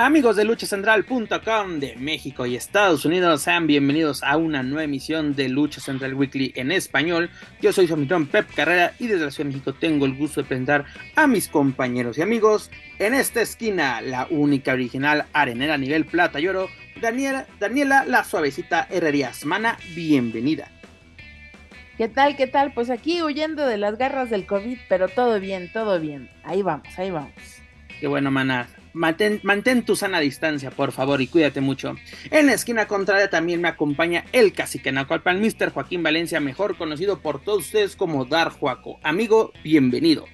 Amigos de luchacentral.com de México y Estados Unidos, sean bienvenidos a una nueva emisión de Lucha Central Weekly en español. Yo soy su Pep Carrera y desde la Ciudad de México tengo el gusto de presentar a mis compañeros y amigos. En esta esquina, la única original arenera a nivel plata y oro, Daniela, Daniela la suavecita Herrerías. Mana, bienvenida. ¿Qué tal? ¿Qué tal? Pues aquí huyendo de las garras del COVID, pero todo bien, todo bien. Ahí vamos, ahí vamos. Qué bueno, Mana. Mantén, tu sana distancia, por favor, y cuídate mucho. En la esquina contraria también me acompaña el cacique Nacualpan, Mr. Joaquín Valencia, mejor conocido por todos ustedes como Dar Juaco. Amigo, bienvenido.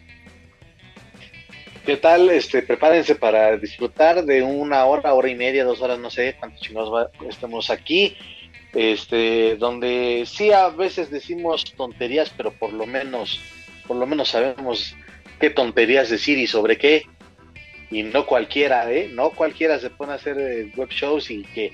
¿Qué tal? Este, prepárense para disfrutar de una hora, hora y media, dos horas, no sé cuántos chingados estamos aquí. Este, donde sí a veces decimos tonterías, pero por lo menos, por lo menos sabemos qué tonterías decir y sobre qué y no cualquiera, ¿eh? No cualquiera se pone a hacer eh, web shows y que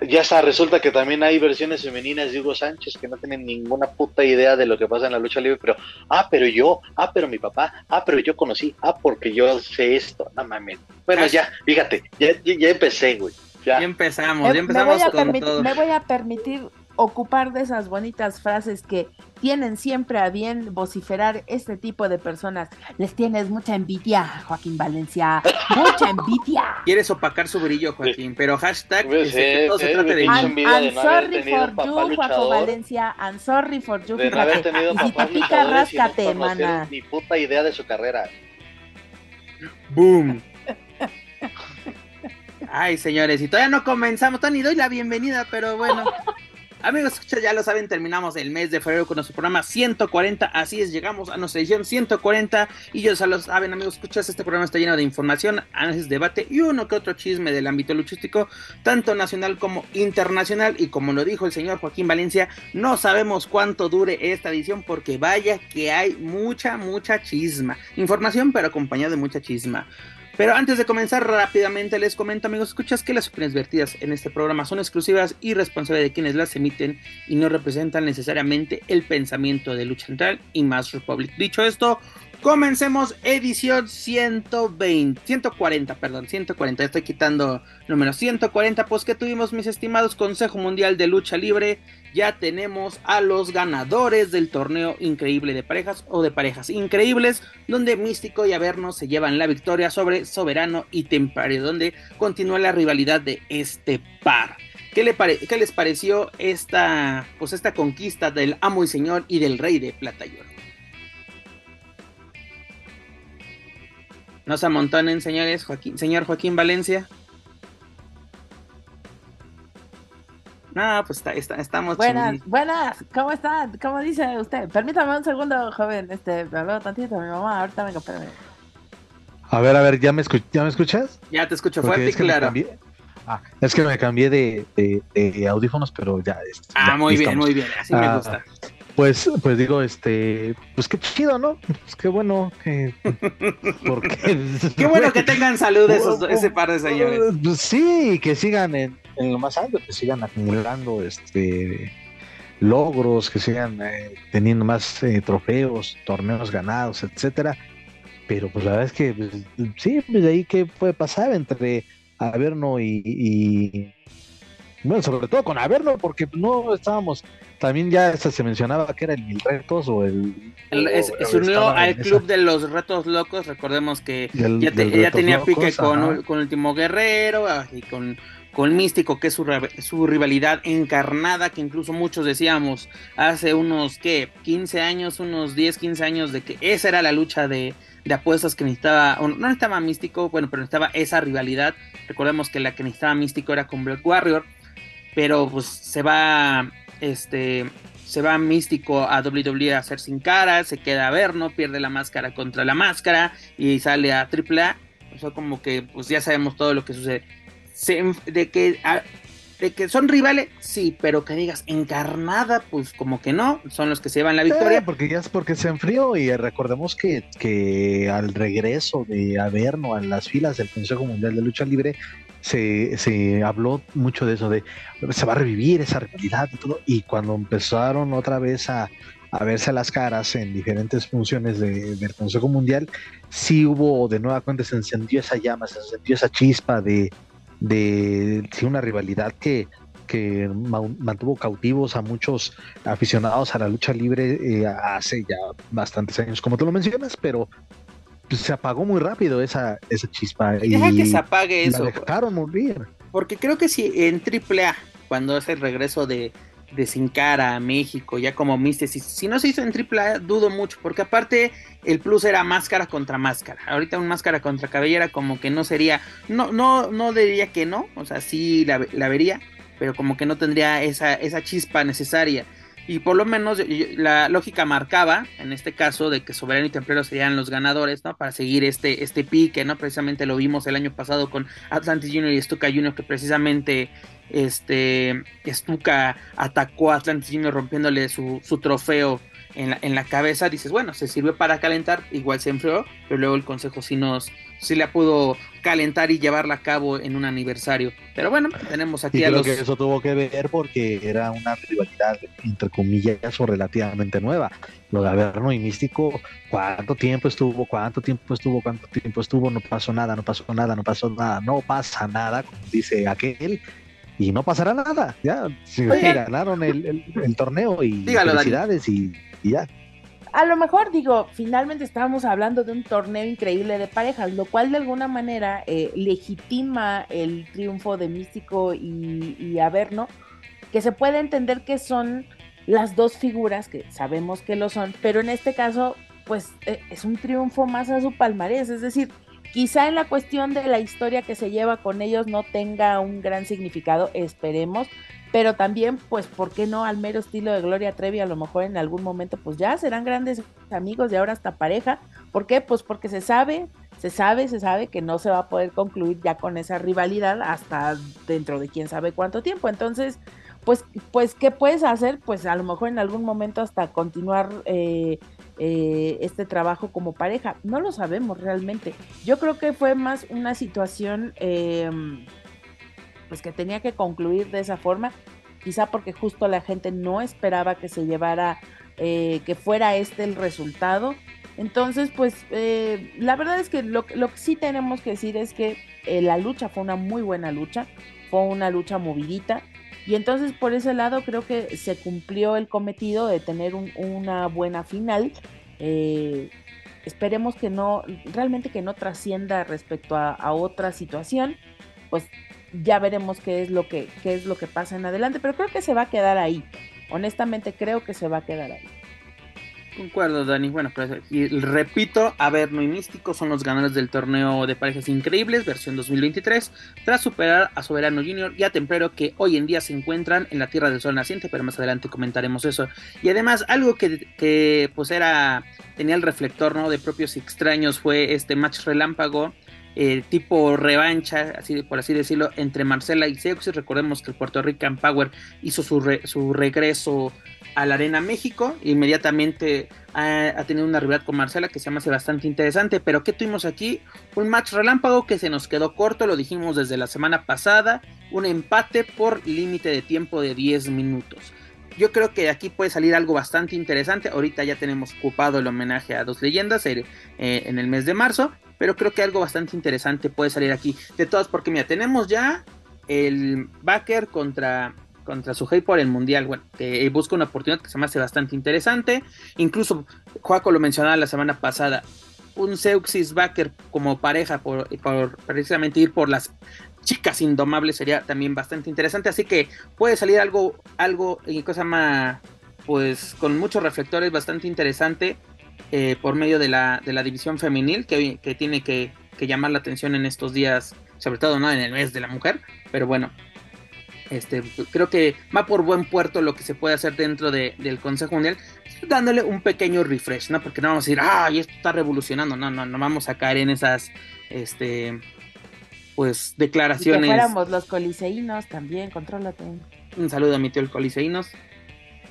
ya está, resulta que también hay versiones femeninas de Hugo Sánchez que no tienen ninguna puta idea de lo que pasa en la lucha libre, pero, ah, pero yo, ah, pero mi papá, ah, pero yo conocí, ah, porque yo sé esto, no mames. Bueno, ya, fíjate, ya, ya, empecé, güey. Ya. empezamos, ya empezamos me con todo. Me voy a permitir ocupar de esas bonitas frases que tienen siempre a bien vociferar este tipo de personas. Les tienes mucha envidia, Joaquín Valencia. Mucha envidia. Quieres opacar su brillo, Joaquín, pero hashtag pues, eh, todo se trata de I'm, I'm sorry for you, Joaquín Valencia. I'm sorry for you, de no haber tenido y si te pica, ráscate, mana. Ni puta idea de su carrera. Boom. Ay, señores, y todavía no comenzamos, ni doy la bienvenida, pero bueno. Amigos, ya lo saben, terminamos el mes de febrero con nuestro programa 140. Así es, llegamos a nuestra edición 140. Y ya lo saben, amigos, escuchas, este programa está lleno de información, análisis, debate y uno que otro chisme del ámbito luchístico, tanto nacional como internacional. Y como lo dijo el señor Joaquín Valencia, no sabemos cuánto dure esta edición porque vaya que hay mucha, mucha chisma. Información, pero acompañada de mucha chisma. Pero antes de comenzar rápidamente les comento amigos, escuchas que las opiniones vertidas en este programa son exclusivas y responsables de quienes las emiten y no representan necesariamente el pensamiento de Lucha Central y Más Republic. Dicho esto, Comencemos edición 120, 140, perdón, 140, estoy quitando números. 140, pues que tuvimos mis estimados Consejo Mundial de Lucha Libre, ya tenemos a los ganadores del torneo increíble de parejas o de parejas increíbles, donde Místico y Averno se llevan la victoria sobre Soberano y Templario, donde continúa la rivalidad de este par. ¿Qué, le ¿Qué, les pareció esta, pues esta conquista del amo y señor y del rey de Plata y No se amontonen, señores. Joaquín, señor Joaquín Valencia. No, pues está, estamos Buenas, buenas, ¿cómo está? ¿Cómo dice usted? Permítame un segundo, joven. Este, me habló tantito mi mamá. Ahorita vengo, espérame. A ver, a ver, ¿ya me, ¿ya me escuchas? Ya te escucho fuerte y claro. Ah, es que me cambié de, de, audífonos, pero ya. Este, ah, muy bien, muy bien. Así me ah, gusta. Pues, pues digo, este, pues qué chido, ¿no? Pues qué bueno que, porque, qué bueno que tengan salud esos, ese par de señores. Pues sí, que sigan en, lo más alto, que sigan acumulando, este, logros, que sigan eh, teniendo más eh, trofeos, torneos ganados, etcétera. Pero pues la verdad es que, pues, sí, pues de ahí qué puede pasar entre Averno y, y bueno, sobre todo con Averno, porque no estábamos también ya se mencionaba que era el Mil Retos o el... se unió al club de los retos locos, recordemos que ya, tenía pique con, con Último Guerrero y con, con Místico, que es su, su, rivalidad encarnada, que incluso muchos decíamos hace unos, ¿qué? 15 años, unos 10, 15 años, de que esa era la lucha de, de apuestas que necesitaba, no necesitaba Místico, bueno, pero necesitaba esa rivalidad. Recordemos que la que necesitaba Místico era con Black Warrior, pero pues se va este se va místico a WWE a hacer sin cara, se queda a ver, no pierde la máscara contra la máscara y sale a AAA. O sea, como que pues ya sabemos todo lo que sucede. de que de que son rivales, sí, pero que digas encarnada, pues como que no, son los que se llevan la victoria. porque ya es porque se enfrió y recordemos que, que al regreso de Averno a las filas del Consejo Mundial de Lucha Libre, se, se habló mucho de eso, de se va a revivir esa rivalidad y todo, y cuando empezaron otra vez a, a verse las caras en diferentes funciones del Consejo Mundial, sí hubo de nueva cuenta, se encendió esa llama, se encendió esa chispa de, de una rivalidad que, que mantuvo cautivos a muchos aficionados a la lucha libre eh, hace ya bastantes años, como tú lo mencionas, pero pues, se apagó muy rápido esa, esa chispa. Y deja que se apague eso. La dejaron morir. Porque creo que si en AAA, cuando es el regreso de, de Sin Cara a México, ya como Místesis. Si no se hizo en AAA, dudo mucho, porque aparte el plus era máscara contra máscara. Ahorita un máscara contra cabellera como que no sería, no, no, no diría que no, o sea, sí la, la vería, pero como que no tendría esa, esa chispa necesaria. Y por lo menos la lógica marcaba, en este caso, de que Soberano y Templero serían los ganadores, ¿no? Para seguir este, este pique, ¿no? Precisamente lo vimos el año pasado con Atlantis Junior y Stuka Junior, que precisamente este Stuka atacó a Atlantis Junior rompiéndole su, su trofeo en la, en la, cabeza, dices, bueno, se sirvió para calentar, igual se enfrió, pero luego el consejo sí nos, sí la pudo calentar y llevarla a cabo en un aniversario. Pero bueno, tenemos aquí y a creo los... que eso tuvo que ver porque era una rivalidad, entre comillas, o relativamente nueva. Lo de Averno y Místico, ¿cuánto tiempo estuvo? ¿Cuánto tiempo estuvo? ¿Cuánto tiempo estuvo? No pasó nada, no pasó nada, no pasó nada, no pasa nada, como dice aquel y no pasará nada. Ya, si ganaron el, el, el, torneo y Dígalo, felicidades y, y, ya. A lo mejor, digo, finalmente estábamos hablando de un torneo increíble de parejas, lo cual de alguna manera eh, legitima el triunfo de Místico y, y Averno, que se puede entender que son las dos figuras, que sabemos que lo son, pero en este caso, pues eh, es un triunfo más a su palmarés, es decir, Quizá en la cuestión de la historia que se lleva con ellos no tenga un gran significado, esperemos, pero también, pues, ¿por qué no al mero estilo de Gloria Trevi? A lo mejor en algún momento, pues ya serán grandes amigos y ahora hasta pareja. ¿Por qué? Pues porque se sabe, se sabe, se sabe que no se va a poder concluir ya con esa rivalidad hasta dentro de quién sabe cuánto tiempo. Entonces, pues, pues, ¿qué puedes hacer? Pues a lo mejor en algún momento hasta continuar eh, eh, este trabajo como pareja. No lo sabemos realmente. Yo creo que fue más una situación eh, pues que tenía que concluir de esa forma, quizá porque justo la gente no esperaba que se llevara, eh, que fuera este el resultado. Entonces, pues eh, la verdad es que lo, lo, que sí tenemos que decir es que eh, la lucha fue una muy buena lucha, fue una lucha movidita. Y entonces por ese lado creo que se cumplió el cometido de tener un, una buena final. Eh, esperemos que no, realmente que no trascienda respecto a, a, otra situación. Pues ya veremos qué es lo que, qué es lo que pasa en adelante. Pero creo que se va a quedar ahí. Honestamente creo que se va a quedar ahí. Concuerdo, Dani. Bueno, pues, repito, Averno y Místico son los ganadores del torneo de parejas increíbles, versión 2023, tras superar a Soberano Junior y a Templero, que hoy en día se encuentran en la Tierra del Sol Naciente, pero más adelante comentaremos eso. Y además, algo que, que pues era, tenía el reflector, ¿no? De propios extraños fue este match relámpago. Eh, tipo revancha, así por así decirlo, entre Marcela y Seuxis. Recordemos que el Puerto Rican Power hizo su, su regreso a la Arena México. Inmediatamente ha, tenido una rivalidad con Marcela que se me hace bastante interesante. Pero ¿qué tuvimos aquí? Un match relámpago que se nos quedó corto, lo dijimos desde la semana pasada. Un empate por límite de tiempo de 10 minutos. Yo creo que aquí puede salir algo bastante interesante. Ahorita ya tenemos ocupado el homenaje a dos leyendas eh, en el mes de marzo. Pero creo que algo bastante interesante puede salir aquí. De todas, porque mira, tenemos ya el backer contra contra su por el mundial, bueno, que busca una oportunidad que se me hace bastante interesante. Incluso Joaco lo mencionaba la semana pasada, un Seuxis Backer como pareja por, por, precisamente ir por las chicas indomables sería también bastante interesante. Así que puede salir algo, algo, cosa más, pues con muchos reflectores bastante interesante eh, por medio de la, de la división femenil que, que tiene que, que llamar la atención en estos días, sobre todo no en el mes de la mujer, pero bueno, este, creo que va por buen puerto lo que se puede hacer dentro de, del Consejo Mundial, dándole un pequeño refresh, ¿no? Porque no vamos a decir, ay, esto está revolucionando, no, no, no vamos a caer en esas, este, pues declaraciones. fuéramos los coliseínos también, contrólate. Un saludo a mi tío el Coliseínos.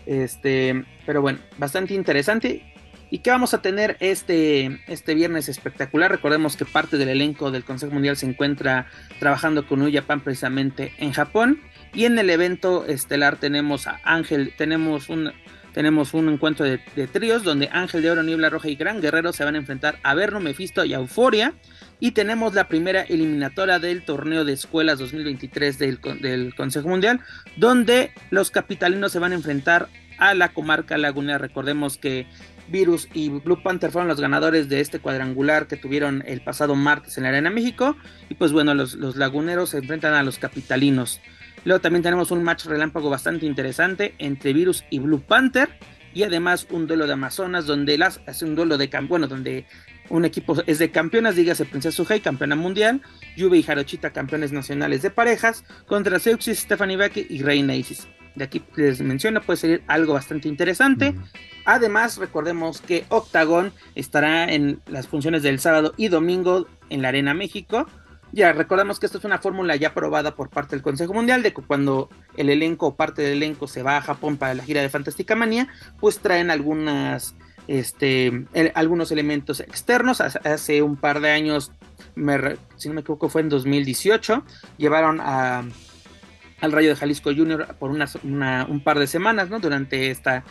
Este, pero bueno, bastante interesante. ¿Y qué vamos a tener este, este viernes espectacular? Recordemos que parte del elenco del Consejo Mundial se encuentra trabajando con New Japan precisamente en Japón. Y en el evento estelar tenemos a Ángel, tenemos un, tenemos un encuentro de, tríos donde Ángel de Oro, Niebla Roja y Gran Guerrero se van a enfrentar a Verno, Mephisto y Euforia. Y tenemos la primera eliminatoria del torneo de escuelas 2023 del, del Consejo Mundial, donde los capitalinos se van a enfrentar a la comarca lagunera. Recordemos que Virus y Blue Panther fueron los ganadores de este cuadrangular que tuvieron el pasado martes en la Arena México. Y pues bueno, los, laguneros se enfrentan a los capitalinos. Luego también tenemos un match relámpago bastante interesante entre Virus y Blue Panther. Y además un duelo de Amazonas donde las hace un duelo de bueno, donde un equipo es de campeonas, dígase Princesa Suhei, campeona mundial, Yubi y Jarochita, campeones nacionales de parejas, contra Seuxis, Stephanie Becky y Reina Isis. De aquí les menciono, puede ser algo bastante interesante. Mm. Además, recordemos que Octagon estará en las funciones del sábado y domingo en la Arena México. Ya recordemos que esta es una fórmula ya aprobada por parte del Consejo Mundial de que cuando el elenco o parte del elenco se va a Japón para la gira de Fantástica Manía, pues traen algunas este el- algunos elementos externos. Hace, hace un par de años, me si no me equivoco, fue en 2018, llevaron a al Rayo de Jalisco Junior por una- un par de semanas, ¿no? Durante esta,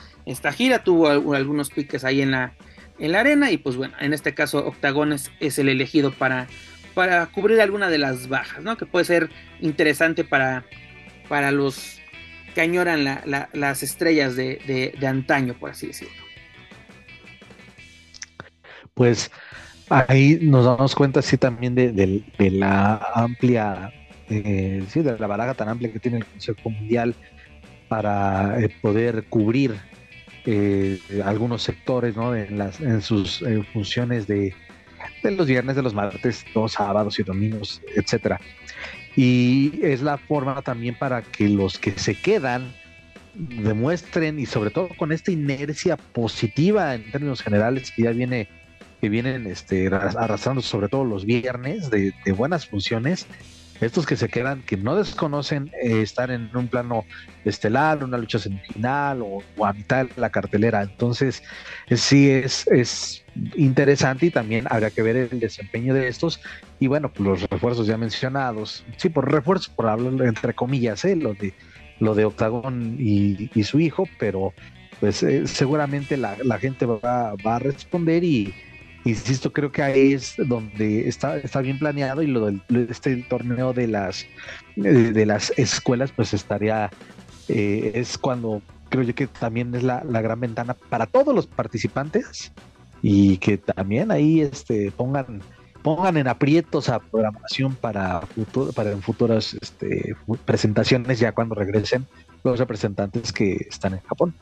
gira tuvo al- algunos piques ahí en la, en la arena y pues bueno, en este caso Octagon es, el elegido para, cubrir alguna de las bajas, ¿no? Que puede ser interesante para, los que añoran la- la- las estrellas de, antaño, por así decirlo. Pues ahí nos damos cuenta, sí, también de- de la amplia, eh, sí, de la baraja tan amplia que tiene el Consejo Mundial para eh, poder cubrir eh, algunos sectores, ¿no? En, las, en sus eh, funciones de, de los viernes, de los martes, los sábados y domingos, etcétera. Y es la forma también para que los que se quedan demuestren y sobre todo con esta inercia positiva en términos generales que ya viene que vienen este, arras- arrastrando sobre todo los viernes de, de buenas funciones, estos que se quedan, que no desconocen eh, estar en un plano estelar, una lucha semifinal o, o a mitad de la cartelera. Entonces, eh, sí es, es interesante y también habrá que ver el desempeño de estos. Y bueno, pues los refuerzos ya mencionados, sí, por refuerzos, por hablarlo entre comillas, ¿eh? lo de lo de Octagón y, y su hijo, pero pues eh, seguramente la, la gente va, va a responder y insisto, creo que ahí es donde está, está bien planeado y lo del este torneo de las de, de las escuelas pues estaría eh, es cuando creo yo que también es la, la gran ventana para todos los participantes y que también ahí este pongan pongan en aprietos a programación para futuro, para futuras este, presentaciones ya cuando regresen los representantes que están en Japón.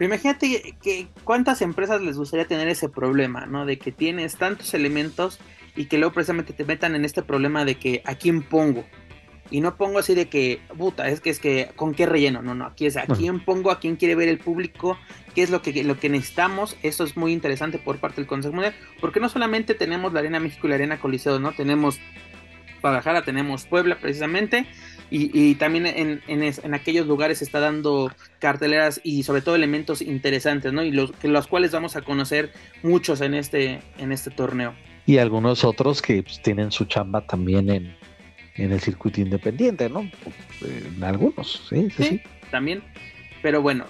Pero imagínate que cuántas empresas les gustaría tener ese problema, ¿no? De que tienes tantos elementos y que luego precisamente te metan en este problema de que a quién pongo. Y no pongo así de que, puta, es que es que, ¿con qué relleno? No, no, aquí es a Bueno. quién pongo, a quién quiere ver el público, qué es lo que, lo que necesitamos. Eso es muy interesante por parte del Consejo Mundial, porque no solamente tenemos la Arena México y la Arena Coliseo, ¿no? Tenemos Guadalajara, tenemos Puebla precisamente, y, y también en, en, es- en aquellos lugares se está dando carteleras y sobre todo elementos interesantes, ¿no? Y los, que los cuales vamos a conocer muchos en este, en este torneo. Y algunos otros que pues, tienen su chamba también en, en el circuito independiente, ¿no? Eh, En algunos, sí, sí, Sí, sí. también. Pero bueno,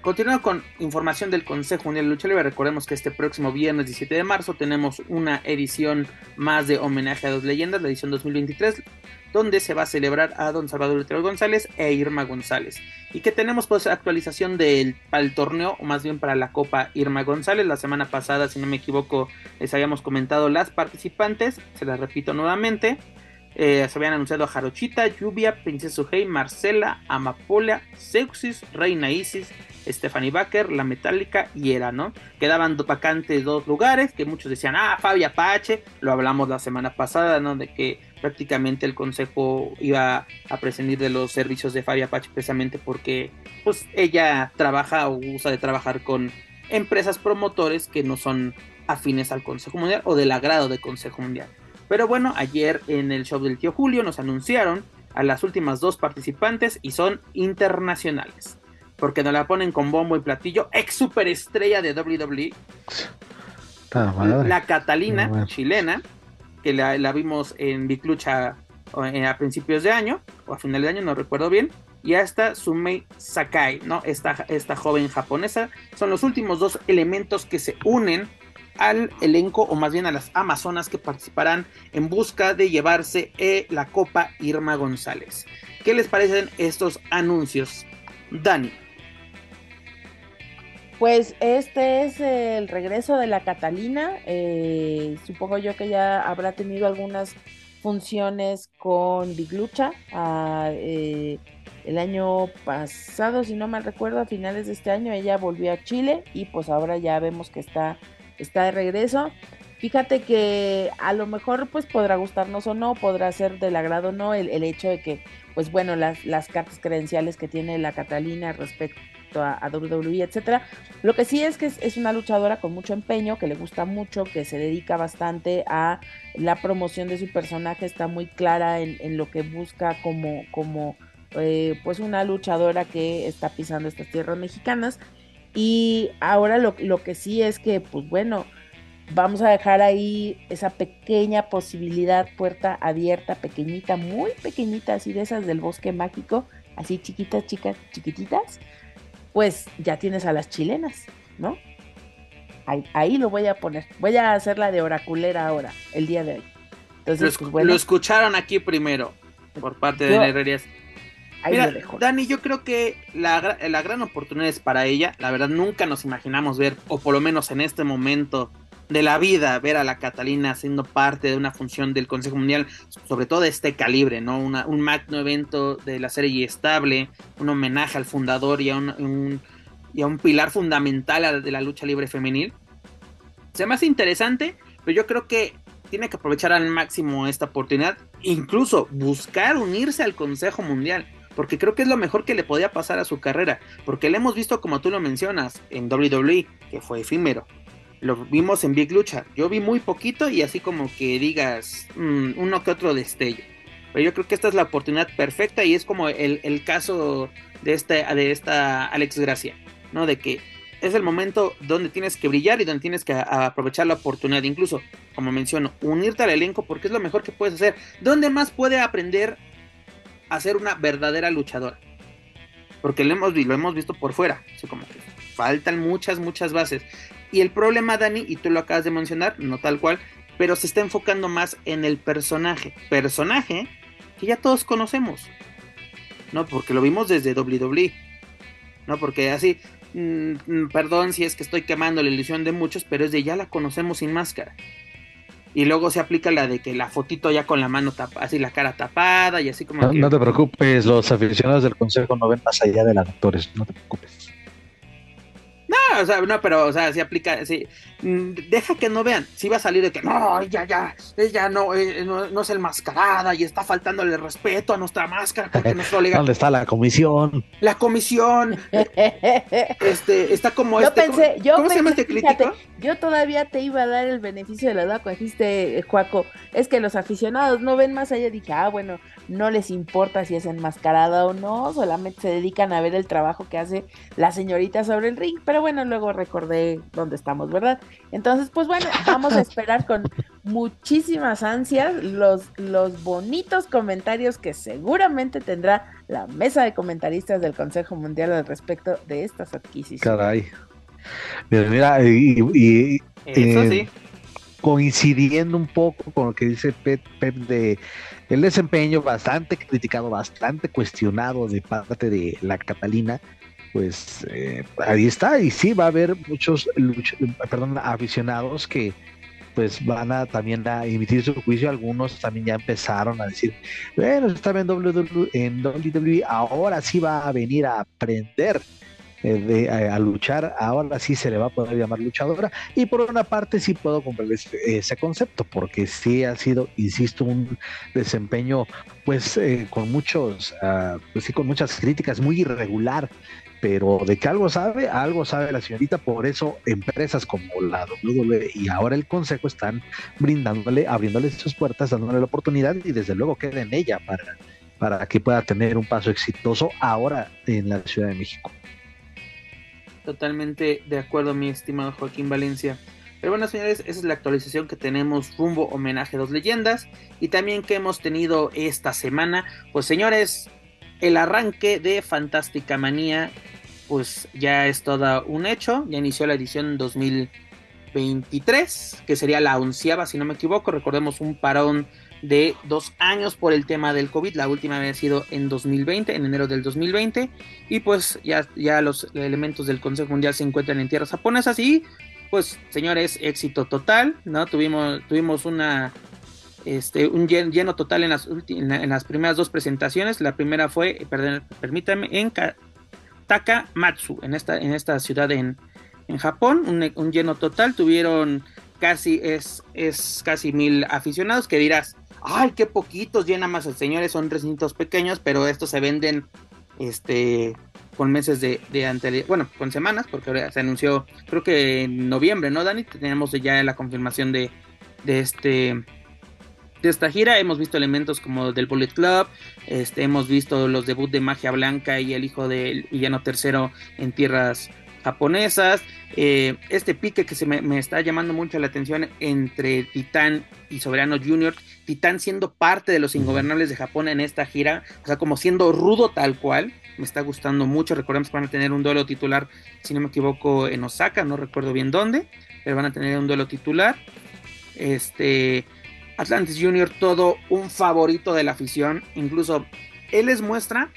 continuando con información del Consejo Mundial de Lucha Libre, recordemos que este próximo viernes 17 de marzo tenemos una edición más de homenaje a dos leyendas, la edición 2023, donde se va a celebrar a don Salvador Lutero González e Irma González. Y que tenemos pues actualización del, para el torneo, o más bien para la Copa Irma González. La semana pasada, si no me equivoco, les habíamos comentado las participantes, se las repito nuevamente. Eh, se habían anunciado a Jarochita, Lluvia, Princesa Suhei, Marcela, Amapola, Seuxis, Reina Isis, Stephanie Baker, La Metálica y Era, ¿no? Quedaban vacantes dos lugares que muchos decían, ah, Fabi Apache, lo hablamos la semana pasada, ¿no? De que prácticamente el consejo iba a prescindir de los servicios de Fabi Apache precisamente porque, pues, ella trabaja o usa de trabajar con empresas promotores que no son afines al Consejo Mundial o del agrado del Consejo Mundial. Pero bueno, ayer en el show del tío Julio nos anunciaron a las últimas dos participantes y son internacionales. Porque nos la ponen con bombo y platillo, ex superestrella de WWE. La Catalina, chilena, que la, vimos en Big Lucha eh, a principios de año, o a final de año, no recuerdo bien. Y hasta Sumei Sakai, ¿no? Esta, esta joven japonesa. Son los últimos dos elementos que se unen al elenco o más bien a las amazonas que participarán en busca de llevarse eh, la Copa Irma González. ¿Qué les parecen estos anuncios? Dani. Pues este es el regreso de la Catalina. Eh, supongo yo que ya habrá tenido algunas funciones con Big Lucha. Ah, eh, el año pasado, si no mal recuerdo, a finales de este año ella volvió a Chile y pues ahora ya vemos que está está de regreso. Fíjate que a lo mejor pues podrá gustarnos o no, podrá ser del agrado o no el, hecho de que, pues bueno, las, las, cartas credenciales que tiene la Catalina respecto a, a WWE, etcétera. Lo que sí es que es, una luchadora con mucho empeño, que le gusta mucho, que se dedica bastante a la promoción de su personaje, está muy clara en, lo que busca como, como eh, pues una luchadora que está pisando estas tierras mexicanas y ahora lo, que sí es que, pues bueno, vamos a dejar ahí esa pequeña posibilidad, puerta abierta, pequeñita, muy pequeñita, así de esas del bosque mágico, así chiquitas, chicas, chiquititas, pues ya tienes a las chilenas, ¿no? Ahí, lo voy a poner. Voy a hacer la de oraculera ahora, el día de hoy. Entonces, lo, pues, lo escucharon aquí primero, por parte de Herrerías. Mira, Dani, yo creo que la, la, gran oportunidad es para ella. La verdad, nunca nos imaginamos ver, o por lo menos en este momento de la vida, ver a la Catalina siendo parte de una función del Consejo Mundial, sobre todo de este calibre, ¿no? un magno evento de la serie estable, un homenaje al fundador y a un, y a un pilar fundamental de la lucha libre femenil. Se me hace interesante, pero yo creo que tiene que aprovechar al máximo esta oportunidad, incluso buscar unirse al Consejo Mundial porque creo que es lo mejor que le podía pasar a su carrera, porque le hemos visto como tú lo mencionas en WWE, que fue efímero. Lo vimos en Big Lucha. Yo vi muy poquito y así como que digas mm, uno que otro destello. Pero yo creo que esta es la oportunidad perfecta y es como el, caso de esta, de esta Alex Gracia, ¿no? De que es el momento donde tienes que brillar y donde tienes que aprovechar la oportunidad. Incluso, como menciono, unirte al elenco porque es lo mejor que puedes hacer. ¿Dónde más puede aprender a ser una verdadera luchadora. Porque lo hemos, lo hemos visto por fuera. como que faltan muchas, muchas bases. Y el problema, Dani, y tú lo acabas de mencionar, no tal cual, pero se está enfocando más en el personaje. Personaje que ya todos conocemos. ¿No? Porque lo vimos desde WWE. ¿No? Porque así, mm, mm, perdón si es que estoy quemando la ilusión de muchos, pero es de ya la conocemos sin máscara. Y luego se aplica la de que la fotito ya con la mano tapada, así la cara tapada y así como. No, no te preocupes, los aficionados del consejo no ven más allá de los actores, no te preocupes. No, o sea, no, pero, o sea, si aplica, sí, deja que no vean, si va a salir de que no, ya, ya, ella no, eh, no, no, es el mascarada y está faltándole respeto a nuestra máscara porque nuestro legal. ¿Dónde está la comisión? La comisión, este, está como yo este, pensé, ¿cómo, yo ¿cómo se llama este crítico? yo todavía te iba a dar el beneficio de la duda cuando dijiste, eh, Juaco, es que los aficionados no ven más allá, dije, ah, bueno, no les importa si es enmascarada o no, solamente se dedican a ver el trabajo que hace la señorita sobre el ring, pero bueno, luego recordé dónde estamos, ¿verdad? Entonces, pues bueno, vamos a esperar con muchísimas ansias los, los bonitos comentarios que seguramente tendrá la mesa de comentaristas del Consejo Mundial al respecto de estas adquisiciones. Caray. Mira, y, eh, coincidiendo un poco con lo que dice Pep, Pep de el desempeño bastante criticado, bastante cuestionado de parte de la Catalina, pues eh, ahí está, y sí va a haber muchos perdón, aficionados que pues van a también a emitir su juicio, algunos también ya empezaron a decir, bueno, estaba en WWE, en WWE, ahora sí va a venir a aprender eh, de, a, luchar, ahora sí se le va a poder llamar luchadora. Y por una parte sí puedo comprender ese, concepto, porque sí ha sido, insisto, un desempeño pues eh, con muchos, uh, sí, con muchas críticas, muy irregular pero de que algo sabe, algo sabe la señorita, por eso empresas como la WWE y ahora el Consejo están brindándole, abriéndole sus puertas, dándole la oportunidad y desde luego queda en ella para, para que pueda tener un paso exitoso ahora en la Ciudad de México. Totalmente de acuerdo, mi estimado Joaquín Valencia. Pero bueno, señores, esa es la actualización que tenemos rumbo homenaje a dos leyendas y también que hemos tenido esta semana. Pues señores, el arranque de Fantástica Manía, pues ya es todo un hecho. Ya inició la edición 2023, que sería la onceava, si no me equivoco. Recordemos un parón de dos años por el tema del COVID. La última había sido en 2020, en enero del 2020. Y pues ya, ya los elementos del Consejo Mundial se encuentran en tierras japonesas. Y pues, señores, éxito total. ¿no? Tuvimos, tuvimos una. Este, un lleno total en las, en las primeras dos presentaciones. La primera fue, perdón, permítanme, en Takamatsu, en esta, en esta ciudad en, en Japón. Un, un lleno total. Tuvieron casi, es, es casi mil aficionados. Que dirás, ay, qué poquitos, llena más el señores, son recintos pequeños, pero estos se venden este con meses de, de bueno, con semanas, porque ahora se anunció, creo que en noviembre, ¿no, Dani? Tenemos ya la confirmación de, de este de esta gira hemos visto elementos como del Bullet Club, este, hemos visto los debuts de Magia Blanca y el hijo del villano tercero en tierras japonesas. Eh, este pique que se me, está llamando mucho la atención entre Titán y Soberano Junior. Titán siendo parte de los ingobernables de Japón en esta gira, o sea, como siendo rudo tal cual. Me está gustando mucho. Recordemos que van a tener un duelo titular, si no me equivoco, en Osaka, no recuerdo bien dónde, pero van a tener un duelo titular. Este Atlantis Junior, todo un favorito de la afición. Incluso él les muestra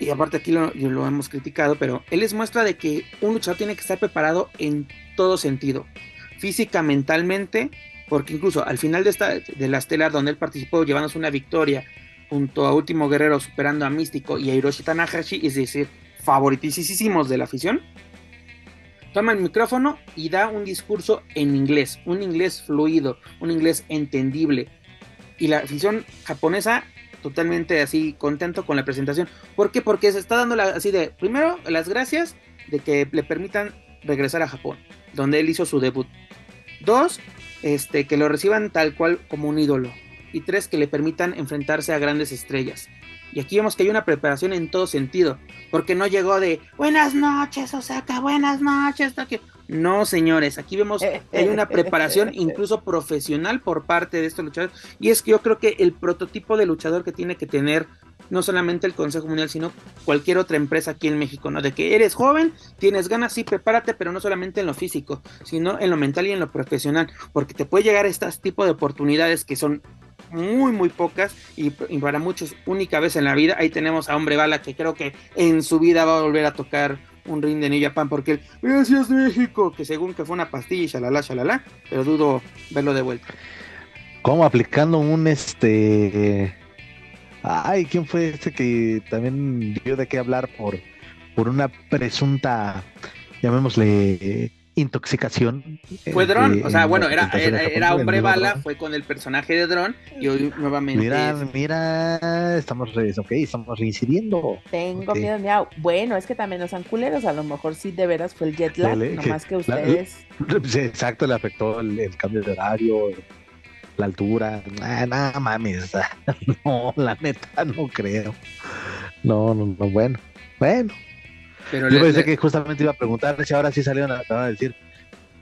y aparte aquí lo, lo hemos criticado, pero él les muestra de que un luchador tiene que estar preparado en todo sentido, física, mentalmente, porque incluso al final de, esta, de la estelar donde él participó llevándose una victoria junto a Último Guerrero superando a Místico y a Hiroshi Tanahashi, es decir, favoritísimos de la afición, toma el micrófono y da un discurso en inglés, un inglés fluido, un inglés entendible. Y la afición japonesa totalmente así contento con la presentación. ¿Por qué? Porque se está dando así de, primero, las gracias de que le permitan regresar a Japón, donde él hizo su debut. Dos, este, que lo reciban tal cual como un ídolo. Y tres, que le permitan enfrentarse a grandes estrellas. Y aquí vemos que hay una preparación en todo sentido, porque no llegó de buenas noches, Osaka, buenas noches, Tokio. No, señores, aquí vemos que hay una preparación incluso profesional por parte de estos luchadores. Y es que yo creo que el prototipo de luchador que tiene que tener no solamente el Consejo Mundial, sino cualquier otra empresa aquí en México, ¿no? De que eres joven, tienes ganas, sí, prepárate, pero no solamente en lo físico, sino en lo mental y en lo profesional, porque te puede llegar estas tipo de oportunidades que son muy, muy pocas y, para muchos única vez en la vida. Ahí tenemos a Hombre Bala que creo que en su vida va a volver a tocar un ring de New Japan porque el gracias México, que según que fue una pastilla, shalala, shalala, pero dudo verlo de vuelta. Como aplicando un este ay, ¿quién fue este que también dio de qué hablar por, por una presunta llamémosle intoxicación. Fue Dron, o sea, bueno, era, era, hombre bala, fue con el personaje de Dron y hoy nuevamente. Mira, mira, estamos, ok, estamos reincidiendo. Tengo miedo, mira, bueno, es que también los anculeros, a lo mejor sí de veras fue el jet lag, nomás que ustedes. exacto, le afectó el, cambio de horario, la altura, nada mames, no, la neta no creo. No, no, no, bueno, bueno, yo pensé que justamente iba a preguntar si ahora sí salieron a, decir.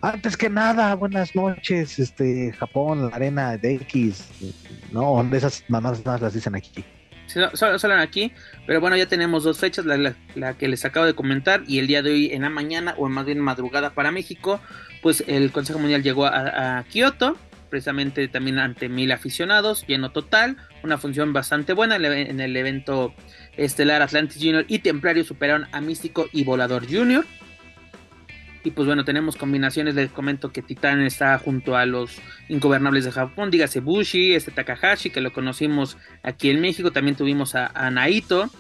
Antes que nada, buenas noches, este Japón, la arena de X. No, esas mamás más las dicen aquí. Solo, solo aquí, pero bueno, ya tenemos dos fechas, la, que les acabo de comentar y el día de hoy en la mañana o más bien madrugada para México, pues el Consejo Mundial llegó a, a Kioto, precisamente también ante mil aficionados, lleno total, una función bastante buena en el evento estelar Atlantis Junior y Templario superaron a Místico y Volador Junior. Y pues bueno, tenemos combinaciones, les comento que Titán está junto a los ingobernables de Japón, dígase Bushi, este Takahashi, que lo conocimos aquí en México, también tuvimos a, Naito,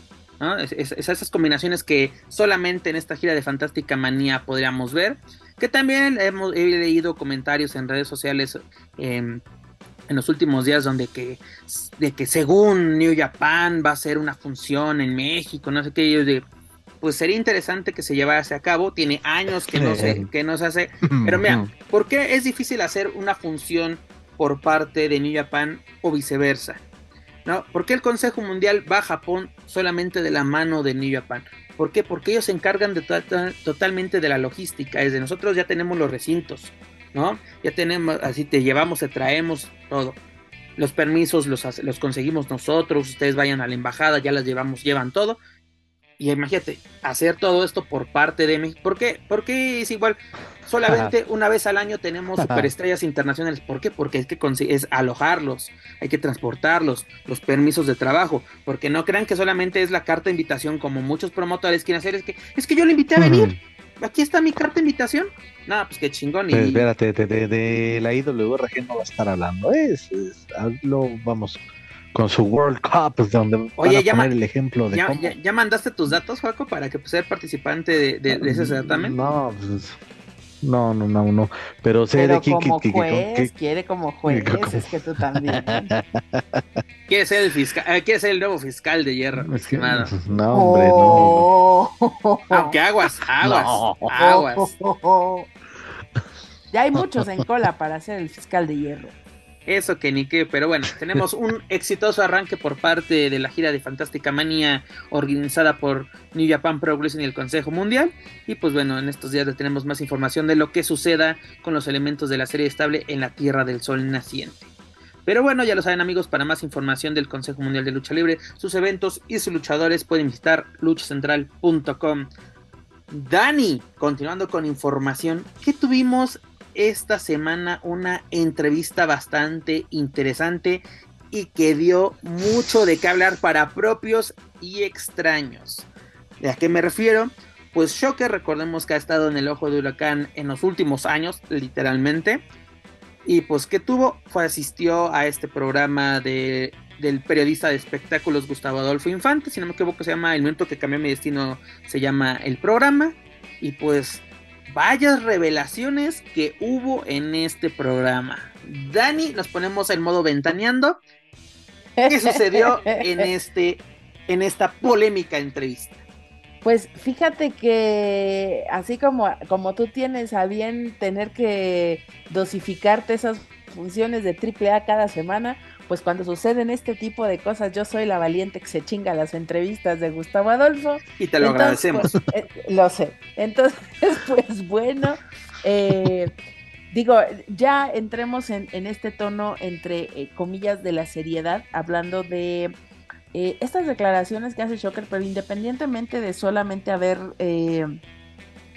esas combinaciones que solamente en esta gira de Fantástica Manía podríamos ver, que también hemos, he leído comentarios en redes sociales em, en los últimos días donde que, de que según New Japan va a ser una función en México, no sé qué, ellos de, pues sería interesante que se llevase a cabo. Tiene años que no se, que no se hace. Pero mira, ¿por qué es difícil hacer una función por parte de New Japan o viceversa? ¿No? ¿Por qué el Consejo Mundial va a Japón solamente de la mano de New Japan? ¿Por qué? Porque ellos se encargan de totalmente de la logística. Es de nosotros ya tenemos los recintos, ¿no? Ya tenemos, así te llevamos, te traemos todo. Los permisos los, los conseguimos nosotros, ustedes vayan a la embajada, ya las llevamos, llevan todo. Y imagínate, hacer todo esto por parte de México. ¿Por qué? Porque es igual, solamente una vez al año tenemos superestrellas internacionales. ¿Por qué? Porque es que es alojarlos, hay que transportarlos, los permisos de trabajo. Porque no crean que solamente es la carta de invitación, como muchos promotores quieren hacer. Es que, es que yo le invité a venir. Aquí está mi carta de invitación. No, pues qué chingón. Y... Espérate, de, la IWRG no va a estar hablando. Es, es, lo vamos con su World Cup, donde Oye, ya poner el ejemplo de ya, ya, mandaste tus datos, Juaco, para que pues, ser participante de, de, ese certamen? No, pues, no, no, no, no. Pero sé de quién como juez, quiere como juez, es que tú también. quiere ser el fiscal, eh, quiere ser el nuevo fiscal de hierro, es que, No, hombre, no. Aunque aguas, aguas, aguas. Ya hay muchos en cola para ser el fiscal de hierro. Eso que ni qué, pero bueno, tenemos un exitoso arranque por parte de la gira de Fantástica Manía organizada por New Japan Pro Wrestling y el Consejo Mundial. Y pues bueno, en estos días tenemos más información de lo que suceda con los elementos de la serie estable en la Tierra del Sol naciente. Pero bueno, ya lo saben amigos, para más información del Consejo Mundial de Lucha Libre, sus eventos y sus luchadores pueden visitar luchacentral.com. Dani, continuando con información, ¿qué tuvimos esta semana una entrevista bastante interesante y que dio mucho de qué hablar para propios y extraños. ¿De a qué me refiero? Pues Shocker, recordemos que ha estado en el ojo de huracán en los últimos años, literalmente. Y pues que tuvo, fue asistió a este programa de, del periodista de espectáculos Gustavo Adolfo Infante, si no me equivoco se llama El momento que cambió mi destino, se llama el programa. Y pues Vayas revelaciones que hubo en este programa. Dani, nos ponemos en modo ventaneando. ¿Qué sucedió en este en esta polémica entrevista? Pues fíjate que así como, como tú tienes a bien tener que dosificarte esas funciones de triple A cada semana, pues cuando suceden este tipo de cosas, yo soy la valiente que se chinga las entrevistas de Gustavo Adolfo. Y te lo agradecemos. Pues, eh, lo sé. Entonces, pues bueno, eh, digo, ya entremos en, este tono entre eh, comillas de la seriedad, hablando de estas declaraciones que hace Shocker, pero independientemente de solamente haber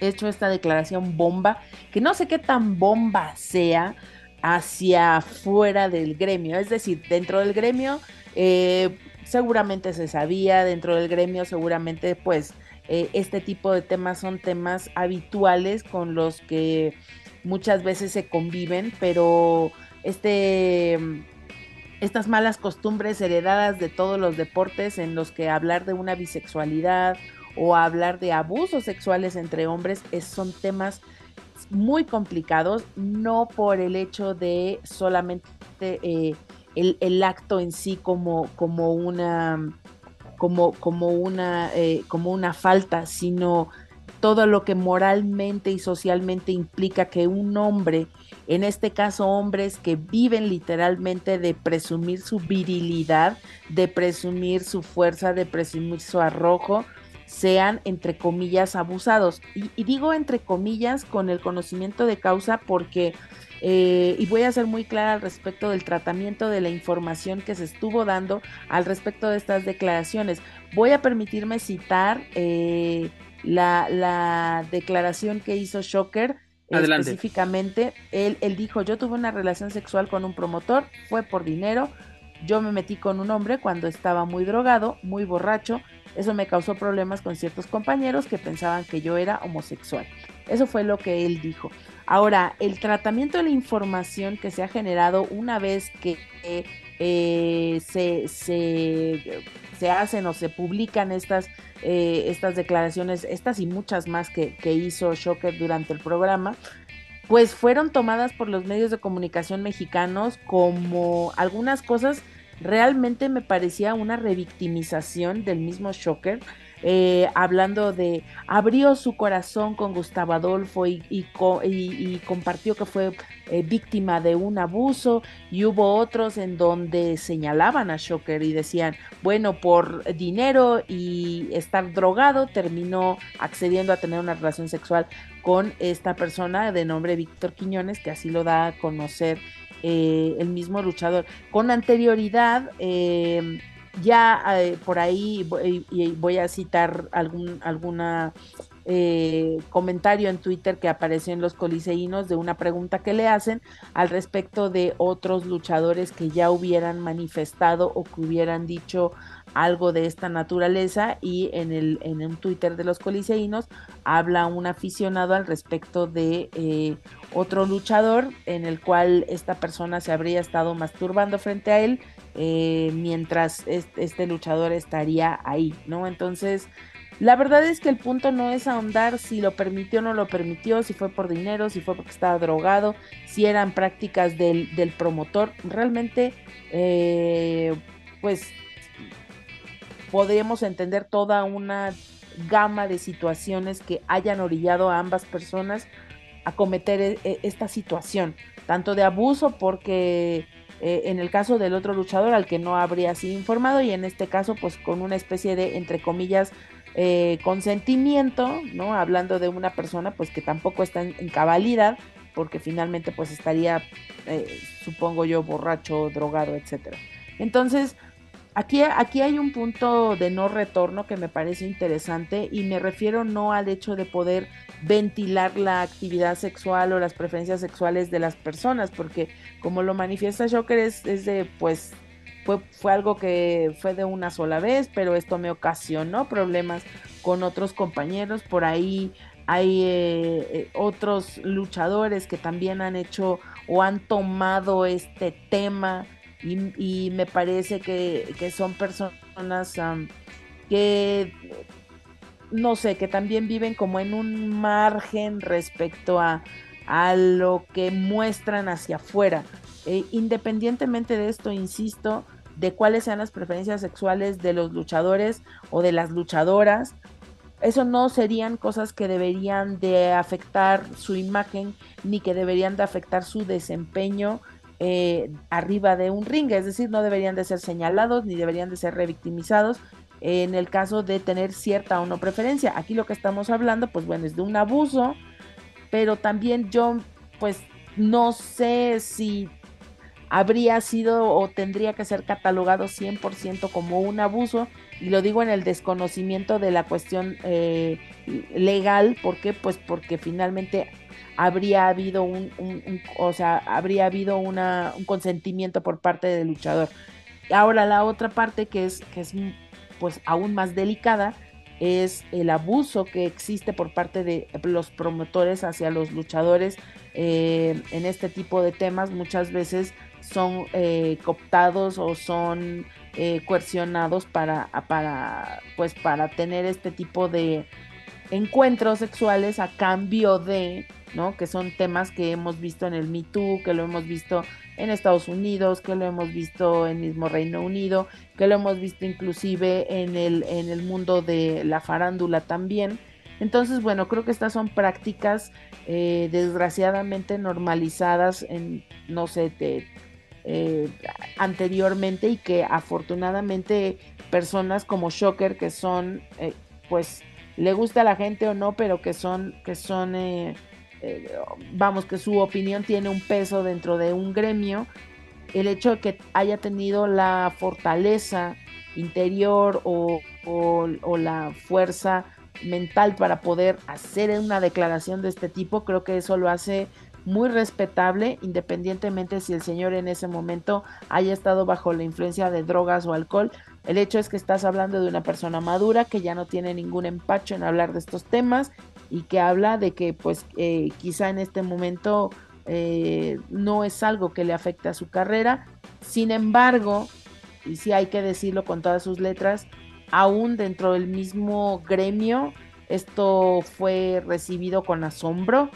hecho esta declaración bomba, que no sé qué tan bomba sea, hacia fuera del gremio. Es decir, dentro del gremio eh, seguramente se sabía, dentro del gremio seguramente pues eh, este tipo de temas son temas habituales con los que muchas veces se conviven, pero este estas malas costumbres heredadas de todos los deportes en los que hablar de una bisexualidad o hablar de abusos sexuales entre hombres es, son temas muy complicados, no por el hecho de solamente eh, el, acto en sí como, como una como, como una eh, como una falta, sino todo lo que moralmente y socialmente implica que un hombre, en este caso hombres que viven literalmente de presumir su virilidad, de presumir su fuerza, de presumir su arrojo, sean, entre comillas, abusados. Y, digo entre comillas con el conocimiento de causa porque, eh, y voy a ser muy clara al respecto del tratamiento de la información que se estuvo dando al respecto de estas declaraciones. Voy a permitirme citar eh, la, declaración que hizo Shocker. Específicamente, él, él dijo, yo tuve una relación sexual con un promotor, fue por dinero, yo me metí con un hombre cuando estaba muy drogado, muy borracho, eso me causó problemas con ciertos compañeros que pensaban que yo era homosexual. Eso fue lo que él dijo. Ahora, el tratamiento de la información que se ha generado una vez que eh, se, se, hacen o se publican estas, eh, estas declaraciones, estas y muchas más que, que hizo Shocker durante el programa, pues fueron tomadas por los medios de comunicación mexicanos como algunas cosas realmente me parecía una revictimización del mismo Shocker. eh, hablando de abrió su corazón con Gustavo Adolfo y, compartió que fue eh, víctima de un abuso y hubo otros en donde señalaban a Shocker y decían, bueno, por dinero y estar drogado terminó accediendo a tener una relación sexual con esta persona de nombre Víctor Quiñones, que así lo da a conocer eh, el mismo luchador. Con anterioridad, eh, ya eh, por ahí voy a citar algún alguna comentario en Twitter que apareció en los coliseínos de una pregunta que le hacen al respecto de otros luchadores que ya hubieran manifestado o que hubieran dicho algo de esta naturaleza y en el en un Twitter de los coliseínos habla un aficionado al respecto de eh, otro luchador en el cual esta persona se habría estado masturbando frente a él eh, mientras este, luchador estaría ahí, ¿no? Entonces, la verdad es que el punto no es ahondar si lo permitió o no lo permitió, si fue por dinero, si fue porque estaba drogado, si eran prácticas del, del promotor. Realmente, eh, pues podríamos entender toda una gama de situaciones que hayan orillado a ambas personas a cometer e, e, esta situación, tanto de abuso porque eh, en el caso del otro luchador al que no habría sido informado y en este caso pues con una especie de entre comillas eh, consentimiento, ¿no? Hablando de una persona pues que tampoco está en, cabalidad porque finalmente pues estaría, eh, supongo yo, borracho, drogado, etcétera. Entonces, Aquí, aquí hay un punto de no retorno que me parece interesante y me refiero no al hecho de poder ventilar la actividad sexual o las preferencias sexuales de las personas, porque como lo manifiesta Joker es, de pues fue, fue, algo que fue de una sola vez, pero esto me ocasionó problemas con otros compañeros. Por ahí hay eh, eh, otros luchadores que también han hecho o han tomado este tema y, me parece que, son personas que, no sé, que también viven como en un margen respecto a, a lo que muestran hacia afuera. E, independientemente de esto, insisto, de cuáles sean las preferencias sexuales de los luchadores o de las luchadoras, eso no serían cosas que deberían de afectar su imagen ni que deberían de afectar su desempeño eh, arriba de un ring, es decir, no deberían de ser señalados ni deberían de ser revictimizados en el caso de tener cierta o no preferencia. Aquí lo que estamos hablando, pues bueno, es de un abuso, pero también yo, pues no sé si habría sido o tendría que ser catalogado 100% como un abuso, y lo digo en el desconocimiento de la cuestión eh, legal, ¿por qué? Pues porque finalmente habría habido un, o sea, habría habido una, un consentimiento por parte del luchador. Ahora la otra parte que es, que es pues aún más delicada es el abuso que existe por parte de los promotores hacia los luchadores eh, en este tipo de temas. Muchas veces son eh, cooptados o son eh, coercionados para, para, pues, para tener este tipo de encuentros sexuales a cambio de ¿no? Que son temas que hemos visto en el Me Too, que lo hemos visto en Estados Unidos, que lo hemos visto en el mismo Reino Unido, que lo hemos visto inclusive en el, en el mundo de la farándula también. Entonces, bueno, creo que estas son prácticas eh, desgraciadamente normalizadas en, no sé, eh, anteriormente y que afortunadamente personas como Shocker, que son, eh, pues, le gusta a la gente o no, pero que son, que son eh, vamos, que su opinión tiene un peso dentro de un gremio, el hecho de que haya tenido la fortaleza interior o, la fuerza mental para poder hacer una declaración de este tipo, creo que eso lo hace muy respetable, independientemente si el señor en ese momento haya estado bajo la influencia de drogas o alcohol. El hecho es que estás hablando de una persona madura que ya no tiene ningún empacho en hablar de estos temas y que habla de que pues eh, quizá en este momento eh, no es algo que le afecte a su carrera. Sin embargo, y si hay que decirlo con todas sus letras, aún dentro del mismo gremio, esto fue recibido con asombro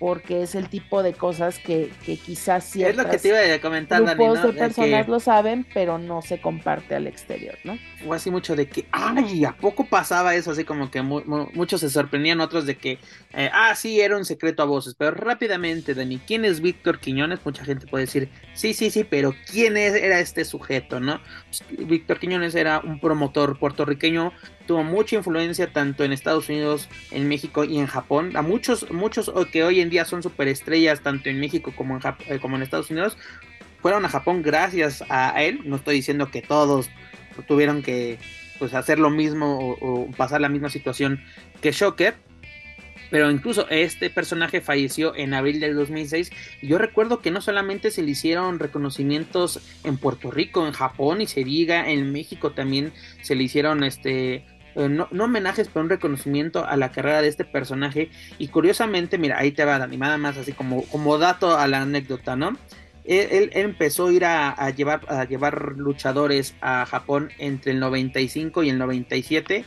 porque es el tipo de cosas que, que quizás ciertas es lo que te iba a comentar, Dani, grupos ¿no? de De personas que lo saben, pero no se comparte al exterior, ¿no? fue así mucho de que, ay, ¿a poco pasaba eso? Así como que mu- mu- muchos se sorprendían, otros de que, eh, ah, sí, era un secreto a voces. Pero rápidamente, Dani, ¿quién es Víctor Quiñones? Mucha gente puede decir, sí, sí, sí, pero ¿quién es- era este sujeto, no? Pues, Víctor Quiñones era un promotor puertorriqueño, tuvo mucha influencia tanto en Estados Unidos, en México y en Japón. A muchos, muchos que hoy en día son superestrellas, tanto en México como en, eh, Estados Unidos, fueron a Japón gracias a él. No estoy diciendo que todos tuvieron que pues, hacer lo mismo o, o pasar la misma situación que Shocker. Pero incluso este personaje falleció en abril del 2006. Y yo recuerdo que no solamente se le hicieron reconocimientos en Puerto Rico, en Japón y se diga, en México también se le hicieron este. Eh, No, homenajes, pero un reconocimiento a la carrera de este personaje. Y curiosamente, mira, ahí te va Dani, nada más así como, como dato a la anécdota, ¿no? Él, empezó a ir a, llevar, a llevar luchadores a Japón entre el 95 y el 97.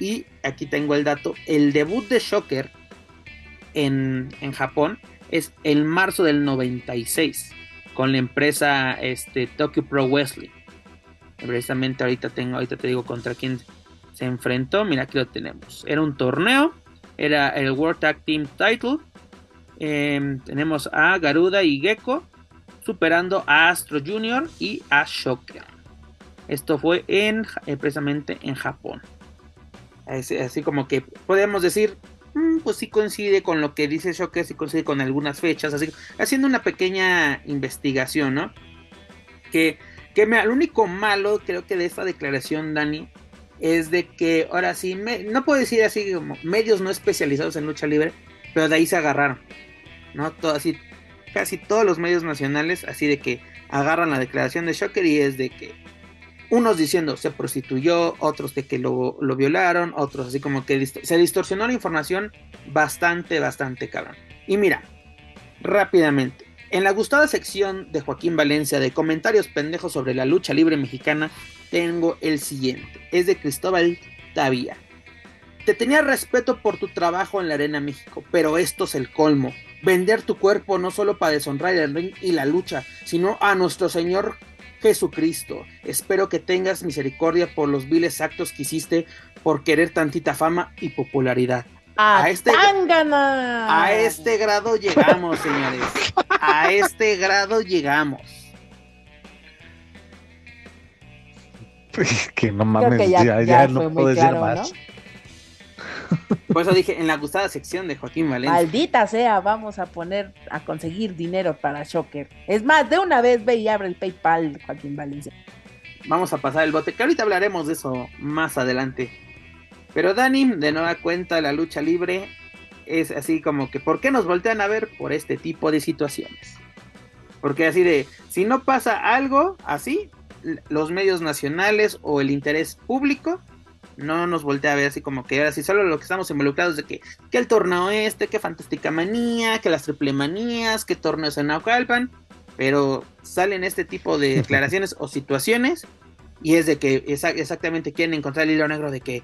Y aquí tengo el dato. El debut de Shocker en, en Japón es el marzo del 96 con la empresa este, Tokyo Pro Wrestling. Precisamente ahorita, tengo, ahorita te digo contra quién se enfrentó. Mira, aquí lo tenemos. Era un torneo. Era el World Tag Team Title. Em, tenemos a Garuda y Gecko superando a Astro Junior y a Shocker. Esto fue en eh, precisamente en Japón. Así, como que podemos decir, mm, pues sí coincide con lo que dice Shocker, sí coincide con algunas fechas, así haciendo una pequeña investigación, ¿no? Que, que me, lo único malo creo que de esta declaración, Dani, es de que ahora sí, me- no puedo decir así como medios no especializados en lucha libre, pero de ahí se agarraron, ¿no? Todo así, casi todos los medios nacionales, así de que agarran la declaración de Shocker y es de que unos diciendo se prostituyó, otros de que lo, lo violaron, otros así como que se distorsionó la información bastante, bastante cabrón. Y mira, rápidamente, en la gustada sección de Joaquín Valencia de comentarios pendejos sobre la lucha libre mexicana, tengo el siguiente, es de Cristóbal Tavía. Te tenía respeto por tu trabajo en la Arena México, pero esto es el colmo. Vender tu cuerpo no solo para deshonrar el ring y la lucha, sino a nuestro Señor Jesucristo. Espero que tengas misericordia por los viles actos que hiciste por querer tantita fama y popularidad. ¡A, A este- Tangana! A este grado llegamos, señores. A este grado llegamos. Pues, que no mames, que ya, ya- ya, no puedo decir claro, más. Por eso dije en la gustada sección de Joaquín Valencia. Maldita sea, vamos a poner a conseguir dinero para Shocker. Es más, de una vez ve y abre el PayPal, Joaquín Valencia. Vamos a pasar el bote, que ahorita hablaremos de eso más adelante. Pero Dani, de nueva cuenta, la lucha libre es así como que, ¿por qué nos voltean a ver por este tipo de situaciones? Porque así de, si no pasa algo así, los medios nacionales o el interés público no nos voltea a ver así como que ahora sí solo lo que estamos involucrados de que, que el torneo este, que Fantástica Manía, que las triple manías, que torneos en Naucalpan, pero salen este tipo de declaraciones o situaciones y es de que esa- exactamente quieren encontrar el hilo negro de que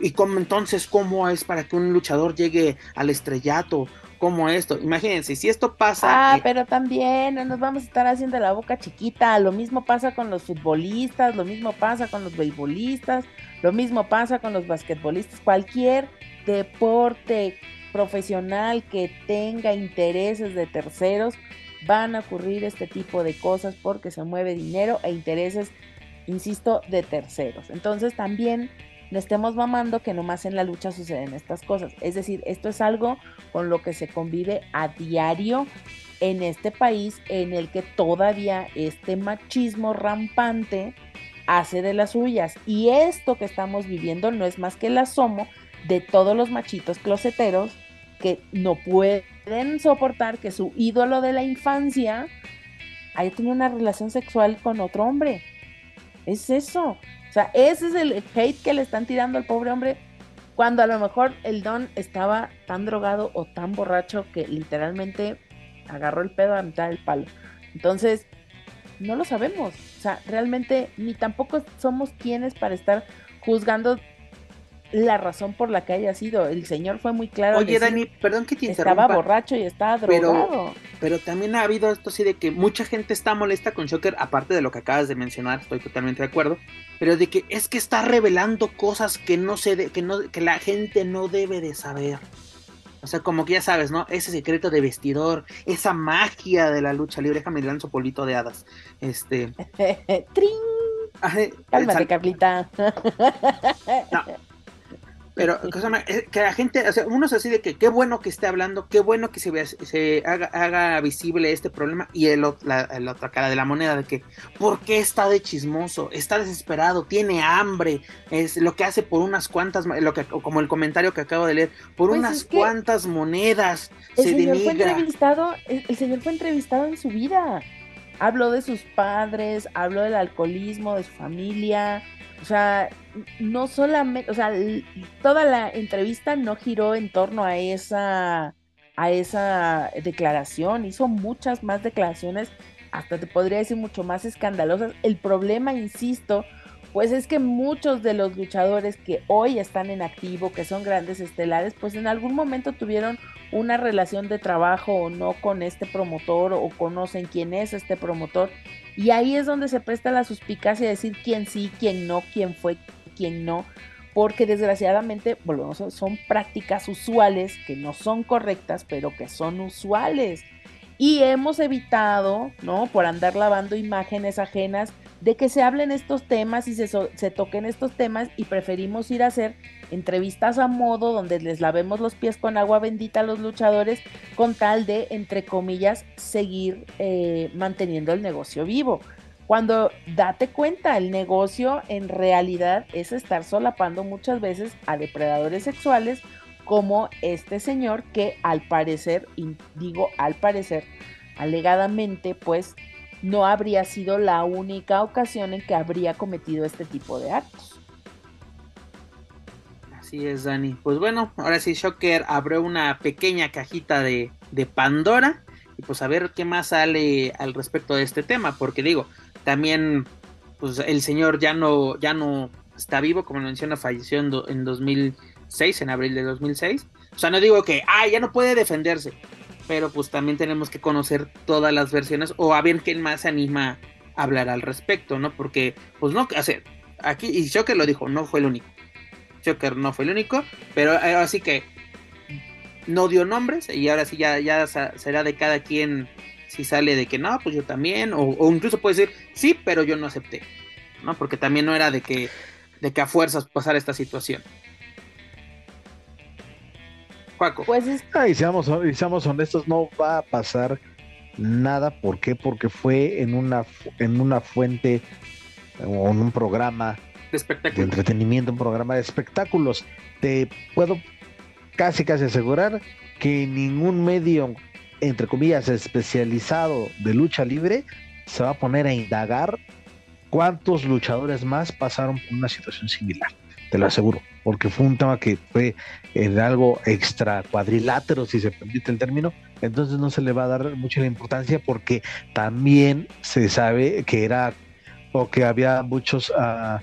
y cómo entonces cómo es para que un luchador llegue al estrellato como esto imagínense si esto pasa Ah, eh, pero también no nos vamos a estar haciendo la boca chiquita. Lo mismo pasa con los futbolistas, lo mismo pasa con los beisbolistas, lo mismo pasa con los basquetbolistas. Cualquier deporte profesional que tenga intereses de terceros, van a ocurrir este tipo de cosas porque se mueve dinero e intereses, insisto, de terceros. Entonces también no estemos mamando que nomás en la lucha suceden estas cosas. Es decir, esto es algo con lo que se convive a diario en este país en el que todavía este machismo rampante hace de las suyas. Y esto que estamos viviendo no es más que el asomo de todos los machitos closeteros que no pueden soportar que su ídolo de la infancia haya tenido una relación sexual con otro hombre. Es eso. O sea, ese es el hate que le están tirando al pobre hombre cuando a lo mejor el don estaba tan drogado o tan borracho que literalmente agarró el pedo a mitad del palo. Entonces, no lo sabemos. O sea, realmente ni tampoco somos quienes para estar juzgando la razón por la que haya sido. El señor fue muy claro. Oye, Dani, perdón que te interrumpa. Estaba borracho y estaba drogado. Pero, pero también ha habido esto así de que mucha gente está molesta con Shocker, aparte de lo que acabas de mencionar, estoy totalmente de acuerdo, pero de que es que está revelando cosas que no se de, que no que la gente no debe de saber. O sea, como que ya sabes, ¿no? Ese secreto de vestidor, esa magia de la lucha libre. Déjame lanzo polito de hadas. Este. ¡Tring! Cálmate, Carlita. No, pero que la gente, o sea, uno es así de que qué bueno que esté hablando, qué bueno que se, vea, se haga, haga visible este problema y el, la, otra cara de la moneda de que, ¿por qué está de chismoso? Está desesperado, tiene hambre, es lo que hace por unas cuantas, lo que, como el comentario que acabo de leer, por pues unas cuantas monedas el se señor Fue entrevistado, el señor fue entrevistado en su vida. Habló de sus padres, habló del alcoholismo, de su familia, o sea, no solamente, o sea, toda la entrevista no giró en torno a esa a esa declaración, hizo muchas más declaraciones, hasta te podría decir mucho más escandalosas. El problema, insisto, pues es que muchos de los luchadores que hoy están en activo, que son grandes estelares, pues en algún momento tuvieron una relación de trabajo o no con este promotor o conocen quién es este promotor y ahí es donde se presta la suspicacia de decir quién sí, quién no, quién fue, quién no, porque desgraciadamente, volvemos, son prácticas usuales que no son correctas, pero que son usuales. Y hemos evitado, ¿no? Por andar lavando imágenes ajenas, de que se hablen estos temas y se, toquen estos temas y preferimos ir a hacer entrevistas a modo donde les lavemos los pies con agua bendita a los luchadores con tal de, entre comillas, seguir eh, manteniendo el negocio vivo. Cuando date cuenta, el negocio en realidad es estar solapando muchas veces a depredadores sexuales como este señor que al parecer, digo al parecer, alegadamente, pues no habría sido la única ocasión en que habría cometido este tipo de actos. Así es, Dani. Pues bueno, ahora sí, Shocker abrió una pequeña cajita de, Pandora y pues a ver qué más sale al respecto de este tema, porque digo, también pues el señor ya no, ya no está vivo, como menciona, falleció en, en 2006, en abril de 2006. O sea, no digo que, ah, ya no puede defenderse, pero pues también tenemos que conocer todas las versiones o a ver quién más se anima a hablar al respecto, ¿no? Porque, pues no, hacer aquí, y Shocker lo dijo, no fue el único. Shocker no fue el único, pero eh, así que no dio nombres y ahora sí ya, ya será de cada quien si sale de que no, pues yo también, o, o, incluso puede decir sí, pero yo no acepté, ¿no? Porque también no era de que, de que a fuerzas pasara esta situación. Pues y, seamos, honestos, no va a pasar nada. ¿Por qué? Porque fue en una, en una fuente o en un programa de, de entretenimiento, un programa de espectáculos. Te puedo casi casi asegurar que ningún medio, entre comillas, especializado de lucha libre se va a poner a indagar cuántos luchadores más pasaron por una situación similar. Te lo aseguro porque fue un tema que fue en algo extra cuadrilátero, si se permite el término, entonces no se le va a dar mucha importancia porque también se sabe que era o que había muchos uh,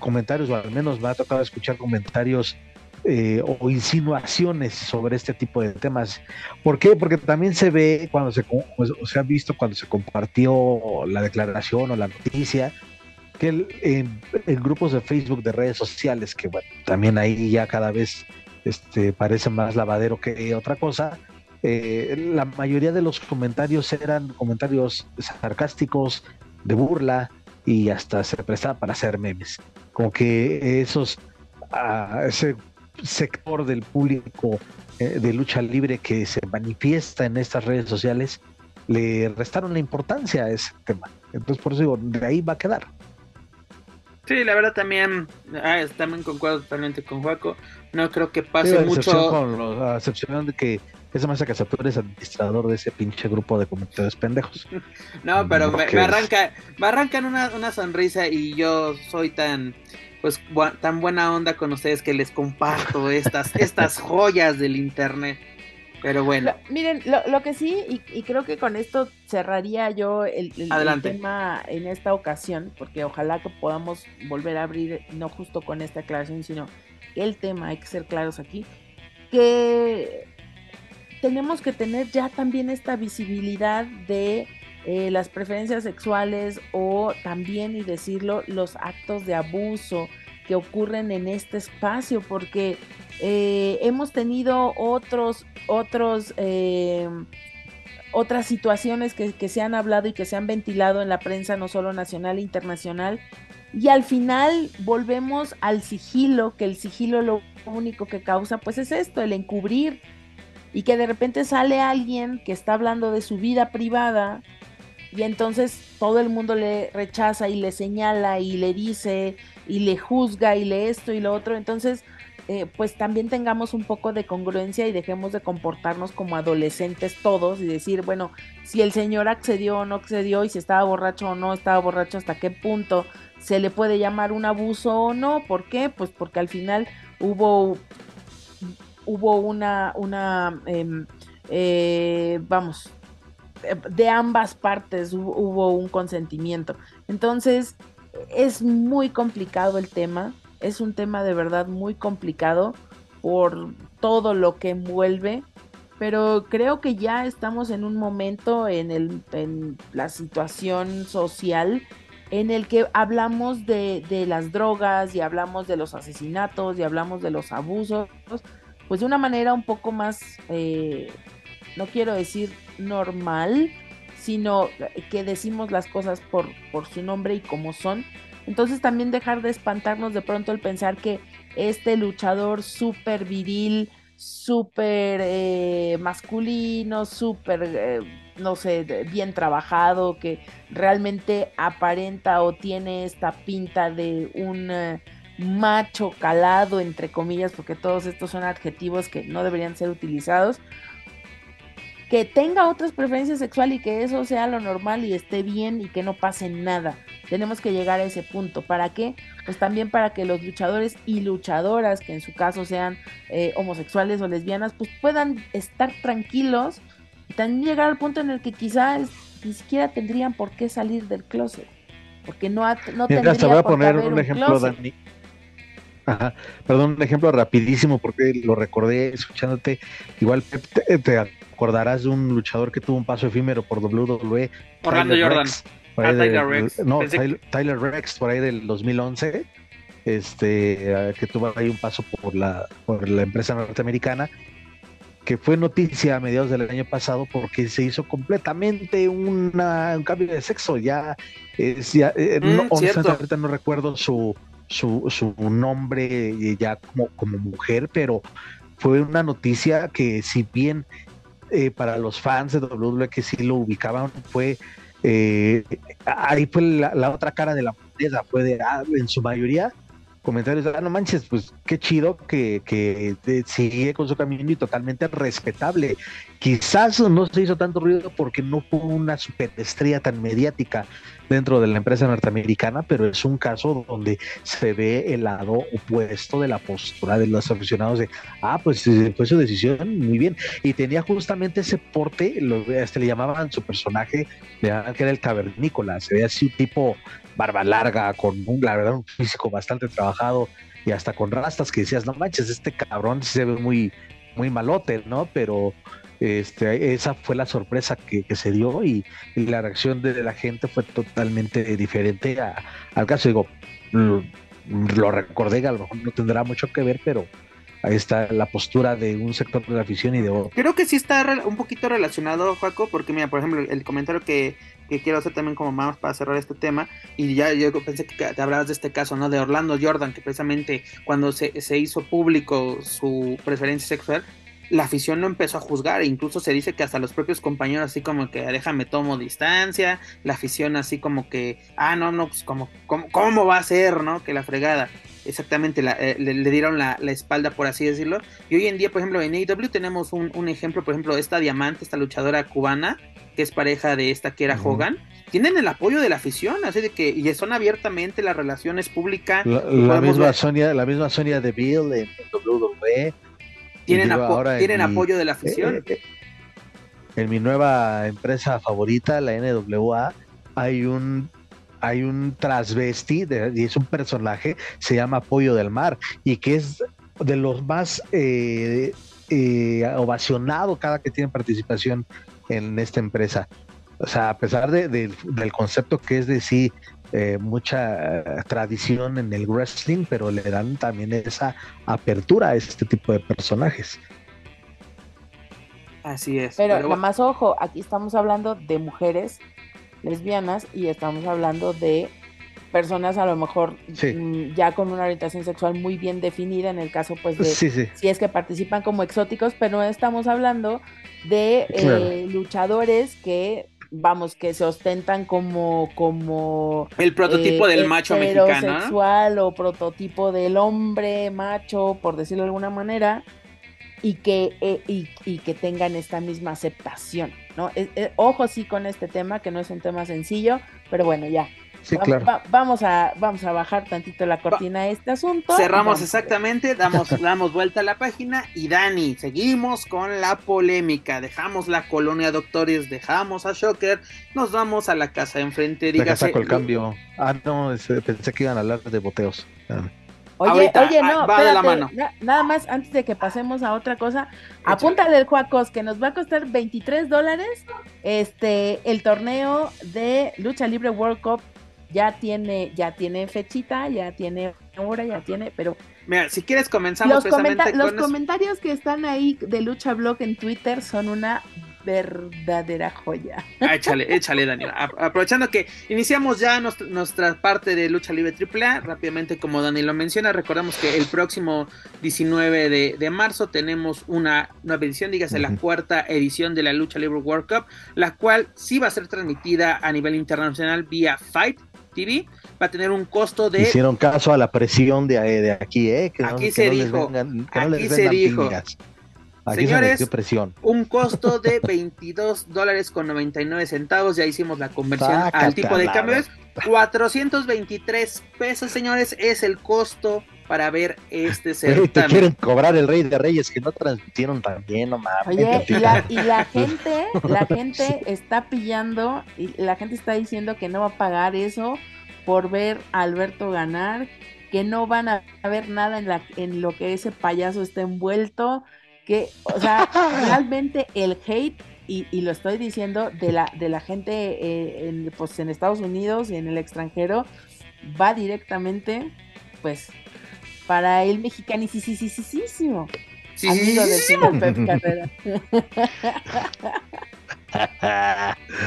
comentarios, o al menos me ha tocado escuchar comentarios eh, o insinuaciones sobre este tipo de temas. ¿Por qué? Porque también se ve cuando se, pues, se ha visto cuando se compartió la declaración o la noticia, que en, grupos de Facebook, de redes sociales, que bueno, también ahí ya cada vez este, parece más lavadero que otra cosa, eh, la mayoría de los comentarios eran comentarios sarcásticos, de burla, y hasta se prestaba para hacer memes. Como que esos, ese sector del público eh, de lucha libre que se manifiesta en estas redes sociales, le restaron la importancia a ese tema. Entonces, por eso digo, de ahí va a quedar. Sí, la verdad también, ah, también concuerdo totalmente con Juaco. No creo que pase mucho. Con a excepción de que ese más tú eres administrador de ese pinche grupo de comentarios pendejos. no, pero me, arranca, me arrancan una, una sonrisa y yo soy tan pues tan buena onda con ustedes que les comparto estas, estas joyas del internet. Pero bueno. miren, lo, que sí, y, creo que con esto cerraría yo el, tema en esta ocasión, porque ojalá que podamos volver a abrir, no justo con esta aclaración, sino el tema, hay que ser claros aquí, que tenemos que tener ya también esta visibilidad de eh, las preferencias sexuales o también, y decirlo, los actos de abuso que ocurren en este espacio, porque eh, hemos tenido otros, otros, eh, otras situaciones que, que, se han hablado y que se han ventilado en la prensa, no solo nacional e internacional, y al final volvemos al sigilo, que el sigilo lo único que causa, pues es esto, el encubrir, y que de repente sale alguien que está hablando de su vida privada y entonces todo el mundo le rechaza y le señala y le dice y le juzga y le esto y lo otro. Entonces, eh, pues también tengamos un poco de congruencia y dejemos de comportarnos como adolescentes todos y decir, bueno, si el señor accedió o no accedió y si estaba borracho o no estaba borracho, hasta qué punto se le puede llamar un abuso o no. ¿Por qué? Pues porque al final hubo, hubo una, una em, eh, vamos, de ambas partes hubo un consentimiento. Entonces, es muy complicado el tema, es un tema de verdad muy complicado por todo lo que envuelve, pero creo que ya estamos en un momento en, el, en la situación social en el que hablamos de, de, las drogas y hablamos de los asesinatos y hablamos de los abusos, pues de una manera un poco más, eh, no quiero decir normal, sino que decimos las cosas por, por su nombre y como son. Entonces también dejar de espantarnos de pronto el pensar que este luchador súper viril, súper eh, masculino, súper, eh, no sé, bien trabajado, que realmente aparenta o tiene esta pinta de un eh, macho calado, entre comillas, porque todos estos son adjetivos que no deberían ser utilizados, que tenga otras preferencias sexuales y que eso sea lo normal y esté bien y que no pase nada. Tenemos que llegar a ese punto. ¿Para qué? Pues también para que los luchadores y luchadoras, que en su caso sean eh, homosexuales o lesbianas, pues puedan estar tranquilos y también llegar al punto en el que quizás ni siquiera tendrían por qué salir del closet. Porque no, no tendría voy a poner un, ejemplo, Dani. Ajá. Perdón, un ejemplo rapidísimo porque lo recordé escuchándote. Igual te, te, acordarás de un luchador que tuvo un paso efímero por WWE. Orlando Jordan. Ah, Tyler Rex. No, Tyler, Rex, por ahí del 2011, este, eh, que tuvo ahí un paso por la, por la empresa norteamericana, que fue noticia a mediados del año pasado porque se hizo completamente una, un cambio de sexo. Ya, es, ya eh, no, mm, ahorita no recuerdo su, su, su nombre ya como, como mujer, pero fue una noticia que si bien eh, para los fans de WWE que sí lo ubicaban fue eh, ahí fue la, otra cara de la moneda, fue de, ah, en su mayoría comentarios de, ah, no manches, pues qué chido que, que sigue con su camino y totalmente respetable. Quizás no se hizo tanto ruido porque no fue una superestrella tan mediática dentro de la empresa norteamericana, pero es un caso donde se ve el lado opuesto de la postura de los aficionados de, ah, pues fue su decisión, muy bien. Y tenía justamente ese porte, lo, este, le llamaban su personaje, que era el cavernícola, se ve así un tipo barba larga, con un, la verdad, un físico bastante trabajado y hasta con rastas que decías, no manches, este cabrón se ve muy, muy malote, ¿no? Pero este, esa fue la sorpresa que, se dio y, la reacción de la gente fue totalmente diferente al caso. Digo, lo, recordé, a lo mejor no tendrá mucho que ver, pero ahí está la postura de un sector de la afición y de otro. Creo que sí está un poquito relacionado, Jaco, porque mira, por ejemplo, el comentario que, quiero hacer también como más para cerrar este tema, y ya yo pensé que te hablabas de este caso, ¿no? De Orlando Jordan, que precisamente cuando se, se hizo público su preferencia sexual, la afición lo empezó a juzgar e incluso se dice que hasta los propios compañeros así como que déjame tomo distancia, la afición así como que, ah, no, no, pues como, ¿cómo, va a ser, no? Que la fregada. Exactamente, eh, le, dieron la, espalda, por así decirlo. Y hoy en día, por ejemplo, en AEW tenemos un, ejemplo, por ejemplo, esta diamante, esta luchadora cubana, que es pareja de esta que era Hogan, tienen el apoyo de la afición, así de que, y son abiertamente las relaciones públicas. La, misma Sonia, la misma Sonia de Bill en WWE ¿Tienen, apo- ahora ¿tienen mi- apoyo de la afición? Eh, eh, en mi nueva empresa favorita, la NWA, hay un hay un transvesti de- y es un personaje, se llama Pollo del Mar y que es de los más eh, eh, ovacionado cada que tiene participación en esta empresa. O sea, a pesar de- de- del concepto que es de sí eh, mucha eh, tradición en el wrestling, pero le dan también esa apertura a este tipo de personajes. Así es. Pero, pero más ojo, aquí estamos hablando de mujeres lesbianas y estamos hablando de personas a lo mejor Sí. mm, ya con una orientación sexual muy bien definida, en el caso pues de Sí, sí. si es que participan como exóticos, pero no estamos hablando de eh, luchadores que vamos que se ostentan como como el prototipo eh, del macho mexicano. ¿no? heterosexual o prototipo del hombre macho, por decirlo de alguna manera, y que, eh, y, y que tengan esta misma aceptación, ¿no? Eh, eh, ojo sí con este tema, que no es un tema sencillo, pero bueno, ya. Sí, Va- claro. va- vamos, a, vamos a bajar tantito la cortina a este asunto. Cerramos exactamente, damos, damos vuelta a la página y Dani, seguimos con la polémica. Dejamos la colonia doctores, dejamos a Shocker, nos vamos a la casa de enfrente. Deja Dígase, saco el cambio. Ah, no, pensé que iban a hablar de boteos. Espérame. Oye, Ahorita, oye, ah, no, va de la mano. na- nada más antes de que pasemos a otra cosa, apúntale el Juacos que nos va a costar 23 dólares. Este, el torneo de lucha libre World Cup ya tiene, ya tiene fechita, ya tiene hora, ya tiene, pero Mira, si quieres comenzamos los, precisamente comenta- los con comentarios que están ahí de Lucha Blog en Twitter son una verdadera joya. Ah, échale, échale, Daniel. A- Aprovechando que iniciamos ya nuestra, nuestra parte de lucha libre AAA, rápidamente, como Daniel lo menciona, recordamos que el próximo 19 de, de marzo tenemos una nueva edición, dígase la cuarta edición de la lucha libre World Cup, la cual sí va a ser transmitida a nivel internacional vía Fight TV. Va a tener un costo de Hicieron caso a la presión de, de aquí, ¿eh? Que Aquí se dijo, vengan- que no aquí se dijo. Aquí Señores, se presión. un costo de 22 dólares con 99 centavos. Ya hicimos la conversión Sácate al tipo de cambio. Es 423 pesos, señores, es el costo para ver este Pero te certamen. quieren cobrar el Rey de Reyes que no transmitieron también, no mames. Oye, y la, y la gente, la gente está pillando y la gente está diciendo que no va a pagar eso por ver a Alberto ganar, que no van a ver nada en, la, en lo que ese payaso está envuelto, que, o sea, realmente el hate, y, y lo estoy diciendo, de la, de la gente eh, en, pues, en Estados Unidos y en el extranjero, va directamente, pues, para el mexicanicísimo. Sí, sí, sí, sí, señor Pep Carrera.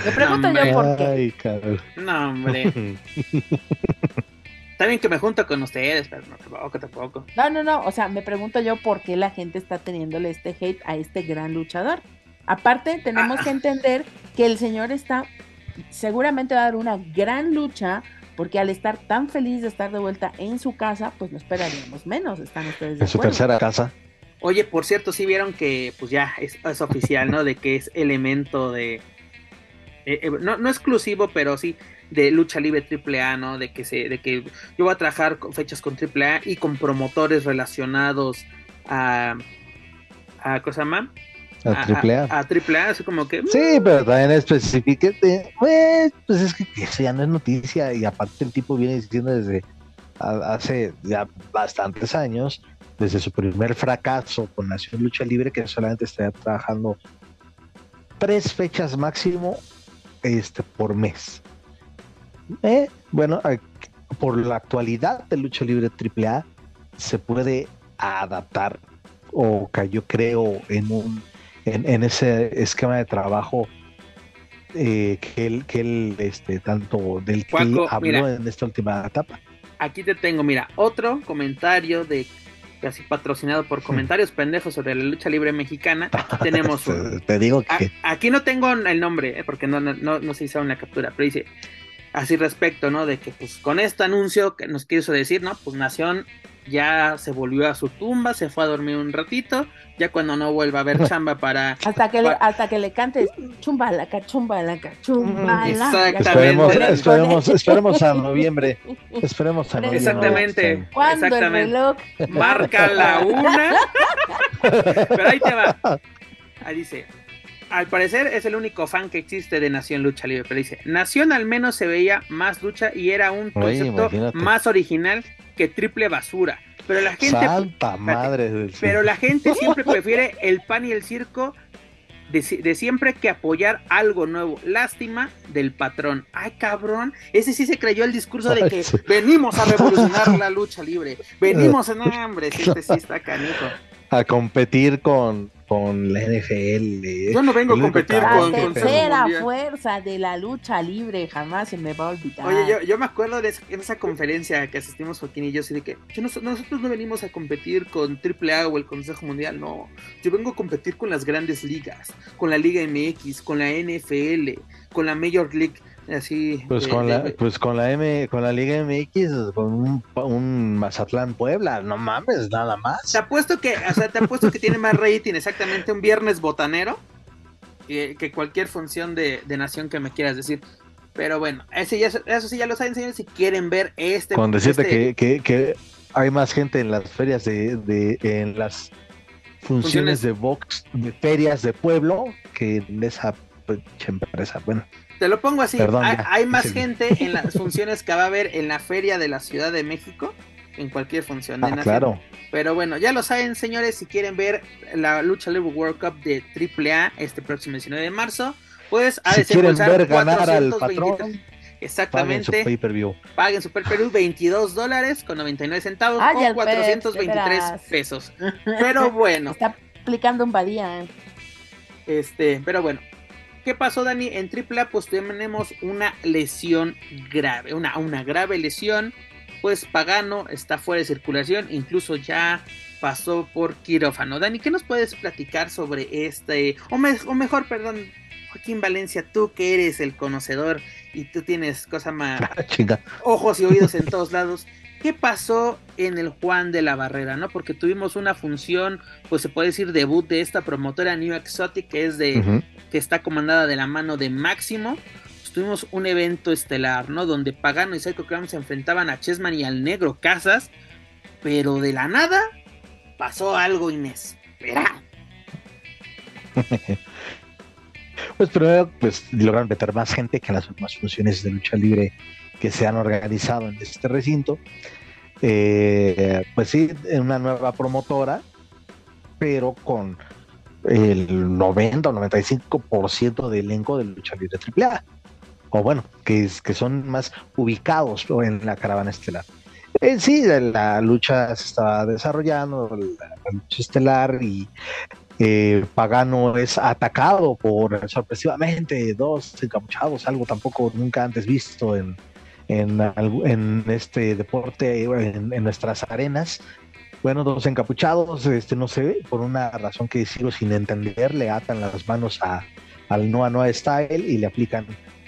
Me pregunto yo por qué. Ay, cabrón. No, hombre. Está bien que me junto con ustedes, pero no, tampoco, tampoco. No, no, no. O sea, me pregunto yo por qué la gente está teniéndole este hate a este gran luchador. Aparte, tenemos Ah. que entender que el señor está, seguramente va a dar una gran lucha, porque al estar tan feliz de estar de vuelta en su casa, pues no esperaríamos menos. ¿Están ustedes de En su acuerdo? tercera casa. Oye, por cierto, sí vieron que pues ya es, es oficial, ¿no? De que es elemento de... eh, eh, no, no exclusivo, pero sí de lucha libre AAA, ¿no? De que se, de que yo voy a trabajar con fechas con AAA y con promotores relacionados a, a ¿cómo se llama? A triple A. A, así como que. Sí, pero también especifiquete. Pues, pues es que eso ya no es noticia. Y aparte, el tipo viene diciendo desde hace ya bastantes años, desde su primer fracaso con Nación Lucha Libre, que solamente estaría trabajando tres fechas máximo este, por mes. Eh, bueno, por la actualidad de Lucha Libre AAA, se puede adaptar, o que yo creo en un en, en ese esquema de trabajo eh, que él, que él este, tanto del que habló mira. en esta última etapa. Aquí te tengo, mira, otro comentario de casi patrocinado por comentarios pendejos sobre la lucha libre mexicana. Tenemos un, Te digo A- que aquí no tengo el nombre, eh, porque no, no, no, no se hizo una captura, pero dice así respecto, ¿no? De que pues con este anuncio que nos quiso decir, ¿no? Pues Nación ya se volvió a su tumba, se fue a dormir un ratito, ya cuando no vuelva a haber chamba para... Hasta que, le, hasta que le cantes chumbalaca, chumbalaca, chumbalaca. Exactamente. esperemos, esperemos, esperemos a noviembre. Esperemos a noviembre. Exactamente. Cuando el reloj Marca la una. Pero ahí te va. Ahí dice, al parecer es el único fan que existe de Nación Lucha Libre, pero dice, Nación al menos se veía más lucha y era un concepto más original que triple basura. Pero la gente... Santa madre Pero la gente siempre prefiere el pan y el circo de, siempre que apoyar algo nuevo. Lástima del patrón. Ay, cabrón. Ese sí se creyó el discurso de que venimos a revolucionar la lucha libre. Venimos en hambre. Este sí está canijo. A competir con, con la NFL. Yo no vengo a competir con la tercera fuerza de la lucha libre, jamás se me va a olvidar. Oye, yo, yo me acuerdo de esa, conferencia que asistimos Joaquín y yo, así de que nosotros no venimos a competir con AAA o el Consejo Mundial, no. Yo vengo a competir con las grandes ligas, con la Liga MX, con la NFL, con la Major League así pues con la pues con la M con la Liga MX con un, Mazatlán Puebla no mames nada más. Te apuesto que o sea te apuesto que tiene más rating exactamente un viernes botanero que, cualquier función de, nación que me quieras decir. Pero bueno ese ya, eso sí ya lo saben señores si quieren ver este con decirte este que, que, hay más gente en las ferias de, de en las funciones, de box de ferias de pueblo que en esa empresa. Bueno te lo pongo así, hay, más gente en las funciones que va a haber en la feria de la Ciudad de México, en cualquier función de ah, Claro. Pero bueno, ya lo saben, señores, si quieren ver la Lucha Libre World Cup de AAA este próximo 19 de marzo, pues a si quieren ver ganar al patrón, Exactamente. Paguen su pay-per-view. Paguen su pay-per-view 22 dólares con 99 centavos o 423 pesos. Pero bueno. Está aplicando un badía. Este, pero bueno, ¿Qué pasó, Dani? En AAA pues tenemos una lesión grave, una, una grave lesión. Pues Pagano está fuera de circulación, incluso ya pasó por quirófano. Dani, ¿qué nos puedes platicar sobre este? O, o mejor, perdón, Joaquín Valencia, tú que eres el conocedor y tú tienes cosa más ojos y oídos en todos lados. ¿Qué pasó en el Juan de la Barrera? ¿no? Porque tuvimos una función, pues se puede decir debut de esta promotora New Exotic, que es de que está comandada de la mano de Máximo. Pues, tuvimos un evento estelar, ¿no? Donde Pagano y Psycho Clown se enfrentaban a Chessman y al Negro Casas, pero de la nada pasó algo inesperado. pues primero, pues lograron meter más gente que en las últimas funciones de lucha libre que se han organizado en este recinto. Eh, pues sí, una nueva promotora, pero con el 90 o 95% del elenco de lucha libre AAA. O bueno, que, que son más ubicados en la caravana estelar. En sí, la lucha se estaba desarrollando, la, lucha estelar, y eh, Pagano es atacado por sorpresivamente dos encapuchados, algo tampoco nunca antes visto en, en, este deporte, en, en nuestras arenas. Bueno, dos encapuchados, este no sé, por una razón que sigo sin entender, le atan las manos a, al Noa Noa Style y le aplican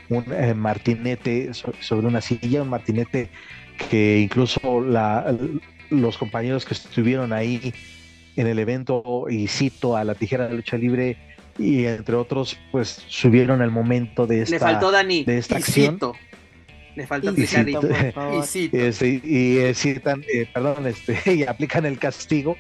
un eh, martinete sobre una silla, un martinete que incluso la, los compañeros que estuvieron ahí en el evento y cito a la tijera de lucha libre y entre otros pues subieron el momento de esta, Le faltó Dani, de esta acción. Le falta y, y, y, eh, citan, eh, perdón, este, y aplican el castigo.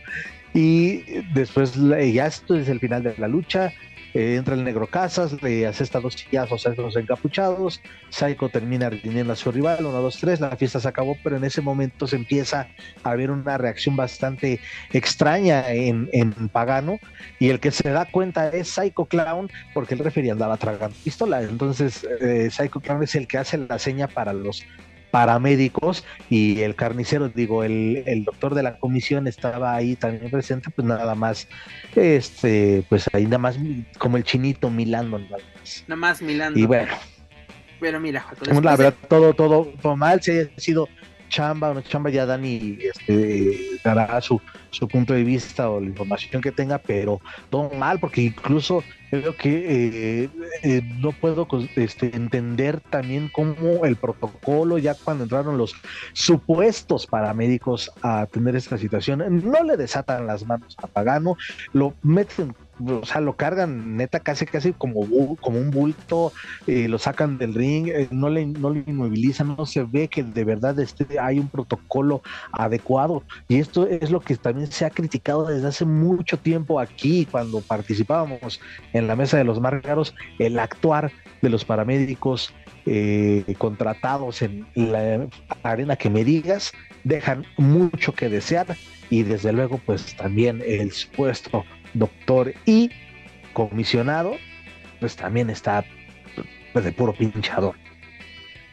Y después ya esto es el final de la lucha. Eh, entra el negro Casas, le hace estas dos sillazos a estos encapuchados, Psycho termina rindiendo a su rival, 1, 2, 3, la fiesta se acabó, pero en ese momento se empieza a ver una reacción bastante extraña en, en Pagano, y el que se da cuenta es Psycho Clown, porque el referee andaba tragando pistola, entonces eh, Psycho Clown es el que hace la seña para los paramédicos y el carnicero, digo, el, el, doctor de la comisión estaba ahí también presente, pues nada más, este, pues ahí nada más como el chinito milando. Nada más, nada más milando. Y bueno. Pero mira, la verdad, todo, todo, todo mal, se ha sido chamba o no chamba, ya Dani este, dará su, su punto de vista o la información que tenga, pero todo mal, porque incluso creo que eh, eh, no puedo este, entender también cómo el protocolo, ya cuando entraron los supuestos paramédicos a atender esta situación, no le desatan las manos a Pagano, lo meten o sea, lo cargan neta casi casi como, como un bulto, eh, lo sacan del ring, eh, no, le, no le inmovilizan, no se ve que de verdad este, hay un protocolo adecuado. Y esto es lo que también se ha criticado desde hace mucho tiempo aquí, cuando participábamos en la mesa de los márgaros, el actuar de los paramédicos eh, contratados en la arena que me digas, dejan mucho que desear y desde luego pues también el supuesto doctor y comisionado pues también está pues, de puro pinchador.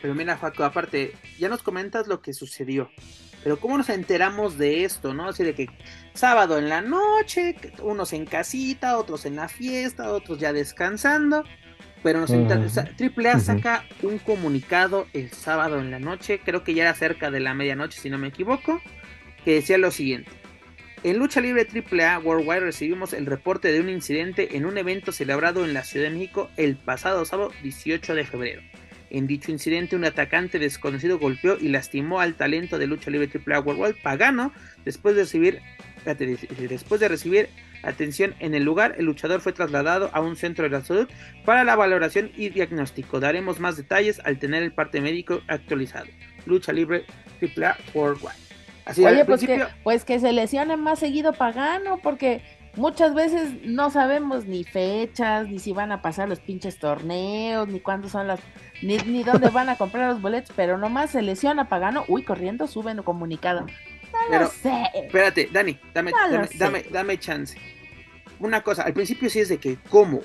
Pero mira, Faco, aparte, ya nos comentas lo que sucedió. Pero ¿cómo nos enteramos de esto, no? Así de que sábado en la noche, unos en casita, otros en la fiesta, otros ya descansando. Pero nos Triple A saca un comunicado el sábado en la noche, creo que ya era cerca de la medianoche, si no me equivoco, que decía lo siguiente. En Lucha Libre AAA Worldwide recibimos el reporte de un incidente en un evento celebrado en la Ciudad de México el pasado sábado 18 de febrero. En dicho incidente, un atacante desconocido golpeó y lastimó al talento de Lucha Libre AAA Worldwide Pagano después de recibir, después de recibir atención en el lugar. El luchador fue trasladado a un centro de la salud para la valoración y diagnóstico. Daremos más detalles al tener el parte médico actualizado. Lucha Libre AAA Worldwide. Oye, pues, que, pues que se lesione más seguido Pagano, porque muchas veces no sabemos ni fechas, ni si van a pasar los pinches torneos, ni cuándo son las, ni, ni dónde van a comprar los boletos, pero nomás se lesiona Pagano, uy, corriendo, suben comunicado. No lo sé. Espérate, Dani, dame, dame, dame, chance. Una cosa, al principio sí es de que, ¿cómo?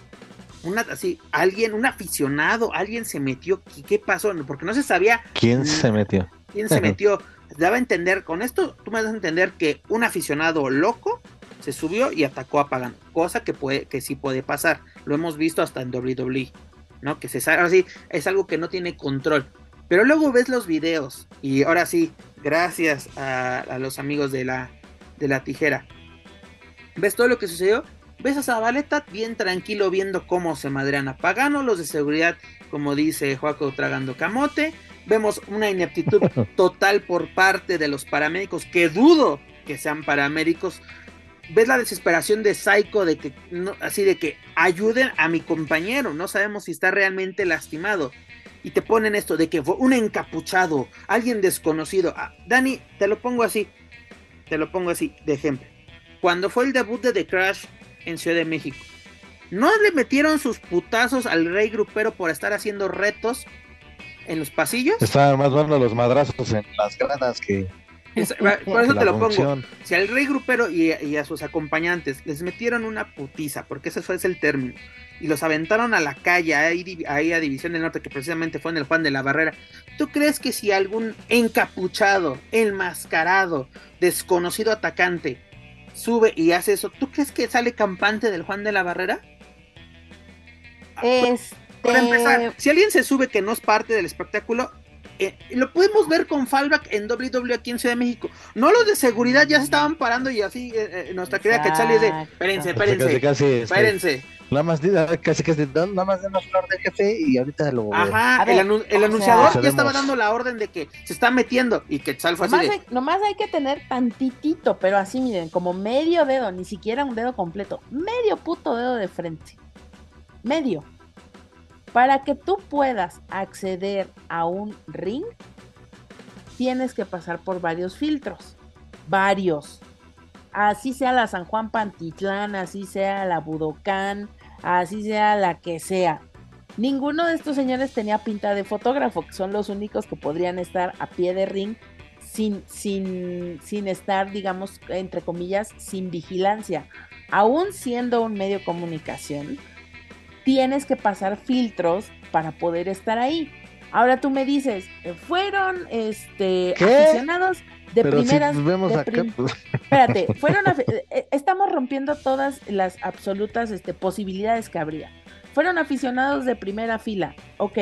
Una, así, alguien, un aficionado, alguien se metió, ¿qué pasó? Porque no se sabía. ¿Quién se metió? ¿Quién se metió? daba a entender, con esto tú me das a entender que un aficionado loco se subió y atacó a Pagan, cosa que puede, que sí puede pasar. Lo hemos visto hasta en WWE, ¿no? Que se sabe, así es algo que no tiene control. Pero luego ves los videos y ahora sí, gracias a, los amigos de la, de la tijera. ¿Ves todo lo que sucedió? Ves a Zabaleta bien tranquilo viendo cómo se madrean a Pagano, los de seguridad, como dice Joaco, tragando camote vemos una ineptitud total por parte de los paramédicos, que dudo que sean paramédicos. Ves la desesperación de Psycho de que, no, así de que ayuden a mi compañero, no sabemos si está realmente lastimado. Y te ponen esto de que fue un encapuchado, alguien desconocido. Ah, Dani, te lo pongo así, te lo pongo así de ejemplo. Cuando fue el debut de The Crash en Ciudad de México, ¿no le metieron sus putazos al rey grupero por estar haciendo retos en los pasillos. Estaban más buenos los madrazos en las gradas que. por eso te lo pongo. Si al rey grupero y, a sus acompañantes les metieron una putiza, porque ese fue el término, y los aventaron a la calle, ahí, ahí, a División del Norte, que precisamente fue en el Juan de la Barrera, ¿tú crees que si algún encapuchado, enmascarado, desconocido atacante sube y hace eso, ¿tú crees que sale campante del Juan de la Barrera? Es para empezar, si alguien se sube que no es parte del espectáculo, eh, lo podemos ver con fallback en WWE aquí en Ciudad de México. No los de seguridad ya se estaban parando y así eh, eh, nuestra querida Quetzal es de, espérense, espérense, este, espérense. Nada más, casi, casi, nada más denos la orden jefe y ahorita lo. Ajá, el, anunciador ya estaba dando la orden de que se está metiendo y Quetzal fue nomás así. Hay, nomás hay que tener tantitito, pero así miren, como medio dedo, ni siquiera un dedo completo, medio puto dedo de frente. Medio. Para que tú puedas acceder a un ring, tienes que pasar por varios filtros. Varios. Así sea la San Juan Pantitlán, así sea la Budocán, así sea la que sea. Ninguno de estos señores tenía pinta de fotógrafo, que son los únicos que podrían estar a pie de ring sin, sin, sin estar, digamos, entre comillas, sin vigilancia. Aún siendo un medio de comunicación, tienes que pasar filtros para poder estar ahí. Ahora tú me dices, fueron este aficionados de primeras. pues. Espérate, fueron eh, eh, estamos rompiendo todas las absolutas este, posibilidades que habría. Fueron aficionados de primera fila. Ok,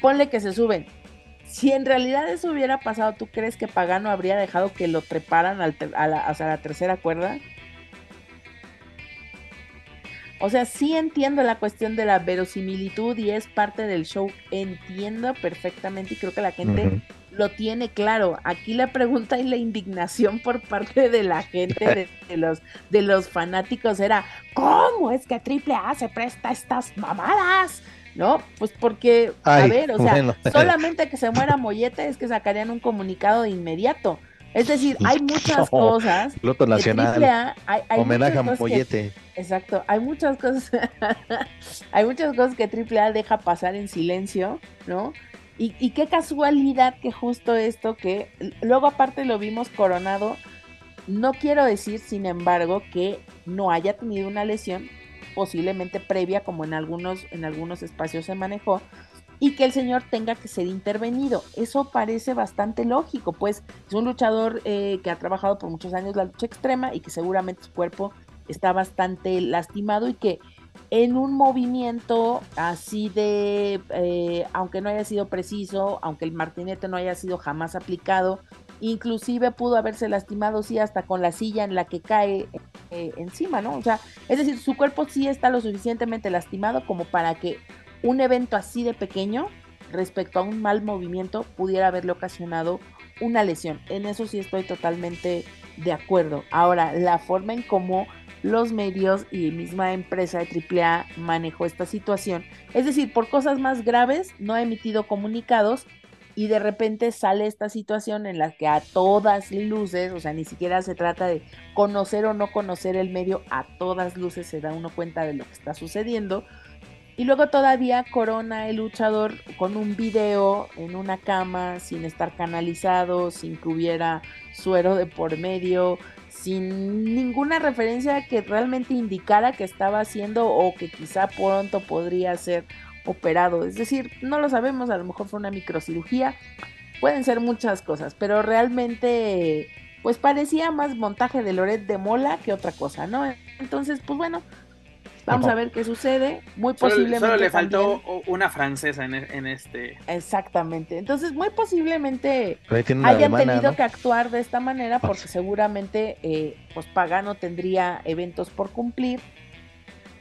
ponle que se suben. Si en realidad eso hubiera pasado, ¿tú crees que Pagano habría dejado que lo treparan a, la, a la tercera cuerda? O sea, sí entiendo la cuestión de la verosimilitud y es parte del show. Entiendo perfectamente y creo que la gente lo tiene claro. Aquí la pregunta y la indignación por parte de la gente, de, los, de los fanáticos era, ¿cómo es que AAA se presta estas mamadas? ¿No? Pues porque, a ver, o sea, solamente que se muera Mollete es que sacarían un comunicado de inmediato. Es decir, hay muchas cosas. Piloto nacional. homenaje a Mollete. exacto. Hay muchas cosas. hay muchas cosas que AAA deja pasar en silencio, ¿no? Y, qué casualidad que justo esto que luego aparte lo vimos coronado. No quiero decir, sin embargo, que no haya tenido una lesión posiblemente previa, como en algunos, en algunos espacios se manejó, y que el señor tenga que ser intervenido. Eso parece bastante lógico, pues es un luchador eh, que ha trabajado por muchos años la lucha extrema y que seguramente su cuerpo está bastante lastimado y que en un movimiento así de, eh, aunque no haya sido preciso, aunque el martinete no haya sido jamás aplicado, inclusive pudo haberse lastimado, sí, hasta con la silla en la que cae eh, encima, ¿no? O sea, es decir, su cuerpo sí está lo suficientemente lastimado como para que un evento así de pequeño respecto a un mal movimiento pudiera haberle ocasionado una lesión. En eso sí estoy totalmente de acuerdo. Ahora, la forma en cómo los medios y misma empresa de AAA manejó esta situación. Es decir, por cosas más graves no ha emitido comunicados y de repente sale esta situación en la que a todas luces, o sea, ni siquiera se trata de conocer o no conocer el medio, a todas luces se da uno cuenta de lo que está sucediendo. Y luego todavía corona el luchador con un video en una cama, sin estar canalizado, sin que hubiera suero de por medio, sin ninguna referencia que realmente indicara que estaba haciendo o que quizá pronto podría ser operado. Es decir, no lo sabemos, a lo mejor fue una microcirugía, pueden ser muchas cosas, pero realmente pues parecía más montaje de Loret de Mola que otra cosa, ¿no? Entonces, pues bueno, Vamos a ver qué sucede. Muy posiblemente. Solo, le faltó una francesa en, en, este. Exactamente. Entonces, muy posiblemente hayan tenido que actuar de esta manera pues porque seguramente eh, pues Pagano tendría eventos por cumplir.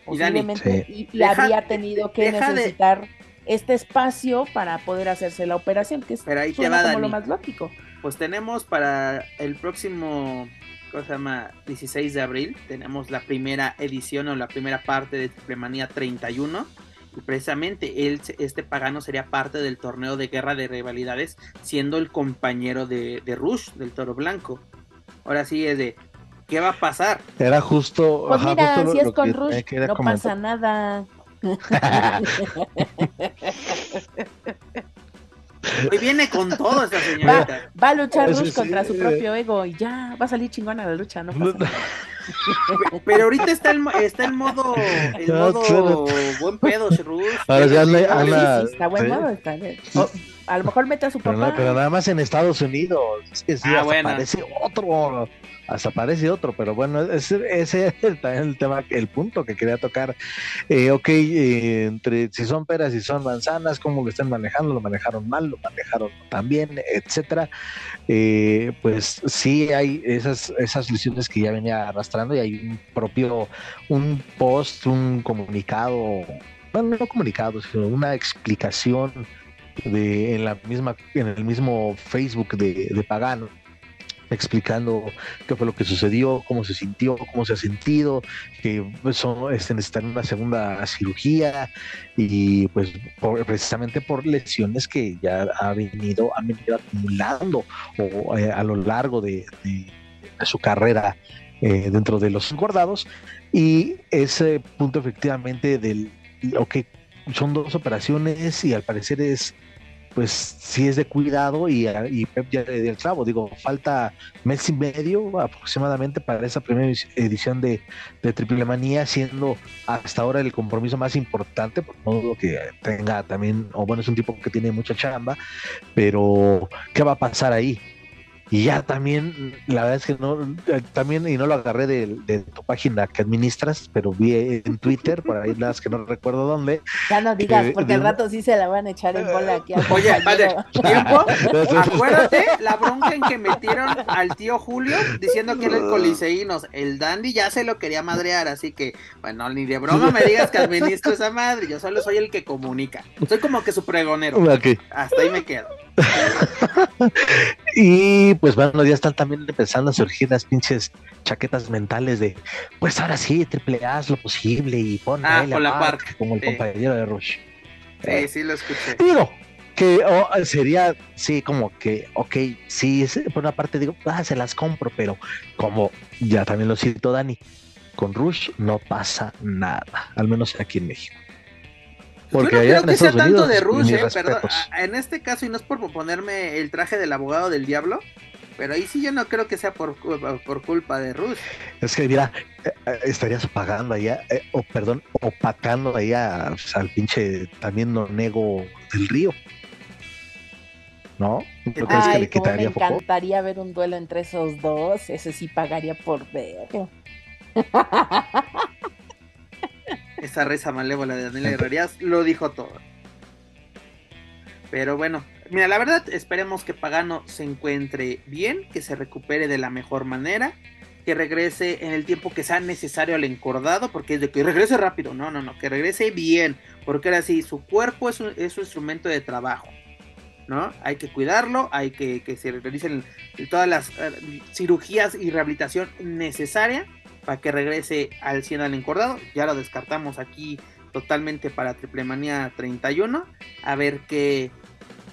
Posiblemente y, habría tenido que necesitar este espacio para poder hacerse la operación, que es Pero ahí te va, como lo más lógico. Pues tenemos para el próximo ¿cómo se llama? 16 de abril tenemos la primera edición o la primera parte de Triplemanía 31 y precisamente él, este pagano sería parte del torneo de guerra de rivalidades siendo el compañero de, Rush del Toro Blanco ahora sí es de ¿qué va a pasar? era justo pues mira, si es con Rush no pasa nada Hoy viene con todo esta señorita. Va, a luchar Rush contra su propio ego y ya va a salir chingona la lucha, no pasa Pero ahorita está el, está el modo, el modo buen pedo, Rush. Ahora ya sí, está buen modo, está bien. a lo mejor mete a su papá. Pero, nada más en Estados Unidos. Es que sí, ah, parece otro hasta parece otro, pero bueno, ese, ese es también el tema, el punto que quería tocar. Eh, ok, eh, entre si son peras y son manzanas, cómo lo están manejando, lo manejaron mal, lo manejaron también, etcétera. Eh, pues sí hay esas, esas lesiones que ya venía arrastrando y hay un propio, un post, un comunicado, bueno, no comunicado, sino una explicación de en la misma, en el mismo Facebook de, de Pagano explicando qué fue lo que sucedió, cómo se sintió, cómo se ha sentido, que son, este, necesitan una segunda cirugía y pues precisamente por lesiones que ya ha venido, ha venido acumulando o, eh, a lo largo de, su carrera eh, dentro de los guardados. Y ese punto efectivamente del lo que son dos operaciones y al parecer es pues sí es de cuidado y, y Pep ya le dio el clavo. Digo, falta mes y medio aproximadamente para esa primera edición de, de Triple Manía, siendo hasta ahora el compromiso más importante, por modo que tenga también, o bueno, es un tipo que tiene mucha chamba, pero ¿qué va a pasar ahí? Y ya también, la verdad es que no, eh, también, y no lo agarré de, de tu página que administras, pero vi en Twitter, por ahí las que no recuerdo dónde. Ya no digas, que porque al rato sí se la van a echar en bola aquí. Oye, compañero. tiempo. Acuérdate la bronca en que metieron al tío Julio diciendo que era el coliseínos. El Dandy ya se lo quería madrear, así que, bueno, ni de broma me digas que administro esa madre. Yo solo soy el que comunica. Soy como que su pregonero. Ok. Hasta ahí me quedo. Y pues bueno, ya están también empezando a surgir las pinches chaquetas mentales de, pues ahora sí, triple A lo posible y pon Ah, la aparte, Park, como el sí. compañero de Rush. Sí, sí lo escuché. Digo, que oh, sería, sí, como que, ok, sí, por una parte digo, ah, se las compro, pero como ya también lo cito Dani, con Rush no pasa nada, al menos aquí en México. Porque Yo no creo que sea tanto de Rush, eh, perdón. En este caso, y no es por ponerme el traje del abogado del diablo, pero ahí sí yo no creo que sea por, por culpa de Rush. Es que mira, eh, eh, estarías pagando allá, eh, o perdón, opacando allá al pinche también no nego del río. ¿No? ¿No crees que le me quitaría foco? encantaría ver un duelo entre esos dos. Ese sí pagaría por verlo. Esa risa malévola de Daniela Herrerías lo dijo todo. Pero bueno, mira, la verdad, esperemos que Pagano se encuentre bien, que se recupere de la mejor manera, que regrese en el tiempo que sea necesario al encordado, porque es de que regrese rápido, no, no, no, que regrese bien, porque ahora sí, su cuerpo es un, es su instrumento de trabajo, ¿no? Hay que cuidarlo, hay que que se realicen todas las eh, cirugías y rehabilitación necesaria para que regrese al 100 al encordado. Ya lo descartamos aquí totalmente para Triple Manía 31. A ver qué,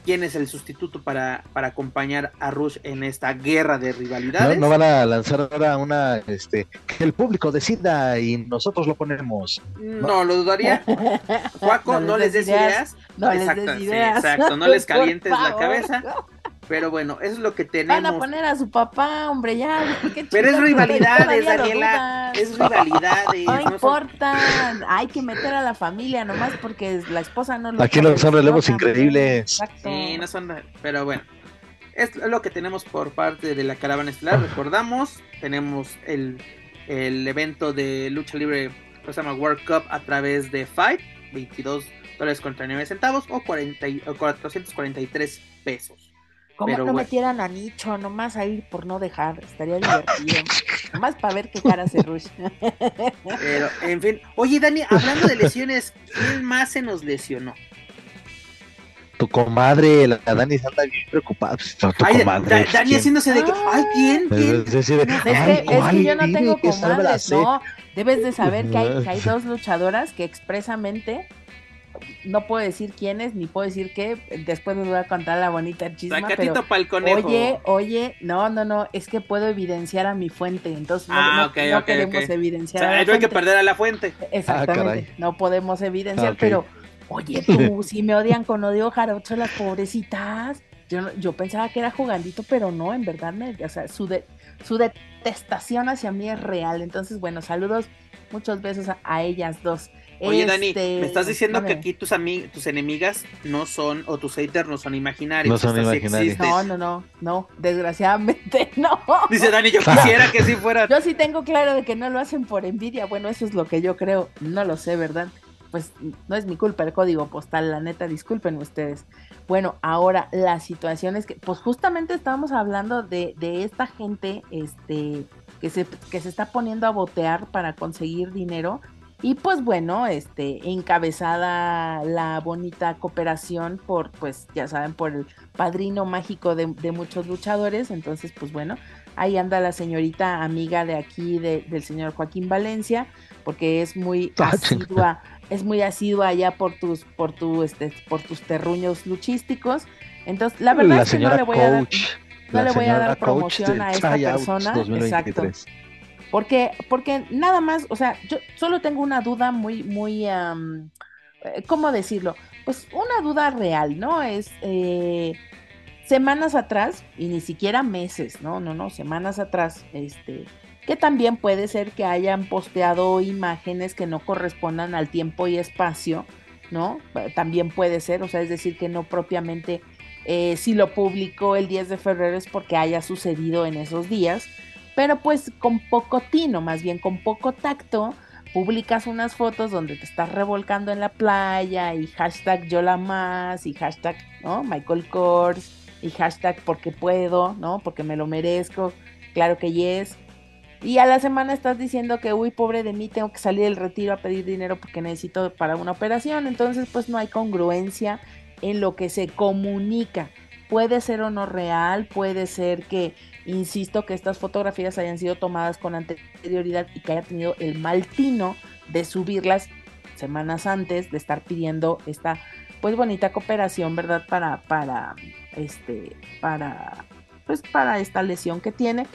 quién es el sustituto para, para acompañar a Rush en esta guerra de rivalidades. no van a lanzar ahora una, este, que el público decida y nosotros lo ponemos. No lo dudaría. Juaco, no, les des ideas. No les Exacto, des sí, ideas. exacto, no les calientes la cabeza. Pero bueno, eso es lo que Van a tenemos. poner a su papá, hombre, ya. ¿qué Pero es rivalidades, Daniela. Es rivalidades. No no son- importa, hay que meter a la familia nomás porque la esposa no lo Aquí no son relevos increíbles. Exacto. Sí, no son. Pero bueno, es lo que tenemos por parte de la caravana estelar. Recordamos, tenemos el, el evento de lucha libre, que se llama World Cup a través de Fight, 22 dólares con 39 centavos o, 40 y- o 443 pesos. ¿Cómo pero no bueno. metieran a Nicho nomás a ir por no dejar? Estaría divertido. nomás para ver qué cara hace Rush. Pero, en fin. Oye, Dani, hablando de lesiones, ¿quién más se nos lesionó? Tu comadre, la, la Dani anda bien preocupada. Pues, tu tu Ay, comadre. Da- pues, Dani ¿quién? haciéndose de que, ay, ¿quién? ¿Quién? Es decir, Es que, ay, es que yo no tengo no comadres, no. Debes de saber que hay, que hay dos luchadoras que expresamente no puedo decir quiénes, ni puedo decir qué. Después les voy a contar la bonita chisma. Sacatito Pero, conejo. oye, oye, no, no, no, es que puedo evidenciar a mi fuente. Entonces no, Ah, no- ok, no ok, queremos evidenciar O sea, a la no hay que fuente. perder a la fuente. Exactamente, Ah, no podemos evidenciar, Ok. pero oye, tú, si me odian con odio jarocho las pobrecitas. Yo, no- yo pensaba que era jugandito, pero no, en verdad, me, o sea, su, de- su detestación hacia mí es real. Entonces, bueno, saludos, muchos besos a, a ellas dos. Oye, Dani, Este, me estás diciendo que aquí tus tus enemigas no son, o tus haters no son imaginarios. No son imaginarios. No, no, no, no, desgraciadamente no. Dice Dani, yo quisiera que sí fuera. Yo sí tengo claro de que no lo hacen por envidia. Bueno, eso es lo que yo creo. No lo sé, ¿verdad? Pues no es mi culpa el código postal, la neta, disculpen ustedes. Bueno, ahora la situación es que, pues justamente estábamos hablando de, de esta gente este, que, se, que se está poniendo a botear para conseguir dinero. Y pues bueno, este, encabezada la bonita cooperación por, pues ya saben, por el padrino mágico de, de muchos luchadores. Entonces, pues bueno, ahí anda la señorita amiga de aquí de- del señor Joaquín Valencia, porque es muy Ah, asidua, es muy asidua allá por tus, por tu, este, por tus terruños luchísticos. Entonces, la verdad la es que no le voy a dar, coach. no la le voy a señora dar coach promoción a esta persona. 2023. Porque, porque nada más, o sea, yo solo tengo una duda muy, muy, eh, ¿cómo decirlo? Pues una duda real, ¿no? Es eh, semanas atrás, y ni siquiera meses, no, no, no, semanas atrás, este, que también puede ser que hayan posteado imágenes que no correspondan al tiempo y espacio, ¿no? También puede ser, o sea, es decir, que no propiamente Eh, si lo publicó el 10 de febrero es porque haya sucedido en esos días, pero pues con poco tino, más bien con poco tacto, publicas unas fotos donde te estás revolcando en la playa y hashtag yo la más y hashtag ¿no? Michael Kors y hashtag porque puedo, ¿no? Porque me lo merezco, claro que yes. Y a la semana estás diciendo que, uy, pobre de mí, tengo que salir del retiro a pedir dinero porque necesito para una operación. Entonces, pues no hay congruencia en lo que se comunica. Puede ser o no real, puede ser que Insisto que estas fotografías hayan sido tomadas con anterioridad y que haya tenido el mal tino de subirlas semanas antes, de estar pidiendo esta pues bonita cooperación, ¿verdad? Para, para, este, para, pues para esta lesión que tiene.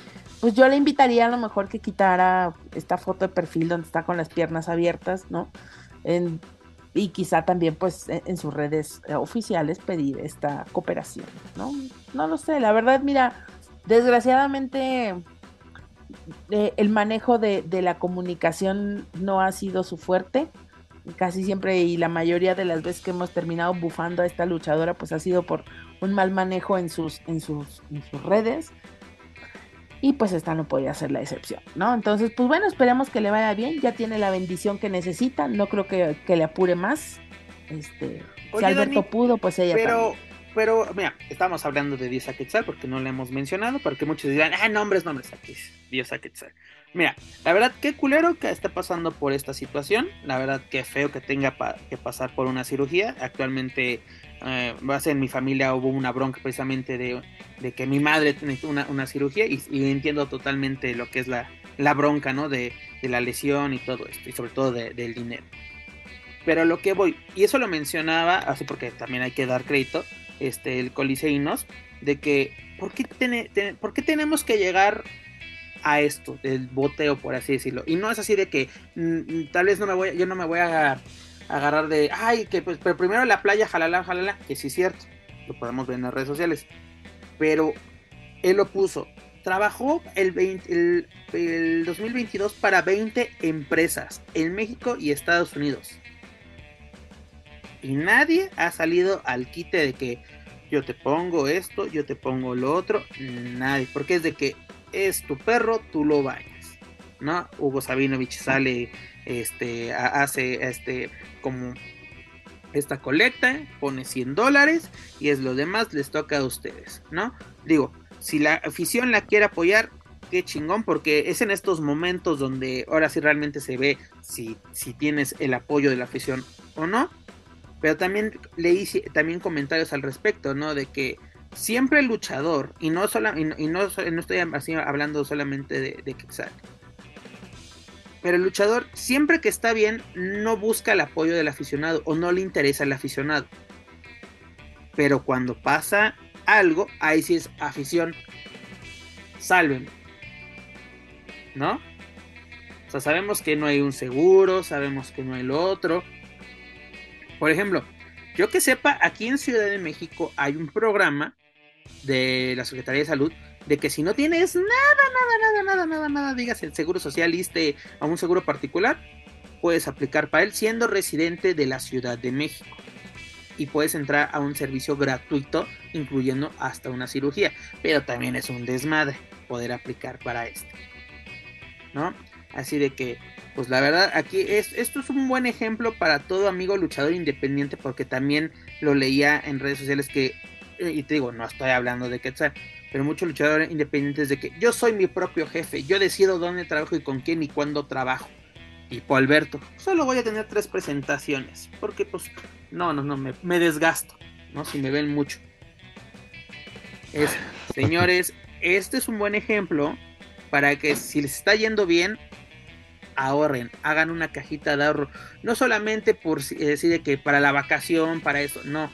Pues yo le invitaría a lo mejor que quitara esta foto de perfil donde está con las piernas abiertas, ¿no? y quizá también pues en, sus redes oficiales pedir esta cooperación, ¿no? No lo sé, la verdad, mira, Desgraciadamente, eh, el manejo de, la comunicación no ha sido su fuerte. Casi siempre y la mayoría de las veces que hemos terminado bufando a esta luchadora, pues ha sido por un mal manejo en sus, en sus, sus redes. Y pues esta no podía ser la excepción, ¿no? Entonces, pues bueno, esperemos que le vaya bien. Ya tiene la bendición que necesita. No creo que, le apure más. Este, si Alberto pudo, pues ella pero, pero mira, estamos hablando de Diosa Quetzal porque no la hemos mencionado, porque muchos dirán, ah, nombres, nombres, aquí Diosa Quetzal. Mira, la verdad, qué culero que esté pasando por esta situación, la verdad, qué feo que tenga que pasar por una cirugía. Actualmente, eh, en mi familia hubo una bronca precisamente de, que mi madre necesitó una, cirugía y, entiendo totalmente lo que es la, bronca, ¿no? De, la lesión y todo esto, y sobre todo del dinero. Pero lo que voy, y eso lo mencionaba, así porque también hay que dar crédito, este, el Coliseinos, de que, ¿por qué, ¿por qué tenemos que llegar a esto, del boteo, por así decirlo? Y no es así de que mm, mm, tal vez no me voy, yo no me voy a, agarrar de, ay, que pues, pero primero la playa, jalala, jalala, que sí es cierto, lo podemos ver en las redes sociales, pero él lo puso, trabajó el, el, el 2022 para 20 empresas en México y Estados Unidos y nadie ha salido al quite de que yo te pongo esto, yo te pongo lo otro, nadie, porque es de que es tu perro, tú lo bañas, ¿no? Hugo Sabinovich sale, este, hace, este, como esta colecta, pone 100 dólares y es lo demás les toca a ustedes, ¿no? Digo, si la afición la quiere apoyar, qué chingón, porque es en estos momentos donde ahora sí realmente se ve si, si tienes el apoyo de la afición o no. Pero también leí también comentarios al respecto, ¿no? De que siempre el luchador, y no, solo, y, no, estoy hablando solamente de, de pero el luchador siempre que está bien no busca el apoyo del aficionado o no le interesa el aficionado. Pero cuando pasa algo, ahí sí es afición. Salven. ¿No? O sea, sabemos que no hay un seguro, sabemos que no hay lo otro. Por ejemplo, yo que sepa, aquí en Ciudad de México hay un programa de la Secretaría de Salud de que si no tienes nada, nada, nada, nada, nada, nada, digas el seguro social, liste a un seguro particular, puedes aplicar para él siendo residente de la Ciudad de México. Y puedes entrar a un servicio gratuito, incluyendo hasta una cirugía. Pero también es un desmadre poder aplicar para este. ¿No? Así de que pues la verdad aquí es, esto es un buen ejemplo para todo amigo luchador independiente porque también lo leía en redes sociales que, eh, y te digo, no estoy hablando de Quetzal, pero muchos luchadores independientes de que yo soy mi propio jefe, yo decido dónde trabajo y con quién y cuándo trabajo. Y por Alberto, solo voy a tener tres presentaciones, porque pues no, no, no, me, me desgasto, ¿no? Si me ven mucho. Es, señores, este es un buen ejemplo para que si les está yendo bien, ahorren, hagan una cajita de ahorro, no solamente por decir que para la vacación, para eso, no.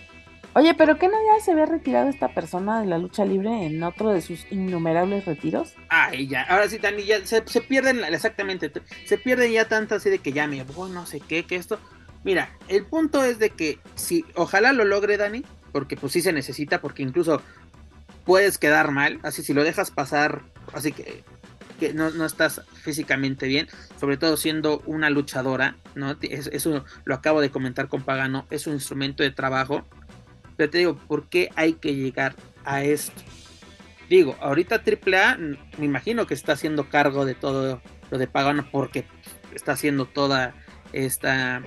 Oye, pero ¿qué no ya se había retirado esta persona de la lucha libre en otro de sus innumerables retiros? Ay, ya, ahora sí, Dani, ya se, pierden, exactamente, se pierden ya tanto así de que ya me voy, no sé qué, que esto. Mira, el punto es de que si, ojalá lo logre Dani, porque pues sí se necesita, porque incluso puedes quedar mal, así si lo dejas pasar, así que que no, estás físicamente bien, sobre todo siendo una luchadora, ¿no? Eso lo acabo de comentar con Pagano, es un instrumento de trabajo Pero te digo, ¿por qué hay que llegar a esto? Digo, ahorita AAA me imagino que está haciendo cargo de todo lo de Pagano porque está haciendo toda esta,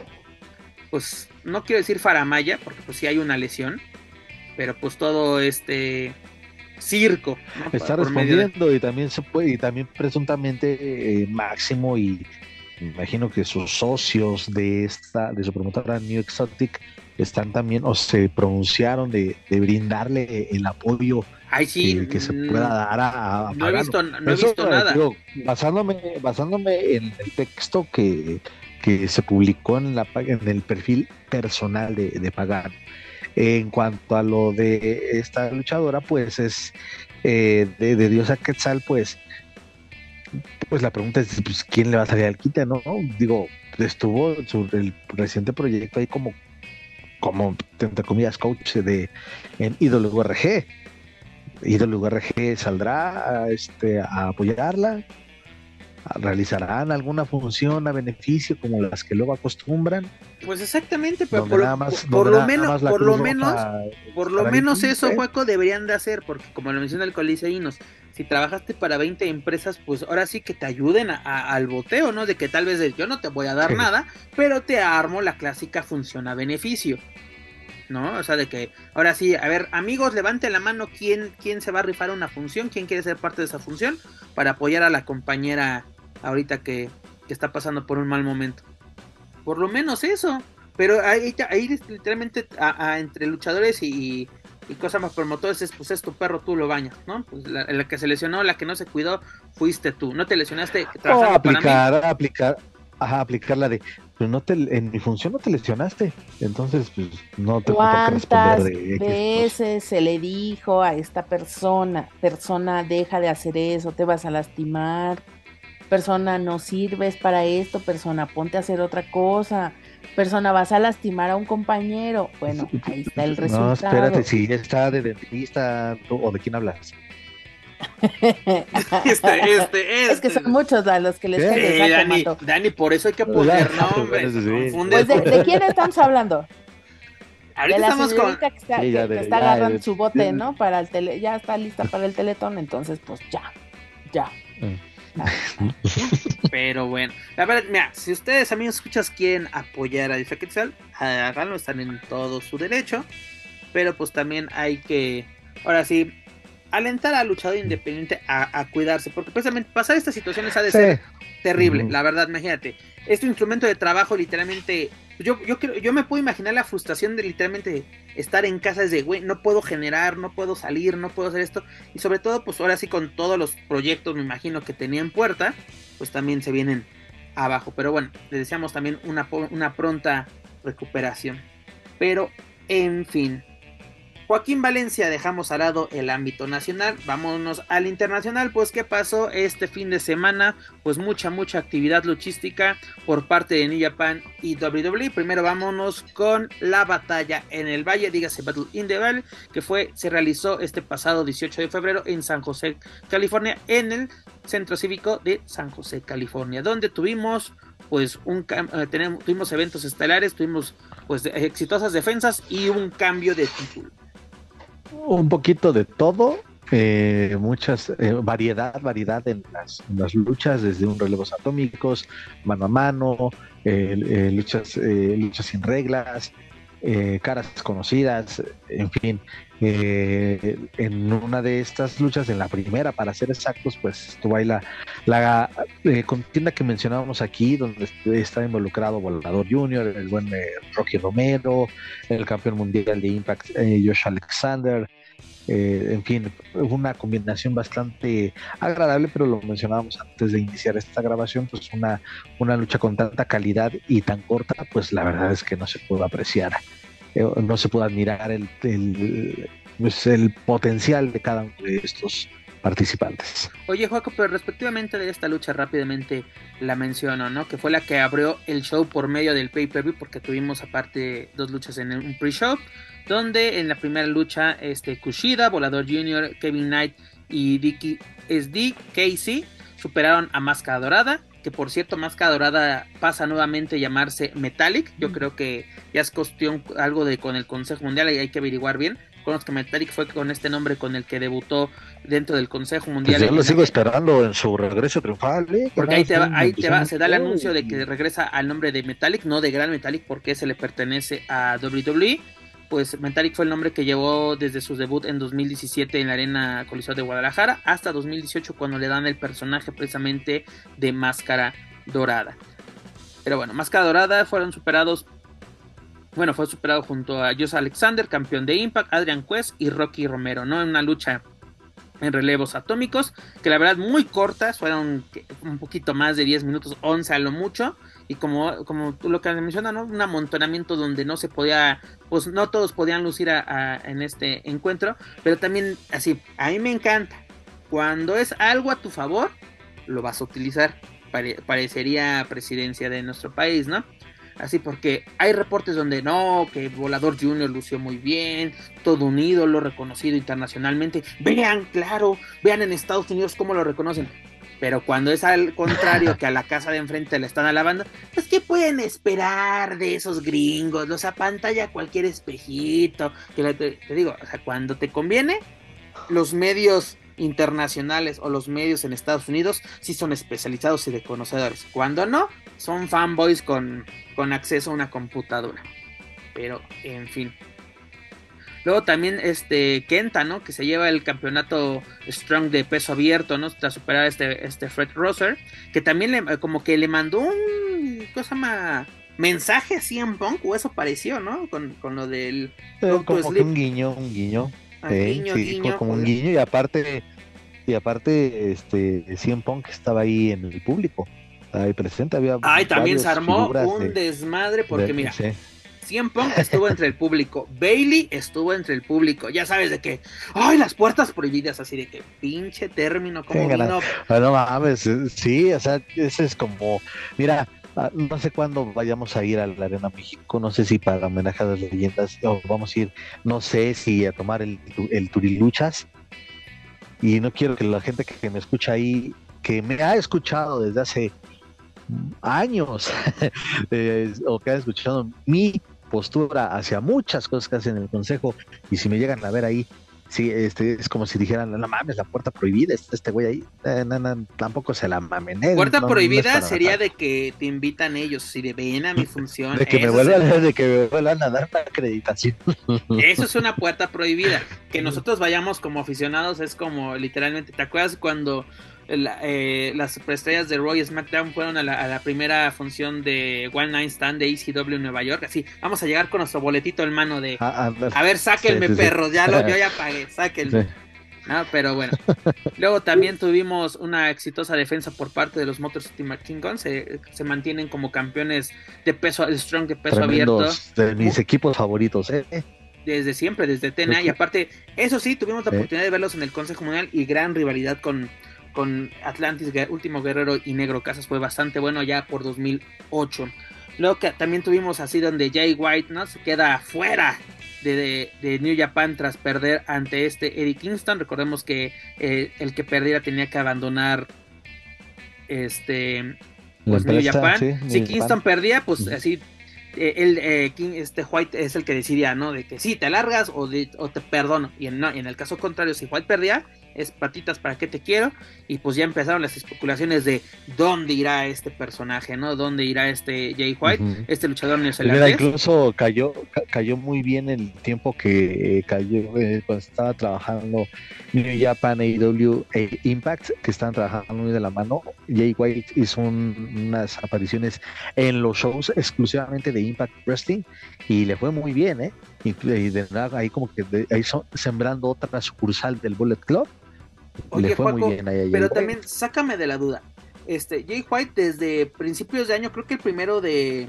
pues no quiero decir faramaya porque pues sí hay una lesión, pero pues todo este circo. Está respondiendo y también se puede, y también presuntamente eh, Máximo y imagino que sus socios de esta, de su promotora New Exotic están también o se pronunciaron de, brindarle el apoyo que, se mm, pueda dar a, no he visto, no he visto nada basándome basándome en el texto que, que se publicó en la en el perfil personal de, de Pagano en cuanto a lo de esta luchadora pues es eh, de, de Diosa Quetzal pues pues la pregunta es pues, quién le va a salir al quite no digo estuvo su, el reciente proyecto ahí como como, entre comillas, coach de, en IWRG. IWRG saldrá a, este, a apoyarla, realizarán alguna función a beneficio como las que luego acostumbran. Pues exactamente, pero por, lo menos, por lo menos, por lo menos eso, Juaco, deberían de hacer, porque como lo menciona el Coliseínos, si trabajaste para 20 empresas, pues ahora sí que te ayuden al boteo, ¿no? De que tal vez yo no te voy a dar nada, pero te armo la clásica función a beneficio. ¿No? O sea, de que ahora sí, a ver, amigos, levanten la mano quién, quién se va a rifar una función, quién quiere ser parte de esa función para apoyar a la compañera ahorita que, está pasando por un mal momento. Por lo menos eso. Pero ahí, literalmente entre luchadores y, y cosa más promotores es pues es tu perro, tú lo bañas, ¿no? Pues la, que se lesionó, la que no se cuidó, fuiste tú, no te lesionaste aplicar, aplicar, ajá, aplicar la de pero no te, en mi función no te lesionaste, entonces pues no te ¿Cuántas veces se le dijo a esta persona, persona deja de hacer eso, te vas a lastimar, persona no sirves para esto, persona ponte a hacer otra cosa, persona, vas a lastimar a un compañero. Bueno, ahí está el resultado. No, espérate, si está de dentista o de quién hablas. este, este, Es que son muchos a los que les sí, Dani, Dani, por eso hay que poner nombres. Pues de, de, quién estamos hablando? Ahorita de la estamos con... que está, sí, que, está agarrando su bote, ¿no? Para el tele, ya está lista para el teletón, entonces pues ya, ya. Mm. Pero bueno, la verdad, mira, si ustedes amigos escuchas quieren apoyar a Difa Quetzal, háganlo, están en todo su derecho. Pero pues también hay que, ahora sí, alentar al luchador independiente a, cuidarse, porque precisamente pasar estas situaciones ha de ser terrible, la verdad, imagínate. Este instrumento de trabajo literalmente yo, yo, yo me puedo imaginar la frustración de literalmente estar en casa desde, güey, no puedo generar, no puedo salir, no puedo hacer esto. Y sobre todo, pues ahora sí con todos los proyectos, me imagino que tenía en puerta, pues también se vienen abajo. Pero bueno, les deseamos también una, una pronta recuperación. Pero, en fin, Joaquín Valencia, dejamos al lado el ámbito nacional, vámonos al internacional, pues qué pasó este fin de semana, pues mucha, mucha actividad luchística por parte de New Japan y WWE. Primero vámonos con la batalla en el Valle, dígase Battle in the Valley, que fue, se realizó este pasado 18 de febrero en San José, California, en el Centro Cívico de San José, California, donde tuvimos pues un eh, tenemos, tuvimos eventos estelares, tuvimos pues exitosas defensas y un cambio de título un poquito de todo, eh, muchas eh, variedad, variedad en las, luchas, desde un relevos atómicos, mano a mano, eh, luchas, luchas sin reglas, caras conocidas, en fin. En una de estas luchas, en la primera, para ser exactos, pues estuvo ahí la, la contienda que mencionábamos aquí, donde está involucrado Volador Junior, el buen Rocky Romero, el campeón mundial de Impact, Josh Alexander, eh, en fin, una combinación bastante agradable, pero lo mencionábamos antes de iniciar esta grabación, pues una, una lucha con tanta calidad y tan corta, pues la verdad es que no se pudo apreciar, eh, no se pudo admirar el, el, pues el potencial de cada uno de estos participantes. Oye, Joaco, pero respectivamente de esta lucha rápidamente la menciono, ¿no? Que fue la que abrió el show por medio del pay-per-view, porque tuvimos aparte dos luchas en un pre-show donde en la primera lucha este, Kushida, Volador Jr., Kevin Knight y Dicky SD Casey superaron a Máscara Dorada, que por cierto Máscara Dorada pasa nuevamente a llamarse Metallic. Yo Mm. creo que ya es cuestión algo de con el Consejo Mundial y hay que averiguar bien. Conozco que Metallic fue con este nombre con el que debutó dentro del Consejo Mundial. Pues yo lo sigo esperando en su regreso triunfal. ¿eh? porque ahí te va, ahí te va, se da el anuncio de que regresa al nombre de Metallic, no de Gran Metallic, porque se le pertenece a WWE. Pues Metallic fue el nombre que llevó desde su debut en 2017 en la Arena Coliseo de Guadalajara hasta 2018 cuando le dan el personaje precisamente de Máscara Dorada. Pero bueno, Máscara Dorada fueron superados. Bueno, fue superado junto a Josh Alexander, campeón de Impact, Adrian Quest y Rocky Romero, ¿no? En una lucha en relevos atómicos, que la verdad muy cortas, fueron un poquito más de 10 minutos, 11 a lo mucho, y como, como lo que mencionas, ¿no? Un amontonamiento donde no se podía, pues no todos podían lucir a- en este encuentro, pero también así, a mí me encanta, cuando es algo a tu favor, lo vas a utilizar, Pare- parecería presidencia de nuestro país, ¿no? Así porque hay reportes donde no, que Volador Junior lució muy bien, todo un ídolo reconocido internacionalmente. Vean, claro, vean en Estados Unidos cómo lo reconocen. Pero cuando es al contrario, que a la casa de enfrente le están alabando, pues ¿qué pueden esperar de esos gringos? Los apantalla cualquier espejito. Que te, digo, o sea, cuando te conviene, los medios internacionales o los medios en Estados Unidos sí son especializados y de conocedores. Cuando no, son fanboys con, con acceso a una computadora. Pero, en fin. Luego también este Kenta, ¿no? Que se lleva el campeonato Strong de peso abierto, ¿no? Tras superar este, este Fred Rosser. Que también le, como que le mandó un cosa más mensaje a CM Punk, o eso pareció, ¿no? Con, con lo del Eh, como que un guiño, un guiño. ah, eh, guiño, sí, guiño, como un joder. guiño y aparte y aparte este CM Punk estaba ahí en el público ahí presente había Ay, también se armó un de- desmadre porque de- mira, sí. CM Punk estuvo entre el público, Bailey estuvo entre el público, ya sabes de que, ay, las puertas prohibidas, así de que pinche término, como vino, Ah, no mames, eh, sí, o sea, ese es como, mira, ah, no sé cuándo vayamos a ir a la Arena México, no sé si para homenaje a las leyendas, o vamos a ir, no sé si a tomar el, el Turiluchas, y no quiero que la gente que, que me escucha ahí, que me ha escuchado desde hace años, eh, o que ha escuchado mi postura hacia muchas cosas que hacen en el consejo, y si me llegan a ver ahí, Sí, este, es como si dijeran, no mames, la puerta prohibida, este güey ahí. Eh, no, no, tampoco se la mamen. eh, puerta no- prohibida sería matar. de que te invitan ellos, si de ven a mi función, de que me vuelvan, de que me vuelvan a dar una acreditación. Eso es una puerta prohibida. Que nosotros vayamos como aficionados es como literalmente. ¿Te acuerdas cuando la- eh, las superestrellas de Raw y SmackDown fueron a la, a la primera función de One Night Stand de ECW en Nueva York? Así, vamos a llegar con nuestro boletito en mano de. Ah, ándale. A ver, sáquenme, Sí, sí, perros. Ya lo, yo ya pagué, sáquenme. Sí. No, pero bueno. Luego también tuvimos una exitosa defensa por parte de los Motor City King Guns. Se, se mantienen como campeones de peso, strong de peso abierto de mis equipos favoritos. Eh. desde siempre, desde TNA. Y aparte, eso sí, tuvimos la oportunidad de verlos en el Consejo Mundial y gran rivalidad con, con Atlantis, Último Guerrero y Negro Casas. Fue bastante bueno ya por 2008. Luego que también tuvimos así donde Jay White ¿no? se queda fuera de, de- de New Japan tras perder ante este Eddie Kingston. Recordemos que eh, el que perdiera tenía que abandonar este pues New Japan. sí, si New Kingston Japan. perdía, pues así eh, él, eh, King- este White es el que decidía, ¿no? De que sí, te largas o, de- o te perdono. Y en, no, y en el caso contrario, si White perdía, es patitas para qué te quiero. Y pues ya empezaron las especulaciones de dónde irá este personaje, ¿no? ¿Dónde irá este Jay White, este luchador neozelandés? Incluso cayó, ca- cayó muy bien el tiempo que eh, cayó eh, cuando estaba trabajando New Japan, AEW e Impact, que estaban trabajando muy de la mano. Jay White hizo un- unas apariciones en los shows exclusivamente de Impact Wrestling y le fue muy bien, ¿eh? Y, y de nada, ahí como que de- ahí son, sembrando otra sucursal del Bullet Club. Oye, le fue Juaco, muy bien ahí a Jay Pero White. también, sácame de la duda. Este, Jay White desde principios de año, creo que el primero de,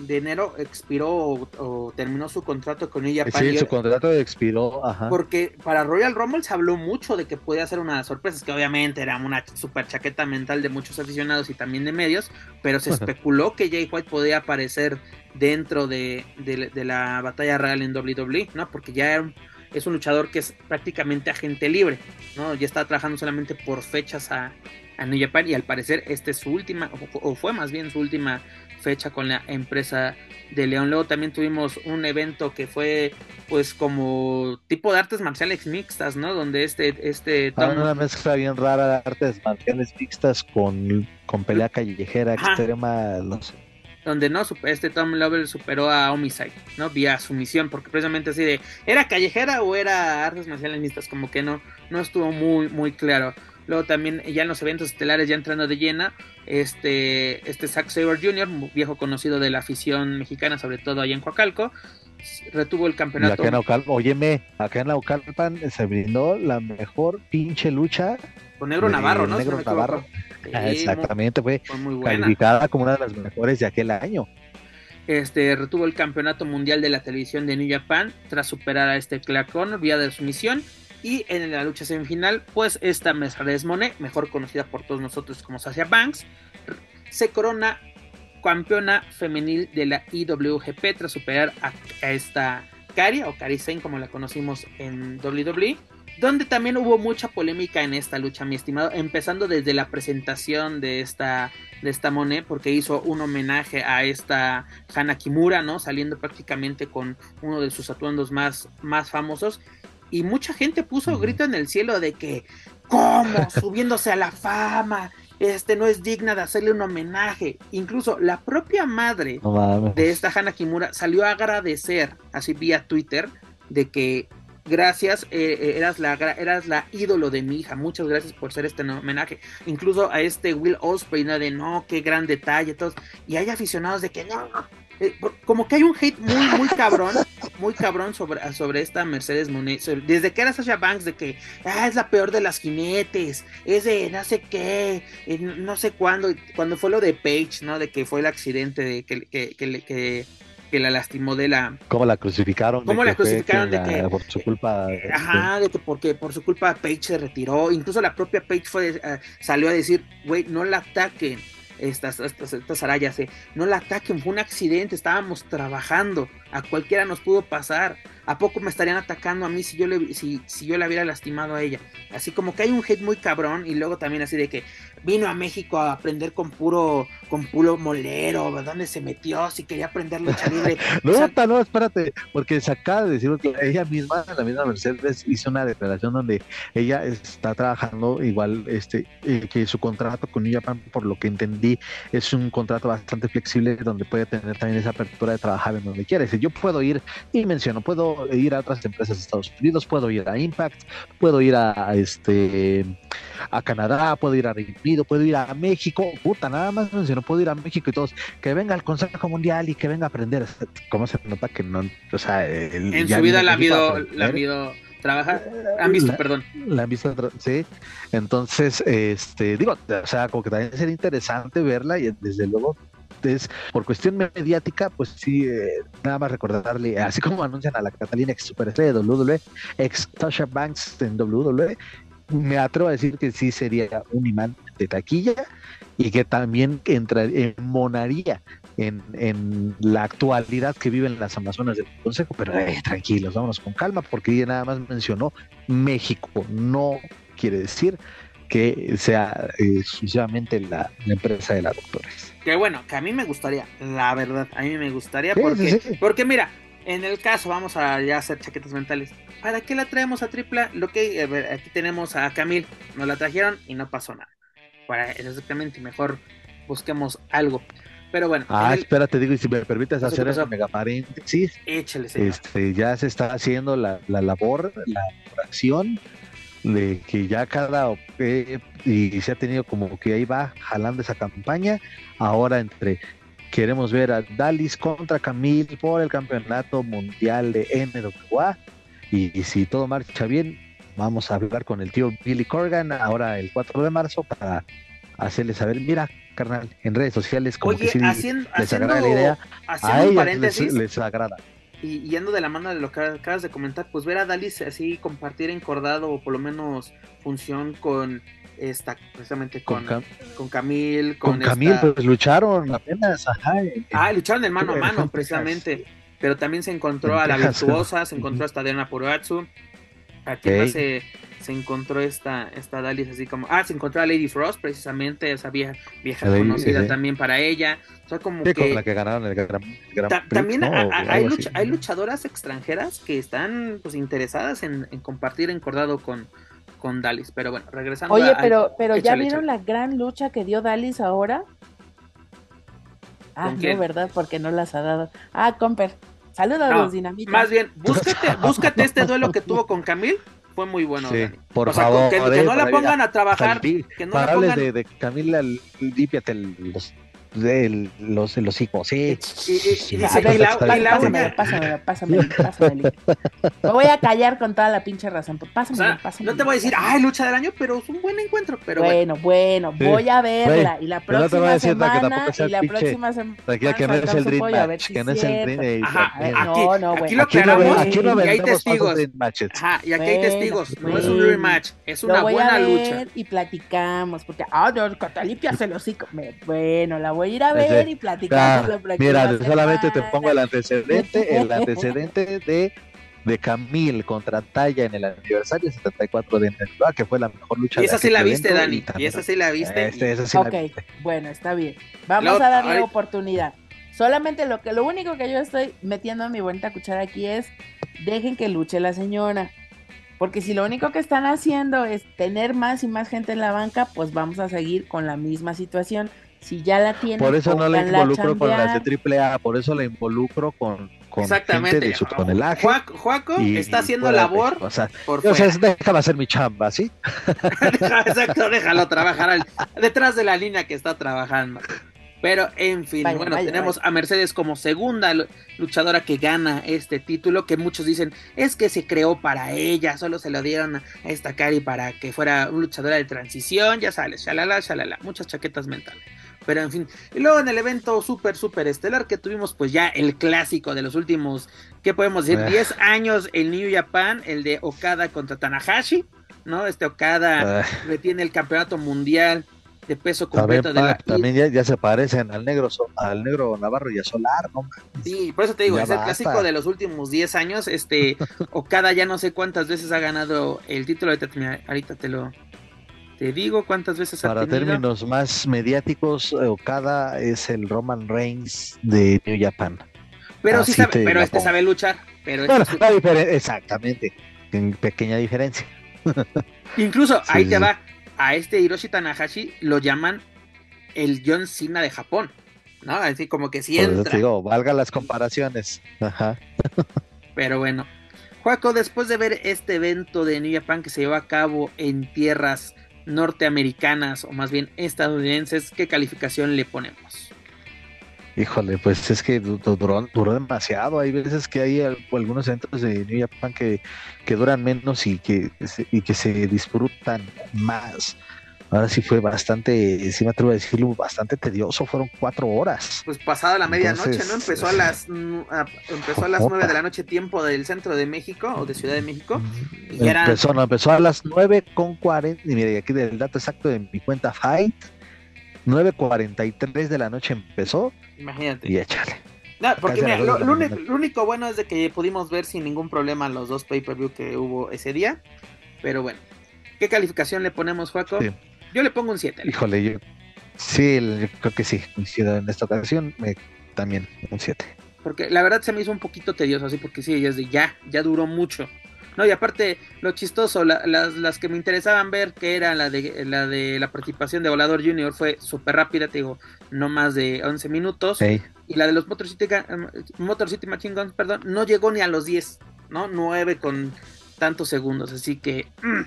de enero expiró o, o terminó su contrato con Japan. Sí, su contrato expiró, ajá. Porque para Royal Rumble se habló mucho de que podía ser una sorpresa, que obviamente era una super chaqueta mental de muchos aficionados y también de medios, pero se especuló que Jay White podía aparecer dentro de, de- de la batalla real en WWE, ¿no? Porque ya era un- es un luchador que es prácticamente agente libre, ¿no? Ya está trabajando solamente por fechas a, a New Japan y al parecer esta es su última, o fue más bien su última fecha con la empresa de León. Luego también tuvimos un evento que fue pues como tipo de artes marciales mixtas, ¿no? Donde este... este ah, una mezcla bien rara de artes marciales mixtas con, con pelea callejera extrema, no sé donde no este Tom Lovell superó a Homicide, ¿no? Vía sumisión, porque precisamente así de, ¿era callejera o era artes marciales mixtas? Como que no, no estuvo muy, muy claro. Luego también ya en los eventos estelares, ya entrando de llena, este, este Zack Saber Jr., viejo conocido de la afición mexicana, sobre todo allá en Coacalco, retuvo el campeonato. Acá en Naucalpan, óyeme, acá en Naucalpan se brindó la mejor pinche lucha. Con Negro Navarro, ¿no? Negro Navarro. Exactamente, fue, calificada como una de las mejores de aquel año. Este retuvo el campeonato mundial de la televisión de New Japan tras superar a este Clark Connor vía de sumisión y en la lucha semifinal, pues esta Mercedes Monet, mejor conocida por todos nosotros como Sasha Banks, se corona campeona femenil de la IWGP tras superar a, esta Kari o Kari Sane como la conocimos en WWE. Donde también hubo mucha polémica en esta lucha, mi estimado, empezando desde la presentación de esta, de esta Monet, porque hizo un homenaje a esta Hana Kimura, ¿no? Saliendo prácticamente con uno de sus atuendos más, más famosos y mucha gente puso grito en el cielo de que, ¿cómo? Subiéndose a la fama, este no es digna de hacerle un homenaje. Incluso la propia madre de esta Hana Kimura salió a agradecer, así vía Twitter, de que gracias, eh, eh, eras, la, eras la ídolo de mi hija, muchas gracias por ser este homenaje. Incluso a este Will Osprey, ¿no? De no, qué gran detalle, todos. Y hay aficionados de que no, eh, como que hay un hate muy, muy cabrón, muy cabrón sobre, sobre esta Mercedes Monet. Desde que era Sasha Banks, de que ah, es la peor de las jinetes, es de no sé qué, eh, no sé cuándo, cuando fue lo de Paige, ¿no? De que fue el accidente de que, que, que, que la lastimó de la. ¿Cómo la crucificaron? ¿Cómo la crucificaron? de que. Por su culpa. Ajá, de que porque por su culpa Paige se retiró. Incluso la propia Paige fue, eh, salió a decir, güey, no la ataquen estas, estas, estas arayas, eh, no la ataquen, fue un accidente, estábamos trabajando, a cualquiera nos pudo pasar, ¿a poco me estarían atacando a mí si yo le, si, si yo la hubiera lastimado a ella? Así como que hay un hate muy cabrón y luego también así de que vino a México a aprender con puro, con puro molero, ¿dónde se metió? Si quería aprender lucha libre. no, no, espérate, porque se acaba de decir que ella misma, la misma Mercedes, hizo una declaración donde ella está trabajando igual, este, eh, que su contrato con New Japan, por lo que entendí, es un contrato bastante flexible donde puede tener también esa apertura de trabajar en donde quiera. Yo puedo ir, y menciono, puedo ir a otras empresas de Estados Unidos, puedo ir a Impact, puedo ir a, este a Canadá, puedo ir a Reino Unido, puedo ir a México, puta, nada más menciono, puedo ir a México y todos, que venga al Consejo Mundial y que venga a aprender. ¿Cómo se nota que no, o sea, en su vida la ha habido, la ha habido trabajar, han visto, perdón. La han visto, sí. Entonces, este, digo, o sea, como que también sería interesante verla y desde luego es por cuestión mediática, pues sí, eh, nada más recordarle, así como anuncian a la Catalina ex superestrella de WWE, ex Tasha Banks en WWE, me atrevo a decir que sí sería un imán de taquilla y que también entraría, monaría en, en, la actualidad que viven las Amazonas del Consejo, pero eh, tranquilos, vámonos con calma, porque ella nada más mencionó México, no quiere decir que sea eh, exclusivamente la, empresa de la doctores. Que bueno, que a mí me gustaría, la verdad, a mí me gustaría, porque, porque mira, en el caso, vamos a ya hacer chaquetas mentales. ¿Para qué la traemos a tripla? Lo que, ver, aquí tenemos a Camil, nos la trajeron y no pasó nada. Para exactamente, mejor busquemos algo. Pero bueno. Ah, espérate, digo, y si me permites hacer esa mega paréntesis. Échale, Este, ya se está haciendo la, la labor, la oración de que ya cada eh, y se ha tenido como que ahí va jalando esa campaña. Ahora entre queremos ver a Dalis contra Camille por el campeonato mundial de NWA y, si todo marcha bien vamos a hablar con el tío Billy Corgan ahora el 4 de marzo para hacerle saber mira carnal en redes sociales como que sí les agrada la idea. a ellos les agrada y yendo de la mano de lo que acabas de comentar, pues ver a Dalis así compartir encordado o por lo menos función con esta, precisamente con, con, Camil. Con, Camil, pues lucharon apenas, ajá. Ah, lucharon en mano a mano, precisamente. Pero también se encontró a la virtuosa, se encontró hasta Diana Puratsu. Aquí más se, se encontró esta, esta Dallas así como, ah, se encontró a Lady Frost precisamente, esa vieja, vieja Lady, conocida sí. también para ella, o sea, como Sí, que... con la que ganaron el Gran, Gran Ta- Prix, también ¿no? a- a- O hay, lucha- hay luchadoras extranjeras que están pues interesadas en, en compartir encordado con, con Dallas, pero bueno, regresando Oye, a- pero, pero ¿ya échale, vieron échale. la gran lucha que dio Dallas ahora? Ah, ¿Con no? ¿verdad? Porque no las ha dado. Ah, Comper. Saludos, No, Dinamita. Más bien, búscate, búscate este duelo que tuvo con Camil, fue muy bueno. Sí, por O sea, favor, que, que eh, no la pongan a trabajar, que no la pongan... de, de Camila, límpiate el- los, de los, los hijos, sí. Pásamelo, pásamelo, pásamelo, pásamelo. Me voy a callar con toda la pinche razón. pues o Pásamelo, sea, pásamelo. no te voy a decir, ay, lucha del año, pero es un buen encuentro, pero bueno. bueno, Sí. voy a verla. Y la pero no te voy próxima a decir nada, que semana, y la pinche- próxima semana. Tranquila, que no es el Dream pollo, a ver Match, que es no es el. Dream Ajá, A ver, aquí- no, no, aquí güey. lo Aquí no, aclaramos aquí hay testigos. Ajá, y aquí hay testigos, no es un rematch, es Lo una buena lucha. y platicamos, porque, ah, no, Catalipia se lo hocico. Bueno, la voy a ir a ver y Ah, próxima Mira, solamente te pongo el antecedente, el antecedente de, de Camille contra Talla en el aniversario 74 de NWA, que fue la mejor lucha Y esa de sí la viste, evento, Dani, y también- esa sí la viste. Este, y- esa sí la Ok, viste. bueno, está bien. Vamos a darle ahorita- oportunidad. Solamente lo que lo único que yo estoy metiendo en mi bonita cuchara aquí es dejen que luche la señora. Porque si lo único que están haciendo es tener más y más gente en la banca, pues vamos a seguir con la misma situación. Si ya la tienen, Por eso no la involucro con las de triple A, por eso la involucro con, con Exactamente. gente de su tonelaje. Juaco, Juaco y- está y haciendo de- labor o sea, por o sea, fuera. déjame hacer mi chamba, ¿sí? Exacto, déjalo trabajar al- detrás de la línea que está trabajando. Pero en fin, Vaya, bueno, vaya, tenemos a Mercedes como segunda lu- luchadora que gana este título, que muchos dicen es que se creó para ella, solo se lo dieron a esta Cari para que fuera una luchadora de transición, ya sabes, shalala, shalala, muchas chaquetas mentales. Pero en fin, y luego en el evento súper, súper estelar que tuvimos, pues ya el clásico de los últimos, ¿qué podemos decir? Eh. 10 años, el New Japan, el de Okada contra Tanahashi, ¿no? Este Okada retiene el campeonato mundial de peso también, completo de la también ya, ya se parecen al negro al negro Navarro y a Solar, ¿no? Sí, por eso te digo, Ya es el clásico de los últimos 10 años. Este Okada ya no sé cuántas veces ha ganado el título. Ahorita ahorita te lo te digo cuántas veces ha Para términos más mediáticos, eh, Okada es el Roman Reigns de New Japan. pero sí sabe, pero este pongo. sabe luchar. Pero Bueno, este- la exactamente, en pequeña diferencia. incluso Sí, ahí sí, te va. A este Hiroshi Tanahashi lo llaman el John Cena de Japón. ¿No? Así como que eso entra. digo, valga las comparaciones. Ajá. Pero bueno. Juaco, después de ver este evento de New Japan que se llevó a cabo en tierras norteamericanas o más bien estadounidenses, ¿qué calificación le ponemos? Híjole, pues es que du- du- duró, duró demasiado. Hay veces que hay al- algunos eventos de New Japan que, que duran menos y que, y que se disfrutan más. Ahora sí fue bastante, sí me atrevo a decirlo, bastante tedioso. Fueron cuatro horas. Pues pasada la medianoche, ¿no? Empezó a las a- empezó a las. 9 de la noche tiempo del centro de México o de Ciudad de México. Y Empezó, no, empezó a las 9 con 40. Y mire, aquí del dato exacto de mi cuenta Fight. 9.43 de la noche empezó Imagínate. y échale. No, porque mira, único, lo único bueno es de que pudimos ver sin ningún problema los dos pay-per-view que hubo ese día. Pero bueno, ¿qué calificación le ponemos, Juaco? Sí. Yo le pongo un 7. Híjole, yo sí, yo creo que sí, coincido en esta ocasión, me- también un 7. Porque la verdad se me hizo un poquito tedioso, así porque sí, ya es de ya, ya duró mucho. No, y aparte, lo chistoso, la- las, las que me interesaban ver, que era la de la de la participación de Volador Junior, fue súper rápida, te digo, no más de 11 minutos. Y la de los Motor City, Motor City Machine Guns, perdón, no llegó ni a los 10, ¿no? 9 con tantos segundos, así que mm,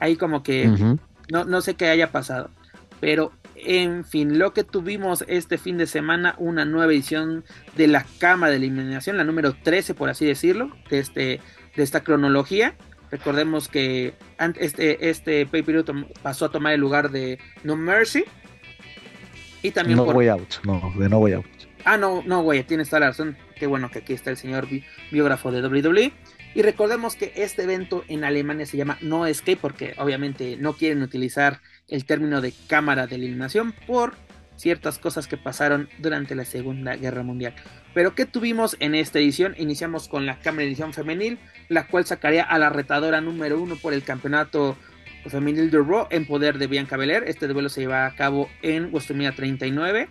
ahí como que no, no sé qué haya pasado. Pero, en fin, lo que tuvimos este fin de semana, una nueva edición de la cama de eliminación, la número 13, por así decirlo, de, este, de esta cronología. Recordemos que este, este pay per pasó a tomar el lugar de No Mercy. Y también No por... Way Out, no, de No Way Out. Ah, no, no, güey, tienes toda la razón. Qué bueno que aquí está el señor bi- biógrafo de WWE. Y recordemos que este evento en Alemania se llama No Escape porque obviamente no quieren utilizar el término de cámara de eliminación por ciertas cosas que pasaron durante la Segunda Guerra Mundial. Pero ¿qué tuvimos en esta edición? Iniciamos con la Cámara Edición Femenil, la cual sacaría a la retadora número uno por el campeonato femenil de Raw en poder de Bianca Belair. Este duelo se lleva a cabo en WrestleMania 39.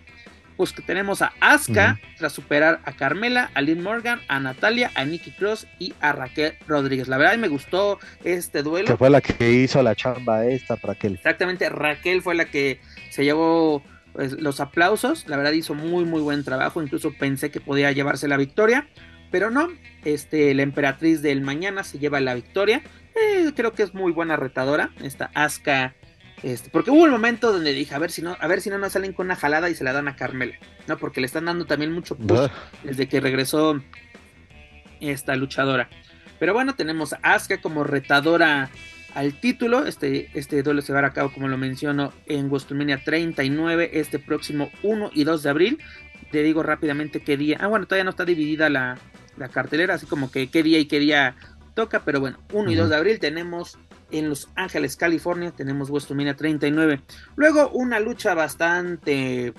Pues que tenemos a Asuka tras superar a Carmela, a Lynn Morgan, a Natalia, a Nikki Cross y a Raquel Rodríguez. La verdad me gustó este duelo. Que fue la que hizo la chamba esta, Raquel. Exactamente, Raquel fue la que se llevó pues, los aplausos. La verdad hizo muy muy buen trabajo. Incluso pensé que podía llevarse la victoria. Pero no, este, la emperatriz del mañana se lleva la victoria. Eh, creo que es muy buena retadora. Esta Asuka este, porque hubo un momento donde dije, a ver si no, a ver si no nos salen con una jalada y se la dan a Carmela, ¿no? Porque le están dando también mucho push desde que regresó esta luchadora. Pero bueno, tenemos a Asuka como retadora al título. Este, este duelo se va a cabo, como lo menciono, en WrestleMania 39, este próximo 1 y 2 de abril. Te digo rápidamente qué día. Ah, bueno, todavía no está dividida la, cartelera, así como que qué día y qué día toca. Pero bueno, 1 y 2 de abril tenemos en Los Ángeles, California. Tenemos WrestleMania 39. Luego una lucha bastante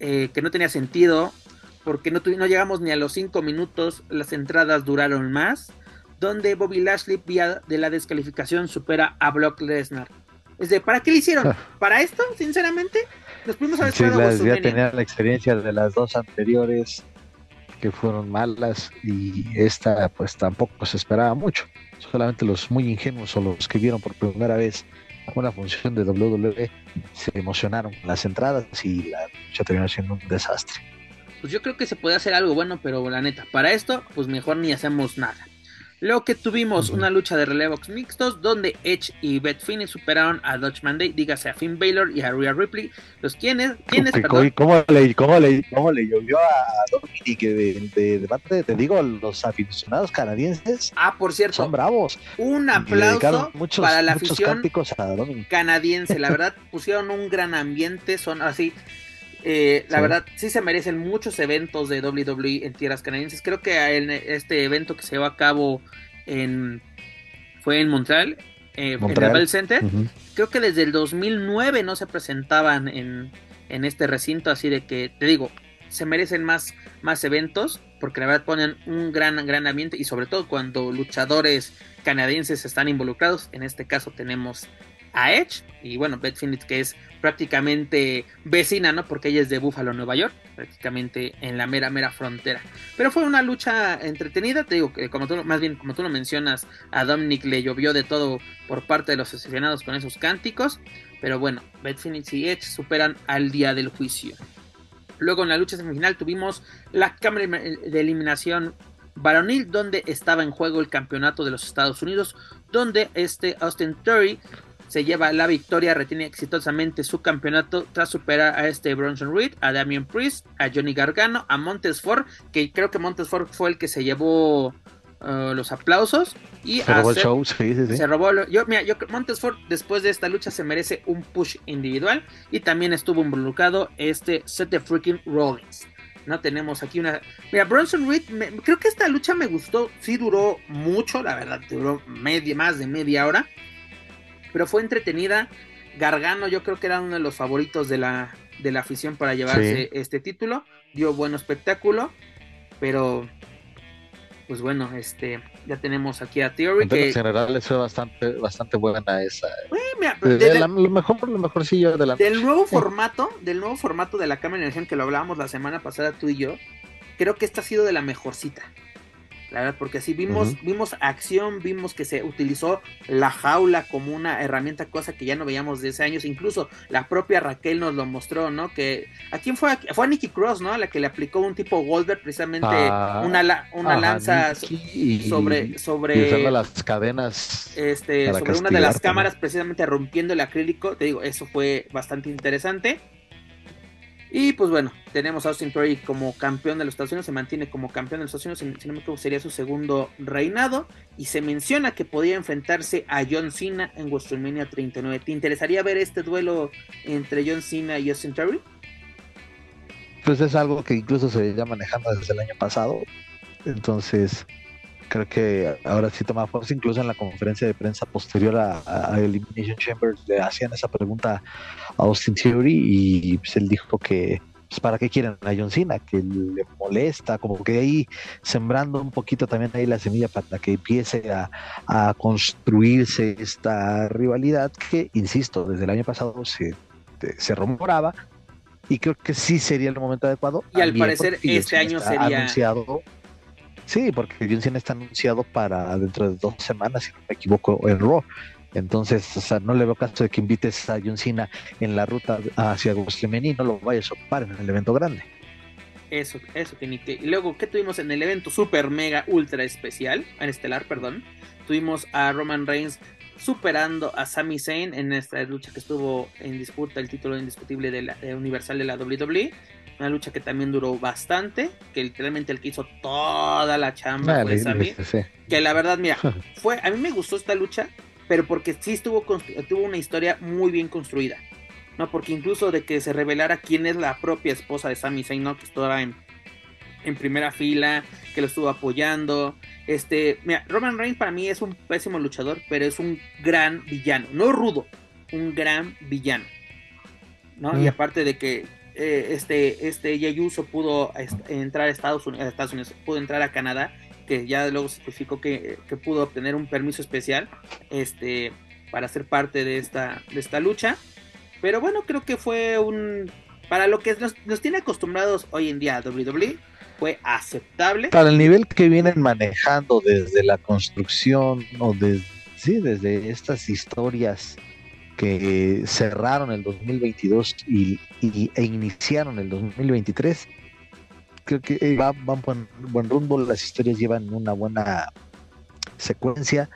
eh, que no tenía sentido. Porque no, no llegamos ni a los 5 minutos. Las entradas duraron más. Donde Bobby Lashley, vía de la descalificación, supera a Brock Lesnar. Es de, ¿para qué le hicieron? ¿Para esto? Sinceramente, nos pudimos haber sí, Ya tenía la experiencia de las dos anteriores que fueron malas y esta pues tampoco se esperaba mucho solamente los muy ingenuos o los que vieron por primera vez una función de WWE se emocionaron con las entradas y la lucha terminó siendo un desastre. Pues yo creo que se puede hacer algo bueno, pero la neta, para esto, pues mejor ni hacemos nada. Luego que tuvimos una lucha de relevos mixtos donde Edge y Beth Finney superaron a Dutch Monday, dígase a Finn Balor y a Rhea Ripley. Los quienes, quienes perdón? ¿Cómo le, cómo le, cómo le llovió a Dominic de, de, parte, te digo, los aficionados canadienses? Ah, por cierto. Son bravos. Un aplauso para la afición canadiense. La verdad, pusieron un gran ambiente, son así eh, la verdad, sí se merecen muchos eventos de WWE en tierras canadienses. Creo que en este evento que se llevó a cabo en fue en Montreal, eh, en el Bell Center. Creo que desde el 2009 no se presentaban en, en, este recinto, así de que te digo, se merecen más, más eventos porque la verdad ponen un gran, gran ambiente y sobre todo cuando luchadores canadienses están involucrados. En este caso tenemos a Edge y bueno, Beth Phoenix que es prácticamente vecina, ¿no? Porque ella es de Buffalo, Nueva York, prácticamente en la mera, mera frontera. Pero fue una lucha entretenida, te digo, que como tú, más bien como tú lo mencionas, a Dominic le llovió de todo por parte de los aficionados con esos cánticos, pero bueno, Beth Phoenix y Edge superan al día del juicio. Luego en la lucha semifinal tuvimos la cámara de eliminación varonil donde estaba en juego el campeonato de los Estados Unidos, donde este Austin Theory se lleva la victoria, retiene exitosamente su campeonato tras superar a este Bronson Reed, a Damian Priest, a Johnny Gargano, a Montes Ford, que creo que Montes Ford fue el que se llevó uh, los aplausos y se robó el show, sí, sí, se robó yo mira yo Montes Ford después de esta lucha se merece un push individual y también estuvo involucrado este Seth freaking Rollins no tenemos aquí una mira Bronson Reed creo que esta lucha me gustó sí duró mucho la verdad duró media más de media hora pero fue entretenida. Gargano yo creo que era uno de los favoritos de la, de la afición para llevarse este título. Dio buen espectáculo, pero pues bueno, este ya tenemos aquí a Theory. En que... general fue bastante, bastante buena esa. de, lo mejor, lo mejorcillo de la Del nuevo formato, del nuevo formato de la cámara de energía que lo hablábamos la semana pasada tú y yo, creo que esta ha sido de la mejorcita la verdad, porque así vimos, vimos acción, vimos que se utilizó la jaula como una herramienta, cosa que ya no veíamos de ese años, incluso la propia Raquel nos lo mostró, ¿no? Que a quién fue, fue a Nikki Cross, ¿no? A la que le aplicó un tipo Goldberg, precisamente ah, una, una lanza sobre, sobre las cadenas, este, sobre una de las cámaras, precisamente rompiendo el acrílico, te digo, eso fue bastante interesante. Y pues bueno, tenemos a Austin Theory como campeón de los Estados Unidos, se mantiene como campeón de los Estados Unidos, si no me equivoco sería su segundo reinado, y se menciona que podía enfrentarse a John Cena en WrestleMania 39. ¿Te interesaría ver este duelo entre John Cena y Austin Theory? Pues es algo que incluso se ya manejando desde el año pasado, entonces creo que ahora sí toma fuerza, incluso en la conferencia de prensa posterior a, Elimination Chamber le hacían esa pregunta a Austin Theory y pues él dijo que pues, para qué quieren a John Cena, que le molesta, como que ahí sembrando un poquito también ahí la semilla para que empiece a, a construirse esta rivalidad que, insisto, desde el año pasado se, se rumoraba, y creo que sí sería el momento adecuado. Y al parecer este año sería anunciado. Sí, porque John Cena está anunciado para dentro de dos semanas, si no me equivoco, en Raw. Entonces, o sea, no le veo caso de que invites a John Cena en la ruta hacia WrestleMania y no lo vayas a ocupar en el evento grande. Eso, eso, que Y luego, ¿qué tuvimos en el evento super mega ultra especial? En estelar, perdón. Tuvimos a Roman Reigns superando a Sami Zayn en esta lucha que estuvo en disputa el título indiscutible de la universal de la WWE. Una lucha que también duró bastante, que literalmente el que hizo toda la chamba fue Sami. Que la verdad, mira, fue, a mí me gustó esta lucha, pero porque sí estuvo tuvo una historia muy bien construida. No, porque incluso de que se revelara quién es la propia esposa de Sami Zayn, ¿no? Que estaba en, en primera fila, que lo estuvo apoyando, este, mira, Roman Reigns para mí es un pésimo luchador, pero es un gran villano. No rudo, un gran villano. ¿no? Y mm. aparte de que eh, este, este pudo entrar a Estados, Unidos, pudo entrar a Canadá, que ya luego se certificó que, pudo obtener un permiso especial este, para ser parte de esta, de esta lucha. Pero bueno, creo que fue un... Para lo que nos, nos tiene acostumbrados hoy en día WWE, fue aceptable. Para el nivel que vienen manejando desde la construcción o de, sí, desde estas historias que cerraron el 2022 y, e iniciaron el 2023, creo que eh, van, van buen rumbo, las historias llevan una buena secuencia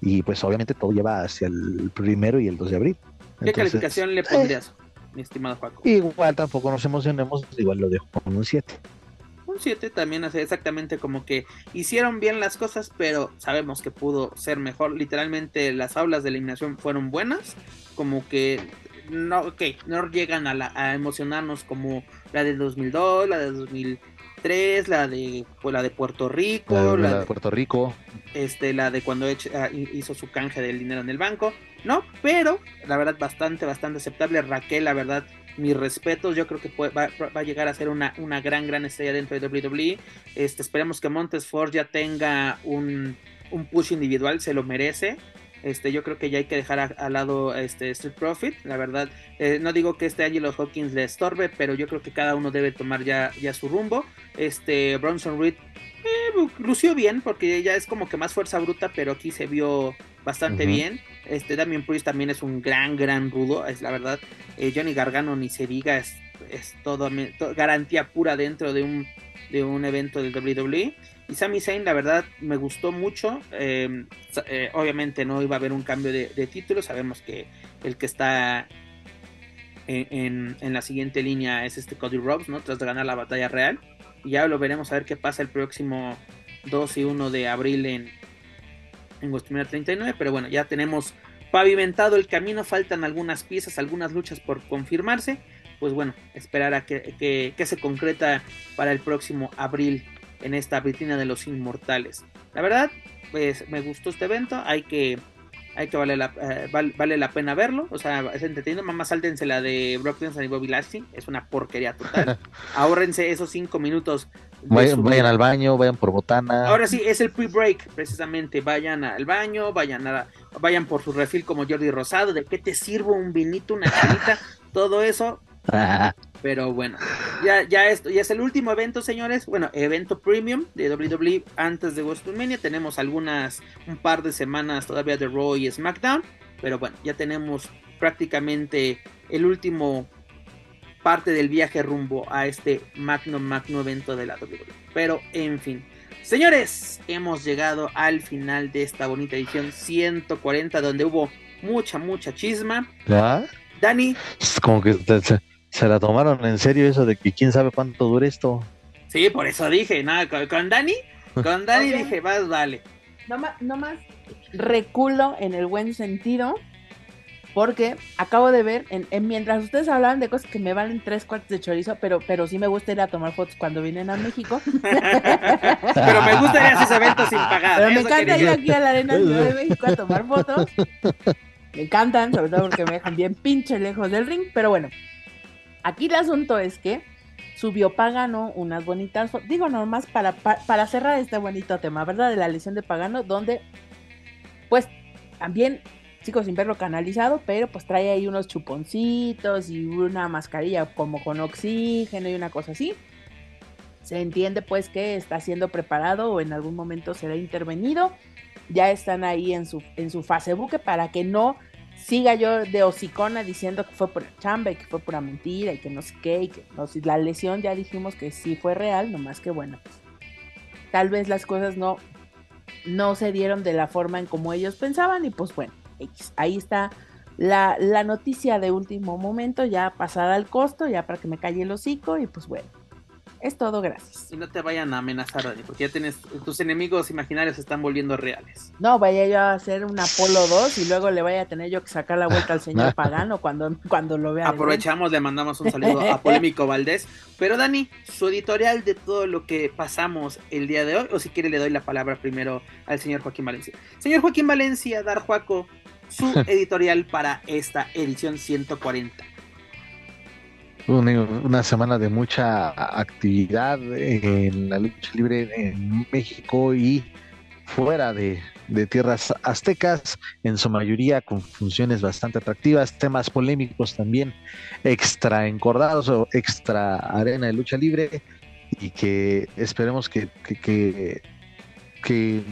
y pues obviamente todo lleva hacia el primero y el 2 de abril. ¿Qué calificación le pondrías? mi estimado Paco. Igual tampoco nos emocionemos, igual lo dejo con un 7. Un 7 también hace exactamente como que hicieron bien las cosas, pero sabemos que pudo ser mejor. Literalmente las aulas de eliminación fueron buenas, como que no, okay, no llegan a, a emocionarnos como la de 2002, la de 2003, la de pues, la de Puerto Rico, la, de, Puerto Rico, este, la de cuando ah, hizo su canje del dinero en el banco. ¿no? Pero la verdad bastante, bastante aceptable. Raquel, la verdad, mis respetos, yo creo que va, a llegar a ser una, una, gran, gran estrella dentro de WWE. Este, esperemos que Montes Ford ya tenga un, un push individual, se lo merece. Este, yo creo que ya hay que dejar al lado este Street Profit, la verdad. Eh, no digo que este Angelo Hawkins le estorbe, pero yo creo que cada uno debe tomar ya, ya su rumbo. Este Bronson Reed lució bien, porque ya es como que más fuerza bruta, pero aquí se vio bastante bien. Este Damien Priest también es un gran, gran rudo, es la verdad. Eh, Johnny Gargano ni se diga, es, es todo, garantía pura dentro de un, de un evento del WWE. Y Sami Zayn, la verdad, me gustó mucho. Em, eh, obviamente no iba a haber un cambio de, título. Sabemos que el que está en, en, la siguiente línea es este Cody Rhodes, ¿no? Tras de ganar la batalla real. Ya lo veremos a ver qué pasa el próximo 2 y 1 de abril en, en WrestleMania 39, pero bueno, ya tenemos pavimentado el camino, faltan algunas piezas, algunas luchas por confirmarse, pues bueno, esperar a que, se concreta para el próximo abril en esta vitrina de los inmortales. La verdad, pues me gustó este evento, hay que hay que vale la, eh, vale, la pena verlo, o sea, es entretenido, mamá sáltense la de Brock Lesnar y Bobby Lashley, es una porquería total, ahórrense esos cinco minutos Vayan, al baño, vayan por botana. Ahora sí, es el pre-break, precisamente. Vayan al baño, vayan a vayan por su refil como Jordi Rosado. ¿De qué te sirvo un vinito, una canita? Todo eso. Pero bueno, ya, ya, esto, ya es el último evento, señores. Bueno, evento premium de WWE antes de WrestleMania. Tenemos algunas, un par de semanas todavía de Raw y SmackDown. Pero bueno, ya tenemos prácticamente el último parte del viaje rumbo a este magno, magno evento de la WWE. Pero en fin, señores, hemos llegado al final de esta bonita edición 140 donde hubo mucha, mucha chisma. Dani. Como que se, la tomaron en serio eso de que quién sabe cuánto dure esto. Sí, por eso dije, nada, con, Dani, con Dani dije, vas, vale. No más, no más reculo en el buen sentido porque acabo de ver, en, mientras ustedes hablaban de cosas que me valen tres cuartos de chorizo, pero, pero sí me gusta ir a tomar fotos cuando vienen a México. pero me gusta ir a esos eventos sin pagar. Pero me encanta ir aquí a la Arena de México a tomar fotos. Me encantan, sobre todo porque me dejan bien pinche lejos del ring. Pero bueno, aquí el asunto es que subió Pagano unas bonitas. Digo, nomás para, para, para cerrar este bonito tema, ¿verdad? De la lesión de Pagano, donde, pues, también chicos sin verlo canalizado, pero pues trae ahí unos chuponcitos y una mascarilla como con oxígeno y una cosa así. Se entiende pues que está siendo preparado o en algún momento será intervenido. Ya están ahí en su, en su fase buque para que no siga yo de hocicona diciendo que fue por chamba y que fue pura mentira y que no sé qué y que no, si la lesión ya dijimos que sí fue real, nomás que bueno, tal vez las cosas no, no se dieron de la forma en como ellos pensaban y pues bueno, Ahí está la, la, noticia de último momento, ya pasada al costo, ya para que me calle el hocico y pues bueno. Es todo, gracias. Y no te vayan a amenazar, Dani, porque ya tienes, tus enemigos imaginarios se están volviendo reales. No, vaya yo a hacer un Apolo 2 y luego le vaya a tener yo que sacar la vuelta al señor Pagano cuando, cuando lo vea. Aprovechamos, le mandamos un saludo a Polémico Valdés. Pero Dani, su editorial de todo lo que pasamos el día de hoy, o si quiere le doy la palabra primero al señor Joaquín Valencia. Señor Joaquín Valencia, Dar Juaco, su editorial para esta edición 140. Una semana de mucha actividad en la lucha libre en México y fuera de, tierras aztecas, en su mayoría con funciones bastante atractivas, temas polémicos también, extra encordados o extra arena de lucha libre, y que esperemos que, que, que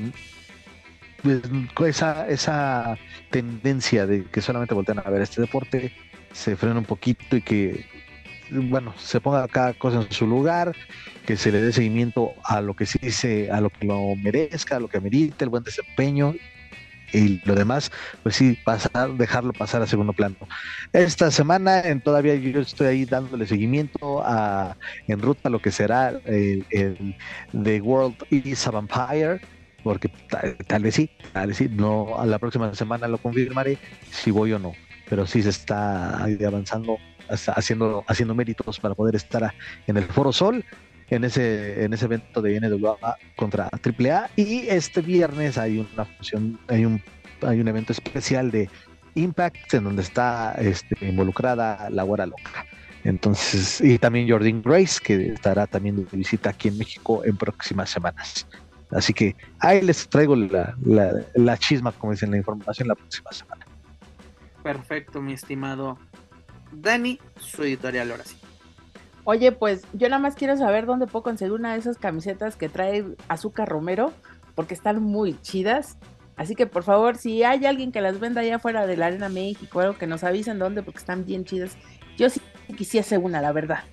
pues, esa, esa tendencia de que solamente voltean a ver este deporte se frene un poquito y que, bueno, se ponga cada cosa en su lugar, que se le dé seguimiento a lo que sí se, a lo que lo merezca, a lo que merite, el buen desempeño y lo demás, pues sí, pasar, dejarlo pasar a segundo plano. Esta semana en todavía yo estoy ahí dándole seguimiento a en ruta a lo que será el, The World is a Vampire porque tal, vez sí, tal vez sí, no, a la próxima semana lo confirmaré si voy o no, pero sí se está avanzando, haciendo, haciendo méritos para poder estar en el Foro Sol, en ese, en ese evento de NWA contra AAA, y este viernes hay una función, hay un, hay un evento especial de Impact en donde está este, involucrada la Guara Loca. Entonces, y también Jordan Grace, que estará también de visita aquí en México en próximas semanas. Así que ahí les traigo la, la, chisma, como dicen, la información la próxima semana. Perfecto, mi estimado Dani, su editorial ahora sí. Oye, pues yo nada más quiero saber dónde puedo conseguir una de esas camisetas que trae Azúcar Romero, porque están muy chidas. Así que por favor, si hay alguien que las venda allá afuera de la Arena México, algo que nos avisen dónde, porque están bien chidas. Yo sí quisiese una, la verdad.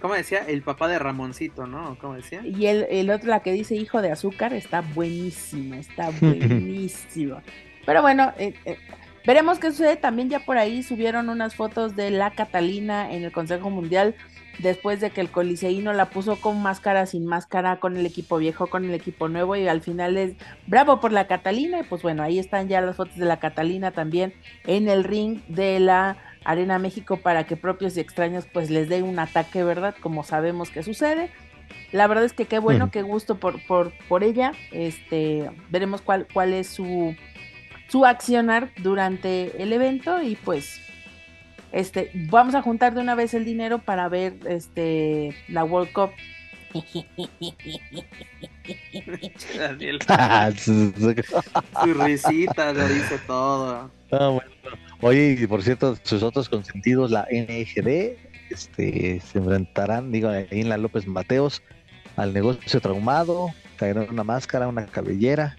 ¿Cómo decía? El papá de Ramoncito, ¿no? ¿Cómo decía? Y el, el otro, la que dice hijo de azúcar, está buenísima, está buenísima. Pero bueno, eh, eh, veremos qué sucede. También ya por ahí subieron unas fotos de la Catalina en el Consejo Mundial después de que el coliseíno la puso con máscara, sin máscara, con el equipo viejo, con el equipo nuevo y al final es bravo por la Catalina y pues bueno, ahí están ya las fotos de la Catalina también en el ring de la Arena México para que propios y extraños pues les dé un ataque, ¿verdad? Como sabemos que sucede. La verdad es que qué bueno, qué gusto por, por, por ella. Este, veremos cuál, cuál es su, su accionar durante el evento y pues este, vamos a juntar de una vez el dinero para ver este la World Cup. su risita lo dice todo. Ah, bueno. Oye, y por cierto, sus otros consentidos, la NGD, este, se enfrentarán, digo, ahí en la López Mateos, al negocio traumado, traerán una máscara, una cabellera.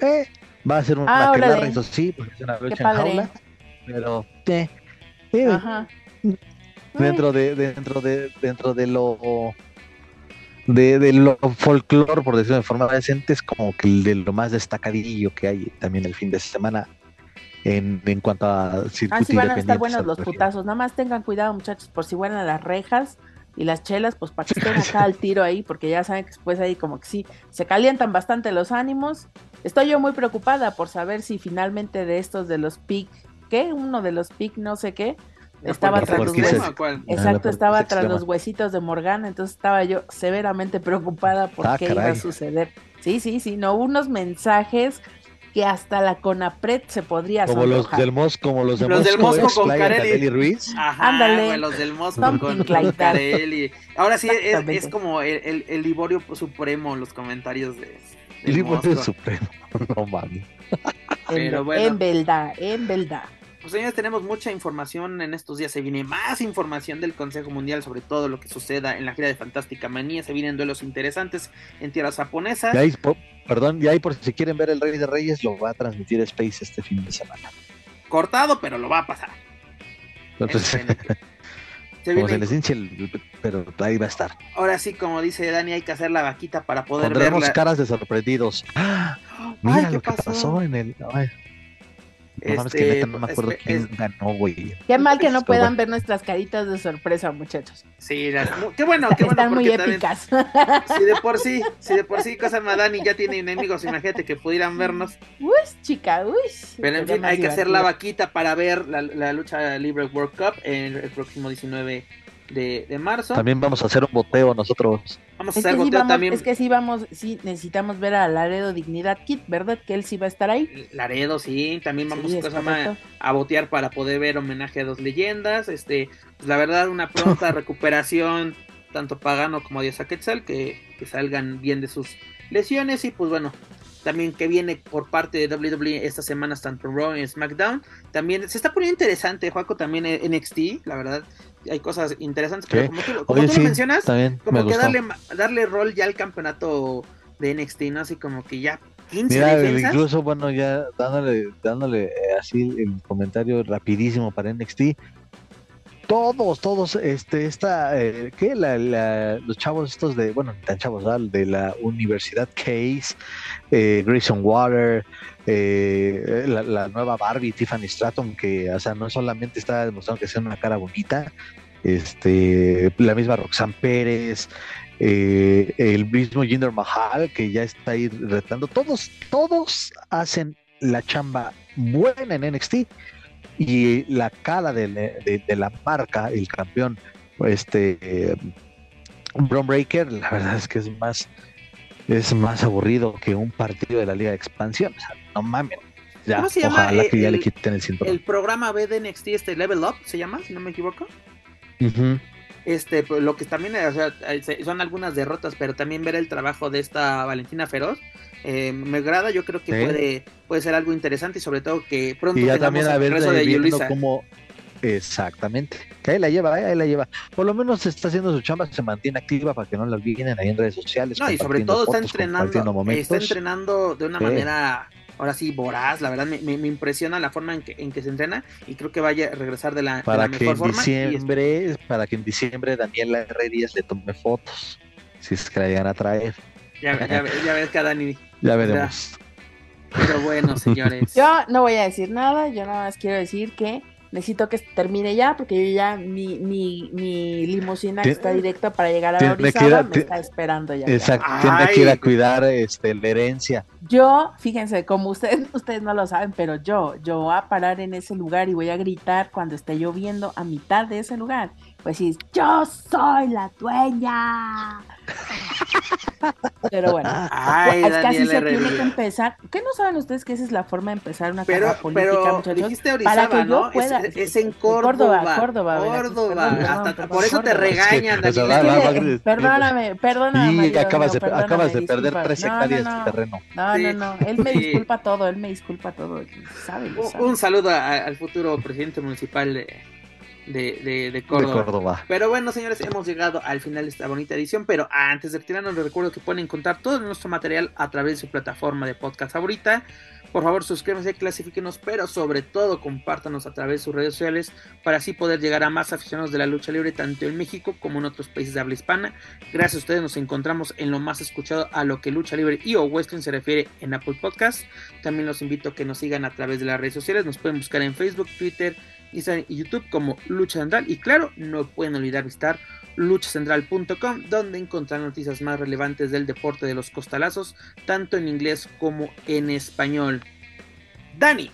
Eh, va a ser un ah, eso sí, porque es una lucha en jaula, pero eh, eh dentro de, dentro de, dentro de lo de, de lo folclore, por decirlo de forma decente, es como que de lo más destacadillo que hay también el fin de semana en, en cuanto a circuito Ah, sí van a estar buenos los putazos. Nada más tengan cuidado, muchachos, por si van a las rejas y las chelas, pues para que estén acá al tiro ahí, porque ya saben que después ahí como que sí, se calientan bastante los ánimos estoy yo muy preocupada por saber si finalmente de estos de los PIC, ¿qué? Uno de los PIC, no sé qué, estaba ¿La tras los huesos. cuál? Exacto, estaba tras los huesitos de Morgana, entonces estaba yo severamente preocupada por Ah, qué iba a suceder. Sí, sí, sí, no, unos mensajes que hasta la CONAPRED se podría Como los del Mosco, como los, de Los del Mosco, Mosco con Carelli. Ruiz. Ajá, Ándale. güey, los del Mosco Something con, like. Carelli. Ahora sí, es, es como el, el, el Liborio supremo, los comentarios de. El Mosco. supremo. No mames. Pero en, bueno. en verdad, en verdad. Pues señores, tenemos mucha información en estos días. Se viene más información del Consejo Mundial sobre todo lo que suceda en la gira de Fantástica Manía. Se vienen duelos interesantes en tierras japonesas. Y ahí, po- perdón, y ahí por si quieren ver el Rey de Reyes, lo va a transmitir Space este fin de semana. Cortado, pero lo va a pasar. Entonces, se como se les hinche el, pero ahí va a estar. Ahora sí, como dice Dani, hay que hacer la vaquita para poder Pondremos verla. caras de sorprendidos. ¡Ah! Ay, Mira ¿qué lo que pasó? pasó en el. Ay, no mames, que Este, neta no me acuerdo es- quién es- ganó, güey. Qué mal que no Pero puedan bueno. ver nuestras caritas de sorpresa, muchachos. Sí, las- qué bueno, qué bueno. Están muy también- épicas. Si de por sí, si de por sí Cosa Madani ya tiene enemigos, imagínate que pudieran vernos. uy, chica, uy. Pero en fin, hay que hacer la vaquita para ver la, la lucha libre World Cup el, el próximo 19 de, de marzo. También vamos a hacer un boteo nosotros. Vamos a Es que, hacer sí boteo vamos, también. es que sí vamos, sí necesitamos ver a Laredo Dignidad Kit, ¿verdad? Que él sí va a estar ahí. Laredo, sí, también vamos Sí, correcto. a botear para poder ver homenaje a dos leyendas. Este, pues la verdad, una pronta recuperación, tanto Pagano como Diosa Quetzal, que, que salgan bien de sus lesiones. Y pues bueno, también que viene por parte de WWE estas semanas, tanto en Raw y en SmackDown. También se está poniendo interesante, Juaco, también en NXT, la verdad. Hay cosas interesantes, pero como tú, como Oye, tú sí, lo mencionas, también me como que darle, darle rol ya al campeonato de NXT, ¿no? Así como que ya 15 Mira, defensas. incluso, bueno, ya dándole, dándole eh, así el comentario rapidísimo para NXT. Todos, todos, este, esta, eh, ¿qué? La, la- los chavos estos de, bueno, tan chavos, ¿verdad? de la Universidad Case, eh, Grayson Water, eh, la, nueva Barbie, Tiffany Stratton, que, o sea, no solamente está demostrando que sea una cara bonita, este, la misma Roxanne Pérez, eh, el mismo Jinder Mahal que ya está ahí retando. Todos, todos hacen la chamba buena en NXT y la cara de, la marca, el campeón, este Breaker, la verdad es que es más es más aburrido que un partido de la Liga de Expansión. O sea, no mames. Ya, ¿Cómo se llama, ojalá que ya le el- quiten el cinturón. el programa B de NXT, este Level Up, se llama, si no me equivoco. Este, pues, lo que también, o sea, eh, son algunas derrotas, pero también ver el trabajo de esta Valentina Feroz, eh, me agrada, yo creo que Sí. puede, puede ser algo interesante y sobre todo que pronto Y ya tengamos también a el ver regreso de viendo Yulisa. cómo exactamente que ahí la lleva eh, ahí la lleva por lo menos está haciendo su chamba se mantiene activa para que no la olviden ahí en redes sociales No, y sobre todo está fotos, entrenando, momentos. está entrenando de una Sí. manera, ahora sí, voraz, la verdad me, me- me impresiona la forma en que, en que se entrena y creo que vaya a regresar de la, de para la que mejor en forma. diciembre para que en diciembre Daniela Herrerías le tome fotos si es que la llegan a traer ya, ya, ya ves que a Dani, ya veremos pero bueno, señores. Yo no voy a decir nada, yo nada más quiero decir que necesito que termine ya, porque yo ya, mi, mi, mi limusina está directa para llegar a tiene que ir Orizaba a- me está esperando ya. exacto tiene que ir a cuidar este la herencia Yo, fíjense, como ustedes, ustedes no lo saben, pero yo, yo voy a parar en ese lugar y voy a gritar cuando esté lloviendo a mitad de ese lugar. Pues sí, yo soy la dueña. Pero bueno, Ay, es que así Daniela se tiene que empezar. ¿Qué no saben ustedes que esa es la forma de empezar una Pero, carrera política, pero muchachos? dijiste Para Orizaba, que yo ¿no? Es- pueda- Es, en Córdoba, Córdoba. Córdoba, Veracruz, Córdoba. perdón, Hasta- por eso te Córdoba. regañan, Es que, Es que, perdóname, perdóname. y Mario, acabas de perdóname, acabas de perder disculpa. tres No, no, hectáreas no. de terreno No, Sí. no, no. Él me Sí. disculpa todo, él me disculpa todo. Sabe, lo Un, sabe. un saludo a- al futuro presidente municipal de, de, de- de. Córdoba Pero bueno, señores, hemos llegado al final de esta bonita edición. Pero antes de retirarnos, les recuerdo que pueden encontrar todo nuestro material a través de su plataforma de podcast favorita. Por favor, suscríbanse, clasifíquenos, pero sobre todo compártanos a través de sus redes sociales para así poder llegar a más aficionados de la lucha libre, tanto en México como en otros países de habla hispana. Gracias a ustedes nos encontramos en lo más escuchado a lo que lucha libre y o wrestling se refiere en Apple Podcast. También los invito a que nos sigan a través de las redes sociales. Nos pueden buscar en Facebook, Twitter, Instagram y YouTube como Lucha Andal. Y claro, no pueden olvidar visitar luchacentral.com, donde encontrar noticias más relevantes del deporte de los costalazos, tanto en inglés como en español. Dani,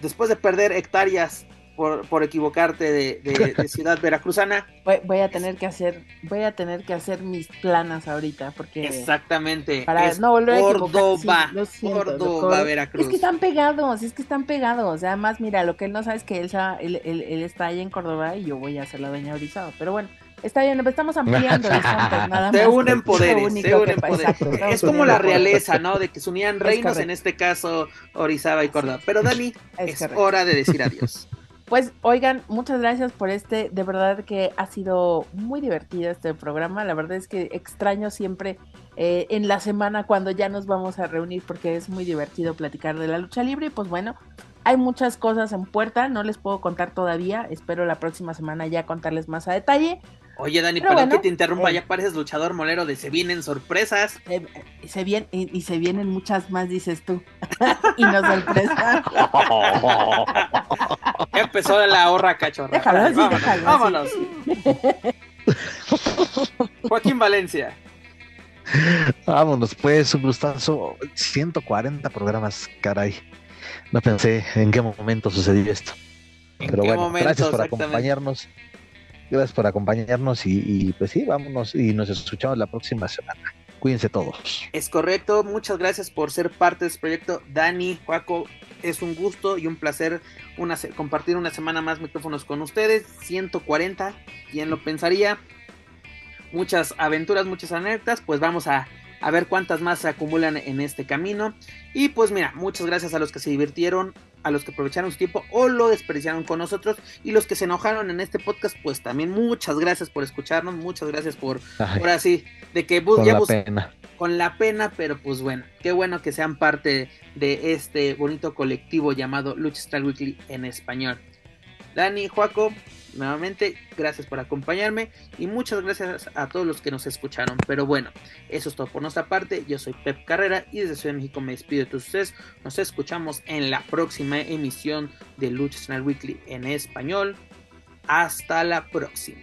después de perder hectáreas por, por equivocarte de, de- de ciudad veracruzana, Voy, voy a tener que hacer, voy a tener que hacer mis planas ahorita, porque exactamente, para es no volver a equivocar, Córdoba, sí, lo siento, Córdoba, Córdoba. Veracruz. Es que están pegados, es que están pegados. Además, mira, lo que él no sabe es que él, él, él- él está ahí en Córdoba y yo voy a ser la dueña de Orizaba. Pero bueno, está bien, estamos ampliando horizontes, nada más. Se unen poderes, se unen poderes. Es como la realeza, ¿no? De que se unían reinos, en este caso Orizaba y Córdoba. Pero Dani, Es hora de decir adiós. Pues oigan, muchas gracias por este, de verdad que ha sido muy divertido este programa, la verdad es que extraño siempre eh, en la semana cuando ya nos vamos a reunir porque es muy divertido platicar de la lucha libre. Y pues bueno, hay muchas cosas en puerta, no les puedo contar todavía, espero la próxima semana ya contarles más a detalle. Oye, Dani, Pero perdón bueno, que te interrumpa, eh. ya pareces luchador molero de se vienen sorpresas. Eh, se vien- y, y se vienen muchas más, dices tú, y nos sorpresa. Ya empezó la horra cachorra. Déjalo así, vámonos, déjalo vámonos. Joaquín Valencia. Vámonos, pues, un gustazo. 140 programas, caray. No pensé en qué momento sucedió esto. ¿En Pero qué bueno, momento gracias por acompañarnos. Gracias por acompañarnos y, pues sí, vámonos y nos escuchamos la próxima semana. Cuídense todos. Es correcto, muchas gracias por ser parte de este proyecto. Dani, Juaco, es un gusto y un placer una compartir una semana más micrófonos con ustedes. 140, ¿quién lo pensaría? Muchas aventuras, muchas anécdotas, pues vamos a, a ver cuántas más se acumulan en este camino. Y pues mira, muchas gracias a los que se divirtieron, a los que aprovecharon su tiempo o lo desperdiciaron con nosotros y los que se enojaron en este podcast, pues también muchas gracias por escucharnos, muchas gracias por, Ay, ahora sí, de que con ya la pena. con la pena, pero pues bueno, qué bueno que sean parte de este bonito colectivo llamado Lucha Style Weekly en español. Dani, Joaco, nuevamente, gracias por acompañarme y muchas gracias a todos los que nos escucharon. Pero bueno, eso es todo por nuestra parte. Yo soy Pep Carrera y desde Ciudad de México me despido de todos ustedes. Nos escuchamos en la próxima emisión de Lucha Style Weekly en español. Hasta la próxima.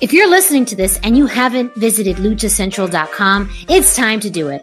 If you're listening to this and you haven't visited luchacentral.com, it's time to do it.